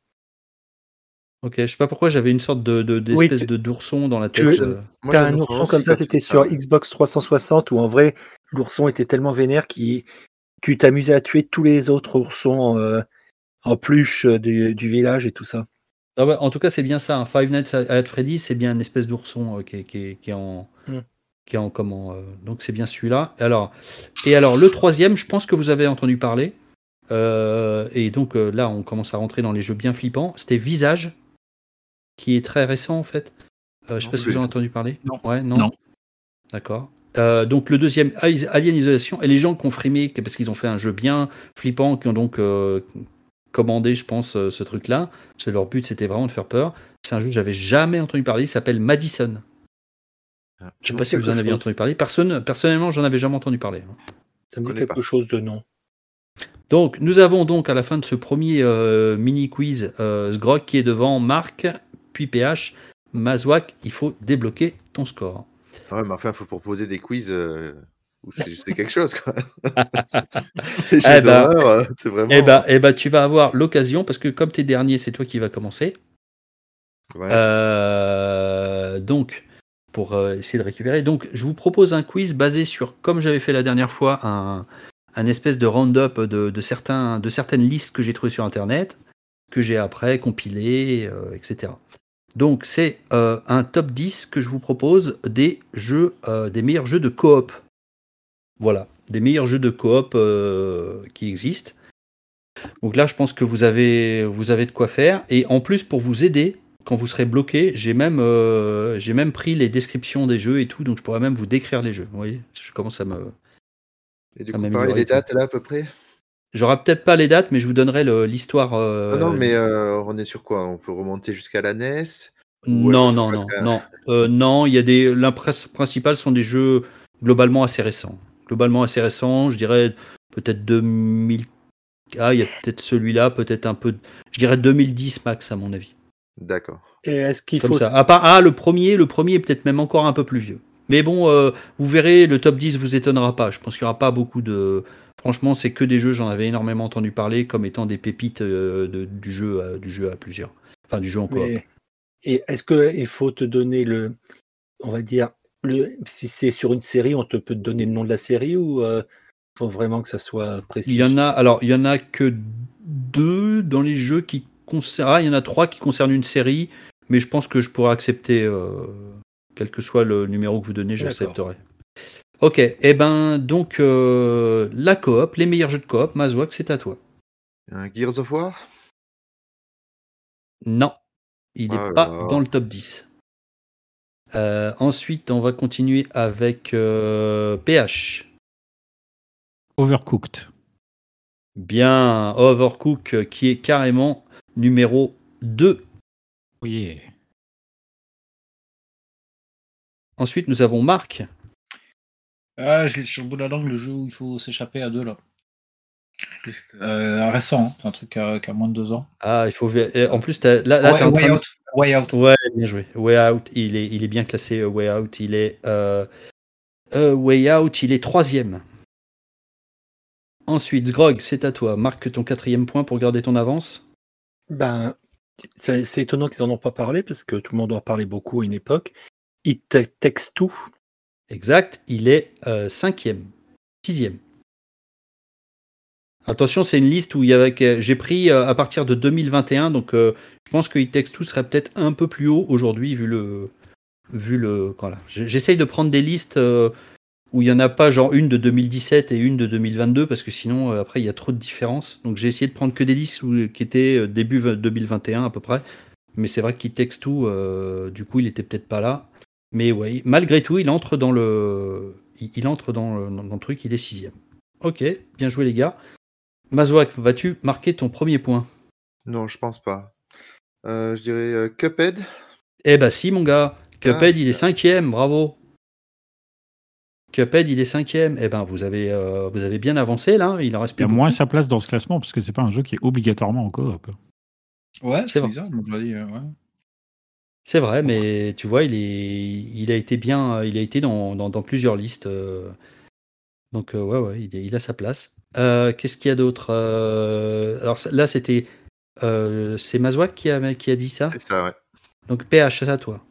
Ok, je sais pas pourquoi j'avais une sorte de de- Oui, d'espèce tu- de d'ourson dans la tu- tête. euh. Moi, T'as j'ai un ourson comme ça, tu c'était sur. Xbox 360 où en vrai l'ourson était tellement vénère qu'il tu t'amusais à tuer tous les autres oursons euh, en peluche euh, du, du village et tout ça. Ah ouais, en tout cas, c'est bien ça. hein. Five Nights at Freddy's, c'est bien une espèce d'ourson euh, qui, est- qui est- qui est en, Mm. qui est en comment. euh, donc c'est bien celui-là. Alors, et alors le troisième, je pense que vous avez entendu parler. Euh, et donc euh, là, on commence à rentrer dans les jeux bien flippants. C'était Visage, qui est très récent en fait. Euh, je sais Non pas si plus. vous avez entendu parler. Non. Ouais, non. Non. D'accord. Euh, donc le deuxième, Is- Alien Isolation, et les gens qui ont frimé parce qu'ils ont fait un jeu bien flippant, qui ont donc euh, commandé, je pense, euh, ce truc-là. Parce que leur but, c'était vraiment de faire peur. C'est un jeu que j'avais jamais entendu parler. Il s'appelle Madison. Ah, Je sais Ça pas si vous en chose. entendu parler. Personne, personnellement, j'en avais jamais entendu parler. Ça me dit quelque pas. chose de nom. Donc, nous avons donc à la fin de ce premier euh, mini quiz euh, Sgrog qui est devant Marc, puis PH. Mazouak, il faut débloquer ton score. Ouais, mais enfin, il faut proposer des quiz euh, sais quelque chose. Quoi. Les Eh ben, euh, c'est vraiment. Eh ben, eh ben, tu vas avoir l'occasion parce que comme t'es dernier, c'est toi qui vas commencer. Ouais. Euh, donc, pour euh, essayer de récupérer. Donc, je vous propose un quiz basé sur, comme j'avais fait la dernière fois, un, un espèce de round-up de, de certains, de certaines listes que j'ai trouvées sur Internet, que j'ai après compilées, euh, etc. Donc, c'est un top 10 que je vous propose des jeux, des meilleurs jeux de coop. Voilà, des meilleurs jeux de coop euh, qui existent. Donc là, je pense que vous avez, vous avez de quoi faire. Et en plus, pour vous aider, quand vous serez bloqué, j'ai même, euh, j'ai même pris les descriptions des jeux et tout, donc je pourrais même vous décrire les jeux. Vous voyez, je commence à me. Et du coup, pareil, les dates là à peu près? J'aurai peut-être pas les dates, mais je vous donnerai l'histoire. euh, Non, non, mais euh, on est sur quoi? On peut remonter jusqu'à la NES non, non, non, non, non. Il y a des. L'impresse principale sont des jeux globalement assez récents. Globalement assez récents, je dirais peut-être 2000. Ah, il y a peut-être celui-là, peut-être un peu. Je dirais 2010 max à mon avis. D'accord. Et est-ce qu'il Comme faut ça. À part, ah, le premier, le premier est peut-être même encore un peu plus vieux. Mais bon, euh, vous verrez, le top 10 vous étonnera pas. Je pense qu'il n'y aura pas beaucoup de. Franchement, c'est que des jeux, j'en avais énormément entendu parler comme étant des pépites euh, de- du, jeu, à- du jeu à plusieurs. Enfin, du jeu en coop. Mais- Et est-ce qu'il faut te donner le, on va dire, le, si c'est sur une série, on te peut te donner le nom de la série ou il faut vraiment que ça soit précis? Il y en a, alors, il y en a que deux dans les jeux qui concernent. Ah, il y en a trois qui concernent une série, mais je pense que je pourrais accepter, euh, quel que soit le numéro que vous donnez, j'accepterai. Ok, et eh ben donc euh, la coop, les meilleurs jeux de coop, Mazouak, c'est à toi. Un Gears of War? Non, il n'est là pas dans le top 10. Euh, ensuite, on va continuer avec euh, PH. Overcooked. Bien, Overcook euh, qui est carrément numéro 2. Oui. Ensuite, nous avons Marc. Ah, je l'ai sur le bout de la langue, le jeu où il faut s'échapper à deux là. Euh, récent, hein, c'est un truc qui a, qui a moins de deux ans. Ah, il faut. ver- En plus, t'as- là, là Way, t'es en train Way de- Out. Way Out. Ouais, bien joué. Way Out, il est, il est bien classé. euh, Way Out, il est. euh, euh, Way Out, il est troisième. Ensuite, Grog, c'est à toi. Marque ton quatrième point pour garder ton avance. Ben, c'est c'est étonnant qu'ils en ont pas parlé parce que tout le monde en parlait beaucoup à une époque. It Takes Two. Exact, il est euh, cinquième. Sixième. Attention, c'est une liste où il y avait, j'ai pris euh, à partir de 2021, donc euh, je pense que It Takes Two serait peut-être un peu plus haut aujourd'hui vu le, vu le, J'essaye de prendre des listes euh, où il y en a pas genre une de 2017 et une de 2022 parce que sinon après il y a trop de différences. Donc j'ai essayé de prendre que des listes qui étaient début v- 2021 à peu près. Mais c'est vrai qu'It Takes Two, euh, du coup, il était peut-être pas là. Mais ouais, malgré tout, il entre dans le, il, il entre dans le, dans le truc, il est sixième. Ok, bien joué les gars. Mazouak, vas-tu marquer ton premier point? Non, je pense pas. Euh, je dirais euh, Cuphead. Eh bah si mon gars, Cuphead Ah. il est cinquième, bravo. Cuphead il est cinquième. Eh ben vous avez, euh, vous avez bien avancé là, il en reste Il y plus a beaucoup. moins sa place dans ce classement parce que c'est pas un jeu qui est obligatoirement en coop. Ouais, C'est bizarre, euh, ouais. C'est vrai, mais tu vois, il, est, il a été bien, il a été dans, dans, dans plusieurs listes. euh. Donc euh, ouais, ouais, il, a sa place. Euh, Qu'est-ce qu'il y a d'autre Euh, Alors là, c'était, euh, c'est Mazouak qui a, qui a dit ça? C'est ça, ouais. Donc PH, c'est à toi.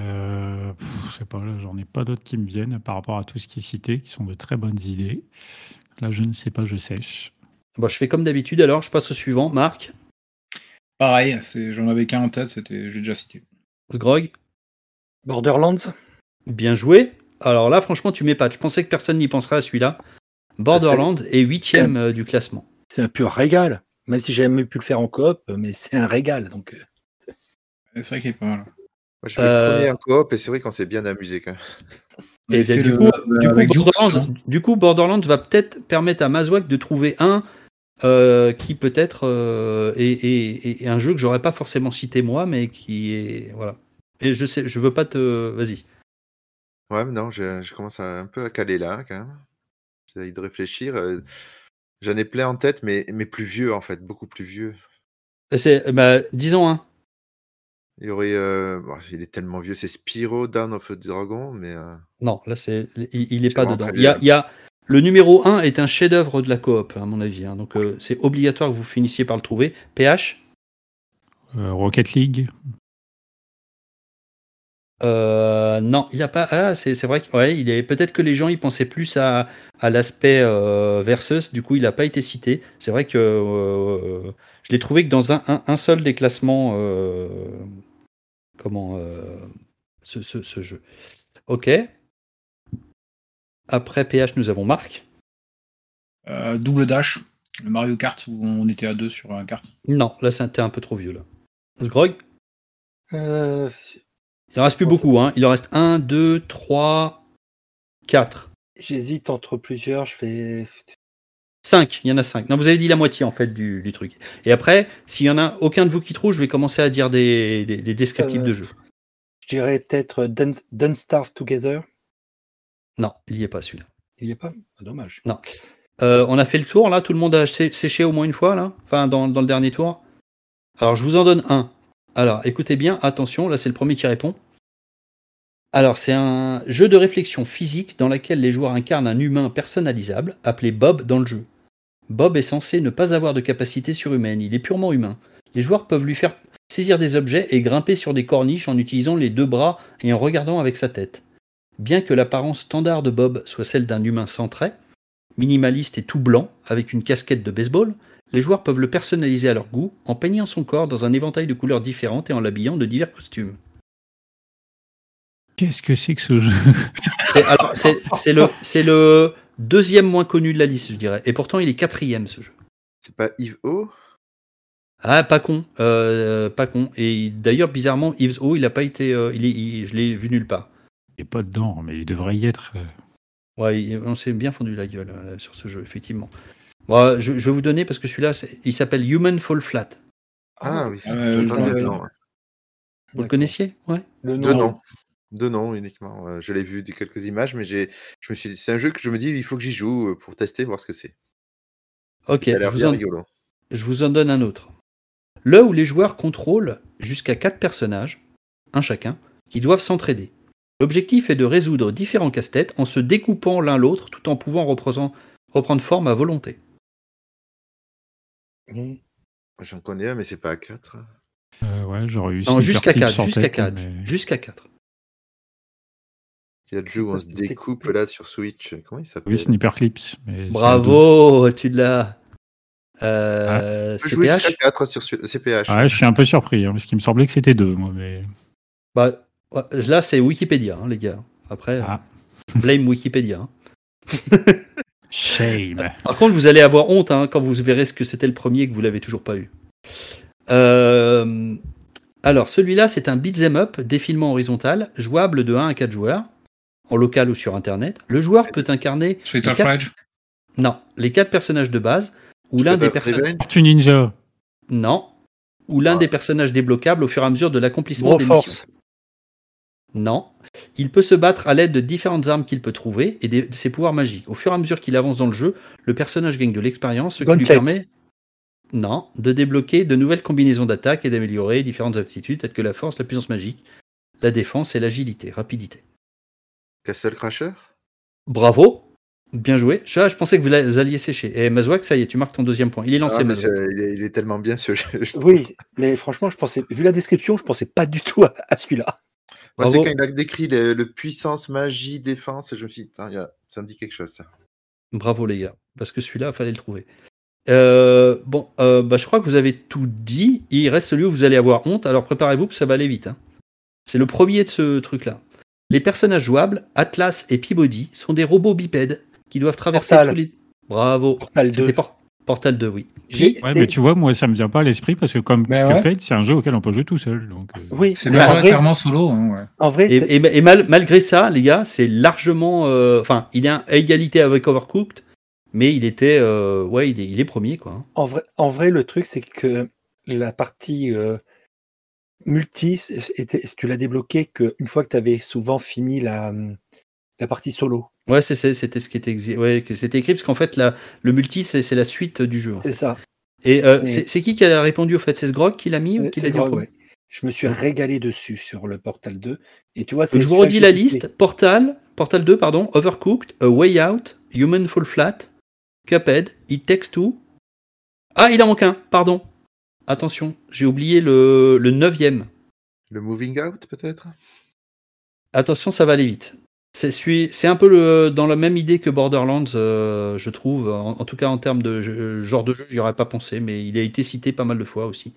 Euh, je sais pas, là, j'en ai pas d'autres qui me viennent par rapport à tout ce qui est cité, qui sont de très bonnes idées. Là, je ne sais pas, je sèche. Bon, je fais comme d'habitude. Alors, je passe au suivant. Marc, Pareil, j'en avais qu'un en tête, c'était, je l'ai déjà cité. Grog, Borderlands. bien joué. Alors là, franchement, tu m'épates. Je pensais que personne n'y penserait à celui-là. Borderlands est huitième euh, du classement. C'est un pur régal. Même si j'ai jamais pu le faire en coop, mais c'est un régal. Donc, euh, C'est vrai qu'il est pas mal. Moi, j'ai fait Euh, le premier en coop et c'est vrai qu'on s'est bien amusé quand même. Et fait du, le- coup, le- du, coup, avec Dukes, Borderlands, hein. du coup, Borderlands va peut-être permettre à Mazouak de trouver un euh, qui peut-être euh, est, est- est un jeu que j'aurais pas forcément cité moi, mais qui est voilà. Et je sais, je veux pas te, vas-y. Ouais, non, je, je commence à, un peu à caler là, quand même. J'essaie de réfléchir. euh, J'en ai plein en tête, mais, mais plus vieux, en fait, beaucoup plus vieux. C'est, bah, disons un. Il y aurait. euh, bon, il est tellement vieux, c'est Spyro Down of the Dragon, mais. euh, Non, là, c'est, il, il est C'est pas vraiment dedans. très Il y a, vieux. il y a- le numéro 1 est un chef-d'œuvre de la coop, à mon avis. hein. donc, euh, c'est obligatoire que vous finissiez par le trouver. PH Euh, Rocket League. Euh, non, il a pas. Ah, c'est c'est vrai que ouais, il est peut-être que les gens ils pensaient plus à, à l'aspect euh, versus. Du coup, il n'a pas été cité. C'est vrai que euh, je l'ai trouvé que dans un, un, un seul des classements. euh, comment euh, ce, ce- ce jeu. Ok. Après PH, nous avons Marc. Euh, double dash, le Mario Kart où on était à deux sur un kart. Non, là c'était un peu trop vieux là. Sgrog? Euh, Il en reste plus beaucoup. Hein. Il en reste 1, 2, 3, 4. J'hésite entre plusieurs. Je fais 5, il y en a 5. Non, vous avez dit la moitié en fait du, du truc. Et après, s'il y en a aucun de vous qui trouve, je vais commencer à dire des, des, des descriptifs Euh, de jeu. Je dirais peut-être Don't, Don't Starve Together. Non, il n'y est pas celui-là. Il n'y est pas? Ah, Dommage. Euh, on a fait le tour là, tout le monde a sé- séché au moins une fois là, enfin dans, dans le dernier tour. Alors je vous en donne un. Alors écoutez bien, attention, là c'est le premier qui répond. Alors c'est un jeu de réflexion physique dans lequel les joueurs incarnent un humain personnalisable appelé Bob dans le jeu. Bob est censé ne pas avoir de capacité surhumaine, il est purement humain. Les joueurs peuvent lui faire saisir des objets et grimper sur des corniches en utilisant les deux bras et en regardant avec sa tête. Bien que l'apparence standard de Bob soit celle d'un humain sans traits, minimaliste et tout blanc, avec une casquette de baseball, les joueurs peuvent le personnaliser à leur goût en peignant son corps dans un éventail de couleurs différentes et en l'habillant de divers costumes. Qu'est-ce que c'est que ce jeu? C'est, alors, c'est, c'est le, c'est le deuxième moins connu de la liste, je dirais. Et pourtant, il est quatrième, ce jeu. C'est pas Yves O? Ah, pas con. euh, pas con. Et d'ailleurs, bizarrement, Yves O, il a pas été. euh, il est, il- je l'ai vu nulle part. Il n'est pas dedans, mais il devrait y être. euh. Ouais, on s'est bien fondu la gueule euh, sur ce jeu, effectivement. Bon, je, je vais vous donner parce que celui-là, il s'appelle Human Fall Flat. Ah oui, Euh, j'entends je- le nom, ouais. Vous le connaissiez? Ouais. Le Deux nom. noms. Deux noms uniquement. ouais. Je l'ai vu des quelques images, mais j'ai, je me suis dit, c'est un jeu que je me dis, il faut que j'y joue euh, pour tester, voir ce que c'est. Ok, Ça a je l'air vous, bien en, rigolo. je vous en donne un autre. Là où les joueurs contrôlent jusqu'à 4 personnages, un chacun, qui doivent s'entraider. L'objectif est de résoudre différents casse-têtes en se découpant l'un l'autre tout en pouvant reprendre forme à volonté. Mmh. J'en connais un, mais c'est pas à 4. Euh, ouais, j'aurais eu. Non, jusqu'à Clips 4, en jusqu'à tête, 4, mais- jusqu'à 4. Il y a le jeu où on se découpe là sur Switch. Comment il s'appelle? Oui, Sniper Clips. mais Bravo, tu l'as. Euh, jusqu'à CPH 4 sur CPH. deux. Ouais, je suis un peu surpris, hein, parce qu'il me semblait que c'était deux, moi. Mais... bah, Là, c'est Wikipédia, hein, les gars. Après, Ah. blame Wikipédia. hein. Shame. Par contre, vous allez avoir honte hein, quand vous verrez ce que c'était le premier et que vous l'avez toujours pas eu. Euh, alors, celui-là, c'est un beat'em up, défilement horizontal, jouable de 1 à 4 joueurs, en local ou sur Internet. Le joueur peut incarner les of quatre, non, les quatre personnages de base, ou l'un des personnages... Ninja. Non, ou l'un Ah. des personnages débloquables au fur et à mesure de l'accomplissement des force. missions. Non. Il peut se battre à l'aide de différentes armes qu'il peut trouver et de ses pouvoirs magiques. Au fur et à mesure qu'il avance dans le jeu, le personnage gagne de l'expérience, ce qui lui permet non, de débloquer de nouvelles combinaisons d'attaques et d'améliorer différentes aptitudes telles que la force, la puissance magique, la défense et l'agilité, rapidité. Castle Crasher? Bravo, bien joué. Je, je pensais que vous alliez sécher. Et Mazouak, ça y est, tu marques ton deuxième point. Il est lancé, Ah, mais il, est, il est tellement bien ce jeu. je. Oui, mais franchement, je pensais, vu la description, je pensais pas du tout à, à celui-là. Moi, c'est Bravo. quand il a décrit le, le puissance, magie, défense, et je me suis dit, a- ça me dit quelque chose, ça. Bravo les gars, parce que celui-là, il fallait le trouver. Euh, bon, euh, bah, je crois que vous avez tout dit. Il reste celui où vous allez avoir honte, alors préparez-vous, parce que ça va aller vite. hein. C'est le premier de ce truc-là. Les personnages jouables, Atlas et Peabody, sont des robots bipèdes qui doivent traverser Portal. tous les... Bravo. Portal 2. C'était Por- Portal 2, oui. Ouais, mais tu vois, moi, ça me vient pas à l'esprit parce que comme Ben ouais. Cuphead, c'est un jeu auquel on peut jouer tout seul. Donc, euh, Oui, C'est mais en vrai, majoritairement solo. Hein, ouais. en vrai, Et, t'es- et- et mal- malgré ça, les gars, c'est largement... euh, Enfin, il est à égalité avec Overcooked, mais il était... euh, ouais, il est, il est premier, quoi. en vrai, en vrai, le truc, c'est que la partie euh, multi, était, tu l'as débloqué qu'une fois que tu avais souvent fini la, la partie solo. Ouais, c'était ce qui était, exi- ouais, que c'était écrit parce qu'en fait la, le multi c'est la suite du jeu. C'est ça. Et euh, Mais- c'est qui qui a répondu au fait? C'est Sgrog qui l'a mis ou qui C'est l'a dit en vrai, premier ouais. Je me suis régalé dessus sur le Portal 2. Et tu vois, Donc, je vous redis la liste Portal, Portal 2, pardon, Overcooked, A Way Out, Human Fall Flat, Cuphead, It Takes Two. Ah, il en manque un, pardon. Attention, j'ai oublié le, le neuvième. Le Moving Out, peut-être? Attention, ça va aller vite. C'est un peu le, dans la même idée que Borderlands, euh, je trouve. En, en tout cas, en termes de jeu- genre de jeu, j'y aurais pas pensé, mais il a été cité pas mal de fois aussi.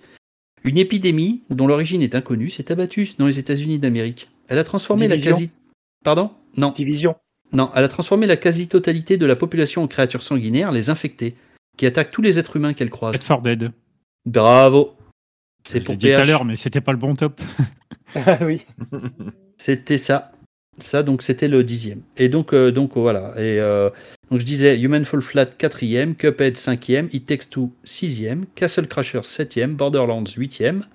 Une épidémie dont l'origine est inconnue s'est abattue dans les États-Unis d'Amérique. Elle a transformé Division. la quasi. Pardon? Non. Division. Non, elle a transformé la quasi-totalité de la population en créatures sanguinaires, les infectés, qui attaquent tous les êtres humains qu'elles croisent. Dead for Dead. Bravo C'est Je pour l'ai dit tout à l'heure, mais c'était pas le bon top. Ah oui. C'était ça. Ça, donc, c'était le dixième. Et donc, euh, donc voilà. Et euh, donc, je disais Human Fall Flat, quatrième, Cuphead, cinquième, It Takes Two, sixième, Castle Crashers, septième, Borderlands, huitième,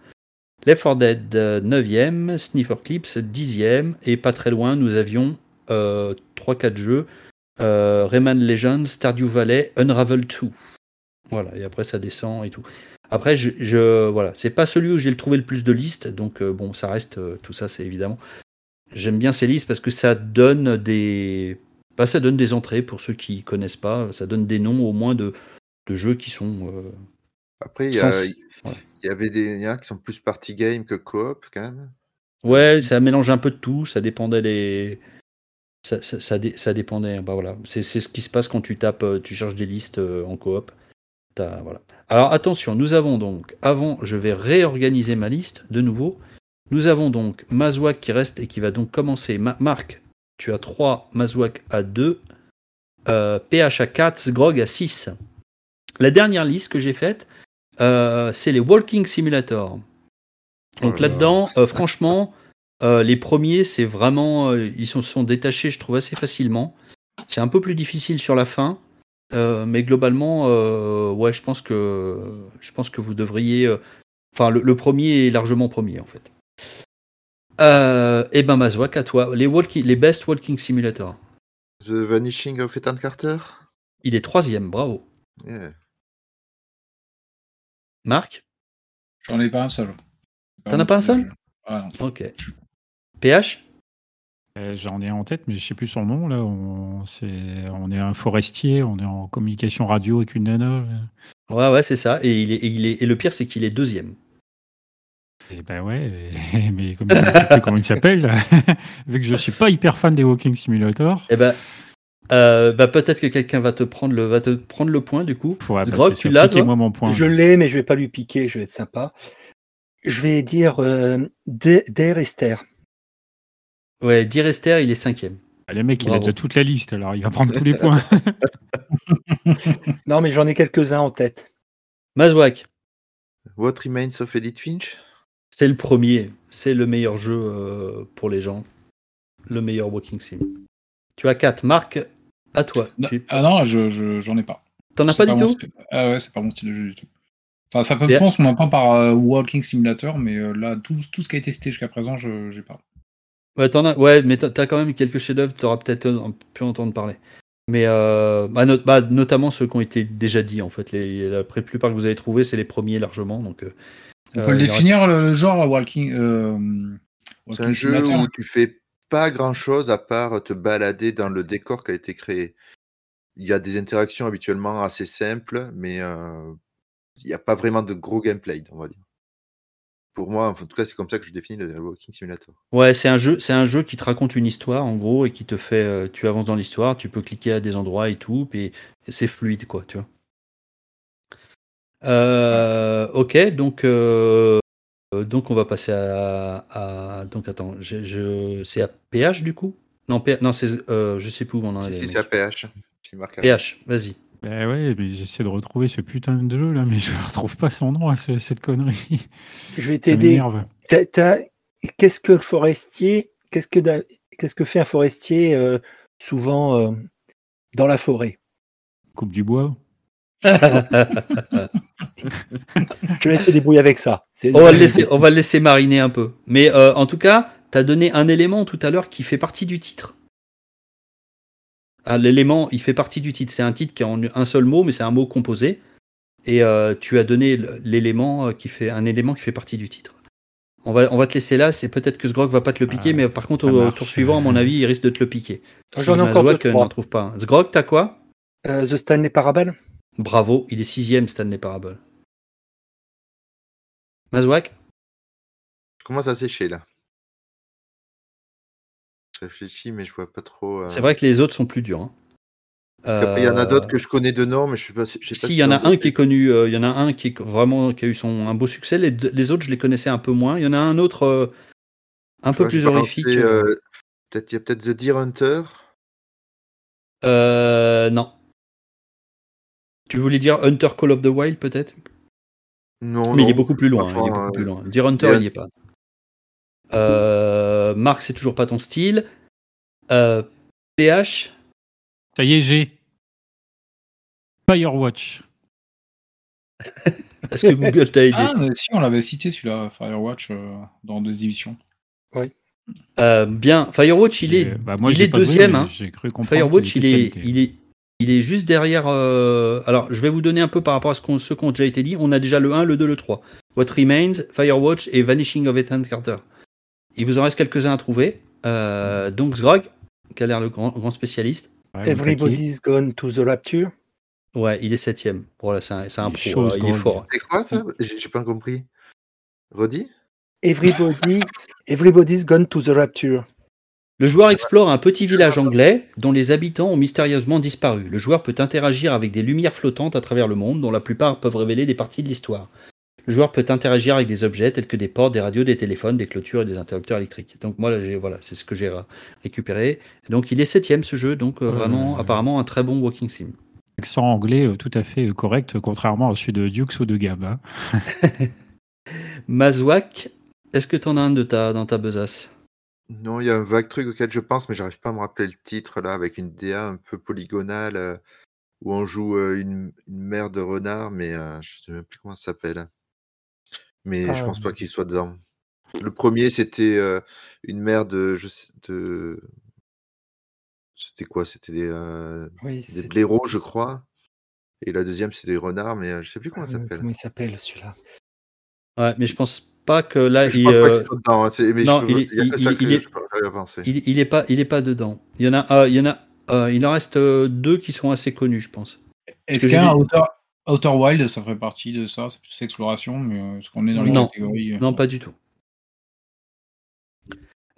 Left 4 Dead, euh, neuvième, Sniffer Clips, dixième, et pas très loin, nous avions euh, 3-4 jeux, Rayman Legends, Stardew Valley, Unravel 2. Voilà, et après, ça descend et tout. Après, je, voilà, c'est pas celui où j'ai trouvé le plus de listes, donc bon, ça reste, tout ça, c'est évidemment. J'aime bien ces listes parce que ça donne des, bah, ça donne des entrées pour ceux qui connaissent pas, ça donne des noms au moins de, de jeux qui sont. euh, Après, il y, a- avait des il y en a qui sont plus party game que coop, quand même. Ouais, ça mélange un peu de tout, ça dépendait des. Ça, ça, ça dé- ça dépendait. Bah voilà, c'est ce qui se passe quand tu tapes, euh, tu cherches des listes euh, en coop. Voilà. Alors attention, nous avons donc, avant, je vais réorganiser ma liste de nouveau. Nous avons donc Mazouak qui reste et qui va donc commencer. Ma- Marc, tu as 3, Mazouak à 2, euh, PH à 4, Grog à 6. La dernière liste que j'ai faite, euh, c'est les Walking Simulator. Donc Oh là là. là-dedans, euh, franchement, les premiers, c'est vraiment. ils se sont détachés, je trouve, assez facilement. C'est un peu plus difficile sur la fin. mais globalement, ouais, je pense que je pense que vous devriez. Enfin, le, le premier est largement premier en fait. Euh, et ben Mazouak, à toi. Les, walking, les best walking simulator. The Vanishing of Ethan Carter? Il est troisième, bravo. Yeah. Marc? J'en ai pas un seul. T'en as pas un seul? Ah non. Ok. PH Euh, J'en ai en tête, mais je sais plus son nom. Là, on, est un forestier, on est en communication radio avec une nana. Ouais, ouais, c'est ça. Et, il est, et il est, et le pire, c'est qu'il est deuxième. Et ben ouais, mais comme je ne sais plus comment il s'appelle, vu que je suis pas hyper fan des Walking Simulator, Eh ben, euh, bah, peut-être que quelqu'un va te prendre le, va te prendre le point du coup. faut Grog, tu l'as, moi mon point. Je l'ai, mais je vais pas lui piquer, je vais être sympa. Je vais dire euh, D- Der Esther. Ouais, Direster, il est cinquième. Ah, Le mec, il a déjà toute la liste, alors il va prendre tous les points. Non, mais j'en ai quelques-uns en tête. Mazouak, What Remains of Edith Finch? C'est le premier. C'est le meilleur jeu euh, pour les gens. Le meilleur Walking Sim. Tu as 4. Marc, à toi. Non, Tu Ah non, je, je- j'en ai pas. t'en as C'est pas du tout Ah ouais, c'est pas mon style de jeu du tout. Enfin, ça peut on pas par euh, Walking Simulator, mais euh, là, tout, tout ce qui a été testé jusqu'à présent, je j'ai pas. Ouais, t'en as, ouais, mais t'as quand même quelques chefs-d'œuvre, t'auras peut-être pu entendre parler. Mais euh, bah, not- bah, notamment ceux qui ont été déjà dit en fait. Les, la plupart que vous avez trouvé, c'est les premiers largement. Donc, On euh, peut le définir le, le genre Walking, euh, C'est walking un jeu où tu fais pas grand chose à part te balader dans le décor qui a été créé. Il y a des interactions habituellement assez simples, mais euh, il n'y a pas vraiment de gros gameplay, on va dire. Pour moi, en tout cas, c'est comme ça que je définis le Walking Simulator. Ouais, c'est un jeu, c'est un jeu qui te raconte une histoire en gros et qui te fait, euh, tu avances dans l'histoire, tu peux cliquer à des endroits et tout, puis c'est fluide quoi, tu vois. Euh, ok, donc euh, donc on va passer à, à- donc attends, je, je- c'est à PH du coup? Non, P- non c'est euh, je sais plus où on en C'est est. c'est à PH. C'est marqué. PH, vas-y. Ben ouais, mais j'essaie de retrouver ce putain de jeu là, mais je retrouve pas son nom à ce- cette connerie. Je vais t'aider. m'énerve. T'as- t'as- Qu'est-ce que le forestier, qu'est-ce que, da- qu'est-ce que fait un forestier euh, souvent euh, dans la forêt? Coupe du bois. Je te laisse te débrouiller avec ça. On, va le laisser, on va le laisser mariner un peu. Mais euh, en tout cas, tu as donné un élément tout à l'heure qui fait partie du titre. Ah, L'élément, il fait partie du titre. C'est un titre qui est en un seul mot, mais c'est un mot composé. Et euh, tu as donné l'élément euh, qui fait un élément qui fait partie du titre. On va, on va te laisser là. C'est peut-être que Sgrog va pas te le piquer, Ah, mais par contre au marche. tour suivant, à mon avis, il risque de te le piquer. J'en ai Si encore deux, trois. n'en trouve pas. Sgrog, t'as quoi? Euh, The Stanley Parable? Bravo, il est sixième Stanley Parable. Mazouak Je commence à sécher là. Je réfléchis, mais je vois pas trop. euh, C'est vrai que les autres sont plus durs. hein. Parce il y en a Euh, d'autres que je connais de nom, mais je suis pas. je sais pas Si, si il y en a un qui est connu, euh, il y en a un qui est vraiment qui a eu son un beau succès. Les, autres, je les connaissais un peu moins. Il y en a un autre euh, un peu plus horrifique. euh, peut-être, il y a peut-être The Deer Hunter. Euh, non. Tu voulais dire Hunter Call of the Wild peut-être? Non, Mais il non, est beaucoup plus loin. Il est beaucoup euh, plus loin. Deer Hunter, il n'y est pas. Euh, Marc, c'est toujours pas ton style. Euh, PH, Ça y est, j'ai. Firewatch. est-ce que Google t'a aidé? Ah, mais si, on l'avait cité celui-là, Firewatch, euh, dans deux éditions. Euh, Bien. Firewatch, il est, bah, moi, il est deuxième. hein. J'ai cru comprendre. Firewatch, il est, il est, il est juste derrière. euh, Alors, je vais vous donner un peu par rapport à ce qu'on, ceux qui ont déjà été dit. On a déjà le 1, le 2, le 3. What Remains, Firewatch et Vanishing of Ethan Carter. Il vous en reste quelques-uns à trouver. Euh, donc, Sgrog, qui a l'air le grand, grand spécialiste. Ouais. Everybody's Gone to the Rapture Ouais, il est septième. Voilà, c'est un, c'est un pro. chose euh, il est Grog. fort. C'est quoi ça? J'ai j'ai pas compris. Redis? Everybody, Everybody's Gone to the Rapture. Le joueur explore un petit village anglais dont les habitants ont mystérieusement disparu. Le joueur peut interagir avec des lumières flottantes à travers le monde, dont la plupart peuvent révéler des parties de l'histoire. Le joueur peut interagir avec des objets tels que des portes, des radios, des téléphones, des clôtures et des interrupteurs électriques. Donc moi, là, j'ai- voilà, c'est ce que j'ai récupéré. Donc il est septième ce jeu, donc euh, vraiment, apparemment, un très bon walking sim. Accent anglais euh, tout à fait euh, correct, contrairement à celui de Dukes ou de Gab. hein. Mazouak, est-ce que tu en as un de ta, dans ta besace? Non, il y a un vague truc auquel je pense, mais j'arrive pas à me rappeler le titre là, avec une DA un peu polygonale euh, où on joue euh, une, une mère de renard, mais euh, je sais même plus comment ça s'appelle. Mais je Ah, pense pas qu'il soit dedans. Le premier, c'était euh, une mère de, je sais- de, c'était quoi? C'était des, euh, Oui, des c'est. blaireaux, je crois. Et la deuxième, c'était des renards, mais euh, je sais plus comment euh, ça s'appelle. comment il s'appelle celui-là? Ouais, mais je pense pas que là, Je il, pense pas euh, qu'il soit dedans. hein, c'est- mais je non, peux- il est- il y a que il- ça il- que il est- je j'arrive à penser. il, il est pas, il est pas dedans. Il y en a, euh, il y en a, euh, il en reste euh, deux qui sont assez connus, je pense. Est-ce dit- Outer, Outer Wild, ça ferait partie de ça C'est plus exploration, mais euh, est-ce qu'on est dans les Non. catégories euh, Non, pas du tout.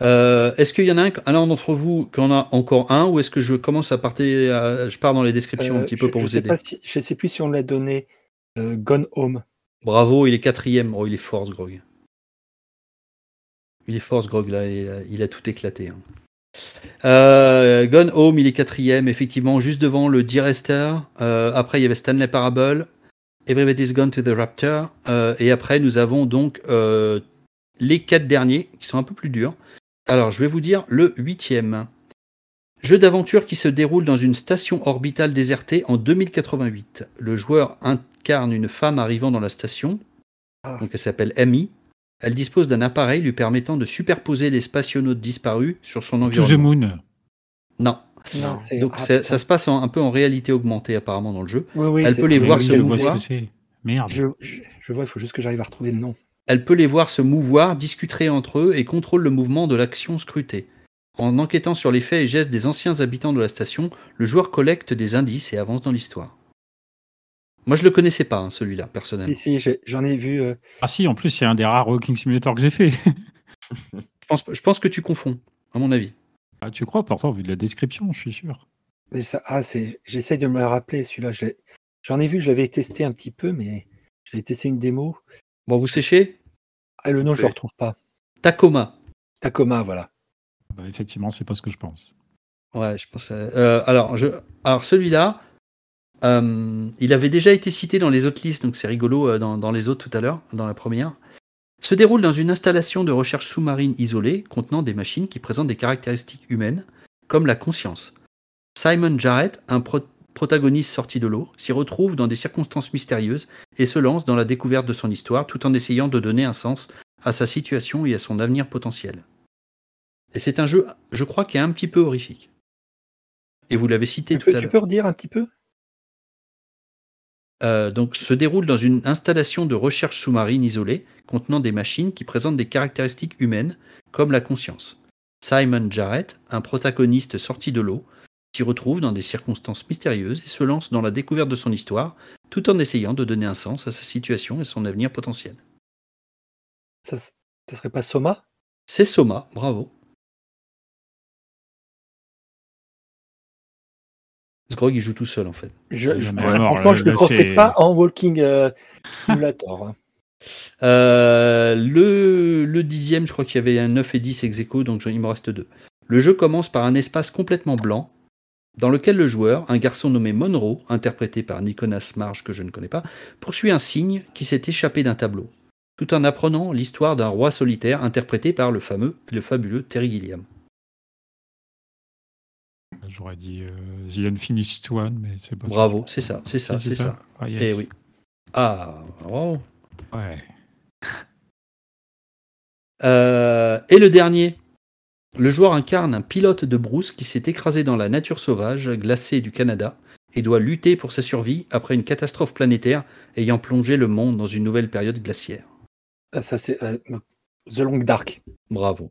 Euh, est-ce qu'il y en a un, un d'entre vous qui en a encore un, ou est-ce que je commence à partir, à- je pars dans les descriptions un Euh, petit peu je, pour je vous sais aider. pas si, je sais plus si on l'a donné euh, Gone Home. Bravo, il est quatrième. Oh, il est fort, ce Grog. Il est fort, ce Grog, là. Il a, il a tout éclaté. hein. Euh, Gone Home, il est quatrième, effectivement, juste devant le Dear Esther. Euh, après, il y avait Stanley Parable, Everybody's Gone to the Raptor. Euh, et après, nous avons donc euh, les quatre derniers, qui sont un peu plus durs. Alors, je vais vous dire le huitième. Jeu d'aventure qui se déroule dans une station orbitale désertée en 2088. Le joueur incarne une femme arrivant dans la station. Ah. Donc elle s'appelle Amy. Elle dispose d'un appareil lui permettant de superposer les spationautes disparus sur son To the environnement. Moon. Non. Non, c'est. Donc ah, ça, se passe en- un peu en réalité augmentée apparemment dans le jeu. Oui, oui, elle peut les je- voir se mouvoir. Merde. Je, je, je vois, il faut juste que j'arrive à retrouver le nom. Elle peut les voir se mouvoir, discuter entre eux et contrôle le mouvement de l'action scrutée. En enquêtant sur les faits et gestes des anciens habitants de la station, le joueur collecte des indices et avance dans l'histoire. Moi je le connaissais pas hein, celui-là personnellement. Si, si, j'en ai vu. euh, Ah si, en plus, c'est un des rares Walking Simulator que j'ai fait. Je pense, je pense que tu confonds, à mon avis. Ah, tu crois, pourtant, vu de la description, je suis sûr. mais ça- ah, c'est. J'essaie de me le rappeler celui-là. J'en ai vu, je l'avais testé un petit peu, mais j'avais testé une démo. Bon, vous séchez? Ah, le nom, je Oui. le retrouve pas. Tacoma. Tacoma, voilà. Bah, effectivement, c'est pas ce que je pense. Ouais, je pense. euh, alors, je, alors celui-là, euh, il avait déjà été cité dans les autres listes, donc c'est rigolo euh, dans, dans les autres tout à l'heure, dans la première. Se déroule dans une installation de recherche sous-marine isolée contenant des machines qui présentent des caractéristiques humaines, comme la conscience. Simon Jarrett, un pro- protagoniste sorti de l'eau, s'y retrouve dans des circonstances mystérieuses et se lance dans la découverte de son histoire tout en essayant de donner un sens à sa situation et à son avenir potentiel. Et c'est un jeu, je crois, qui est un petit peu horrifique. et vous l'avez cité Tu tout peux, à tu l'heure. peux redire un petit peu? Euh, donc, se déroule dans une installation de recherche sous-marine isolée contenant des machines qui présentent des caractéristiques humaines, comme la conscience. Simon Jarrett, un protagoniste sorti de l'eau, s'y retrouve dans des circonstances mystérieuses et se lance dans la découverte de son histoire, tout en essayant de donner un sens à sa situation et son avenir potentiel. ça, ça serait pas Soma? C'est Soma, bravo. Sgrog, il joue tout seul en fait. je, je- Franchement, là, je ne le pensais pas en Walking euh, Simulator. hein. Euh, le, le dixième, je crois qu'il y avait un 9 et 10 ex aequo, donc il me reste deux. Le jeu commence par un espace complètement blanc, dans lequel le joueur, un garçon nommé Monroe, interprété par Nicolas Marge que je ne connais pas, poursuit un cygne qui s'est échappé d'un tableau, tout en apprenant l'histoire d'un roi solitaire interprété par le fameux, le fabuleux Terry Gilliam. J'aurais dit euh, The Unfinished One, mais c'est pas Bravo, c'est ça, c'est ça. c'est ça. Ah, yes. Eh oui. Ah, bravo. Ouais. Euh, et le dernier. Le joueur incarne un pilote de brousse qui s'est écrasé dans la nature sauvage glacée du Canada et doit lutter pour sa survie après une catastrophe planétaire ayant plongé le monde dans une nouvelle période glaciaire. Ah, Ça, c'est euh, The Long Dark. Bravo.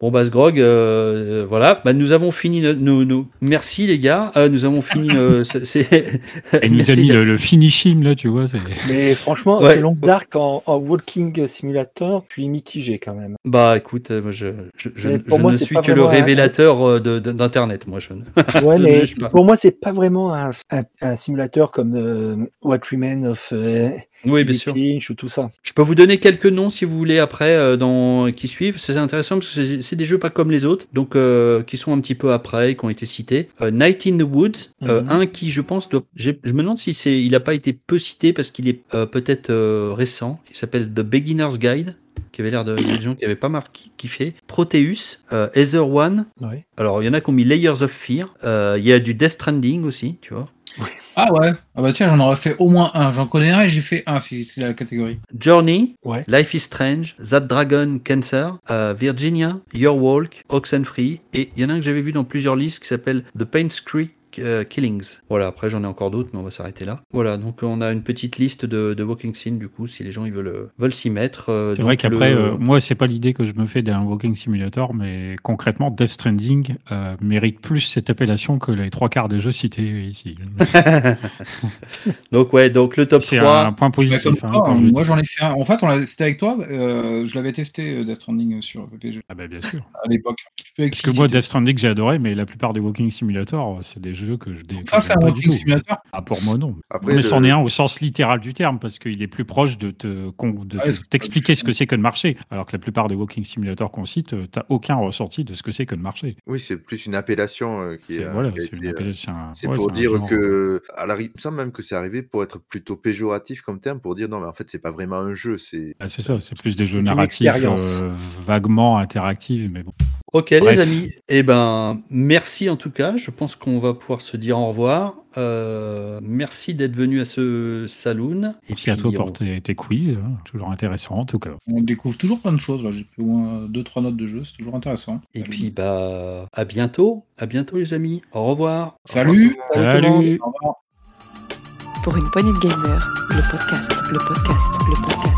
Bon, bah, Sgrog, euh, euh, voilà, bah, nous avons fini nos, nos- nos- Merci les gars, Euh, nous avons fini. euh, c'est- c'est- Il nous a mis le, le finishing, là, tu vois. c'est- Mais franchement, Ouais. Long Dark en, en Walking Simulator, je suis mitigé quand même. Bah écoute, euh, moi, je, je, je- pour je moi, ne c'est suis pas que le un- révélateur euh, de- de- d'Internet, moi. Je... ne- Ouais, mais pour moi, c'est pas vraiment un, un- un simulateur comme euh, What Remains of euh, Oui, bien sûr. Lynch ou tout ça. Je peux vous donner quelques noms si vous voulez après euh, dans qui suivent. C'est intéressant parce que c'est- des jeux pas comme les autres, donc euh, qui sont un petit peu après, qui ont été cités. Euh, Night in the Woods, Mhm. un qui je pense doit. Je me demande si c'est, il n'a pas été peu cité parce qu'il est peut-être récent. Il s'appelle The Beginner's Guide, qui avait l'air de il y a des gens qui n'avaient pas marqué kiffé. Proteus, euh, Ether One. Ouais. Alors il y en a qui ont mis Layers of Fear. Euh, Il y a du Death Stranding aussi, tu vois. Ah ouais Ah bah tiens, j'en aurais fait au moins un. J'en connais un et j'ai fait un si c'est la catégorie. Journey, Ouais. Life is Strange, That Dragon Cancer, euh, Virginia, Your Walk, Oxenfree, et il y en a un que j'avais vu dans plusieurs listes qui s'appelle The Paints Creek euh, Killings. Voilà, après j'en ai encore d'autres, mais on va s'arrêter là. Voilà, donc on a une petite liste de, de Walking Scene, du coup, si les gens ils veulent, euh, veulent s'y mettre. euh, C'est vrai qu'après, le- euh, moi, c'est pas l'idée que je me fais d'un Walking Simulator, mais concrètement, Death Stranding euh, mérite plus cette appellation que les trois quarts des jeux cités ici. donc ouais, donc le top C'est 3. un point positif. hein, je moi j'en ai fait un. En fait, c'était avec toi. euh, je l'avais testé euh, Death Stranding euh, sur PPG Ah bah, bien sûr. à l'époque. Je peux Parce que moi. Death Stranding, j'ai adoré, mais la plupart des Walking Simulator, c'est des jeux que je dé- Ça, c'est un Walking. Simulator. Ah, pour moi, non. Après, mais c'en est un au sens littéral du terme, parce qu'il est plus proche de te con- de Ouais, te- t'expliquer ce que c'est que le marché. Alors que la plupart des Walking Simulator qu'on cite, euh, t'as aucun ressenti de ce que c'est que le marché. Oui, c'est plus une appellation euh, qui C'est est. euh, voilà, c'est euh, ouais, pour dire genre. que, à la, il me semble même que c'est arrivé pour être plutôt péjoratif comme terme, pour dire non, mais en fait, c'est pas vraiment un jeu, c'est. Ah, c'est ça, c'est plus des jeux narratifs euh, vaguement interactifs, mais bon. Ok Bref. les amis, eh ben merci en tout cas. Je pense qu'on va pouvoir se dire au revoir. Euh, merci d'être venu à ce saloon. Et Merci à toi on- pour tes, tes quiz, hein, toujours intéressant en tout cas. On découvre toujours plein de choses. J'ai fait au moins deux trois notes de jeu. C'est toujours intéressant. Et puis bah à bientôt, à bientôt les amis. Au revoir. salut. Salut. Salut Au revoir. Pour une poignée de gamers, le podcast, le podcast, le podcast.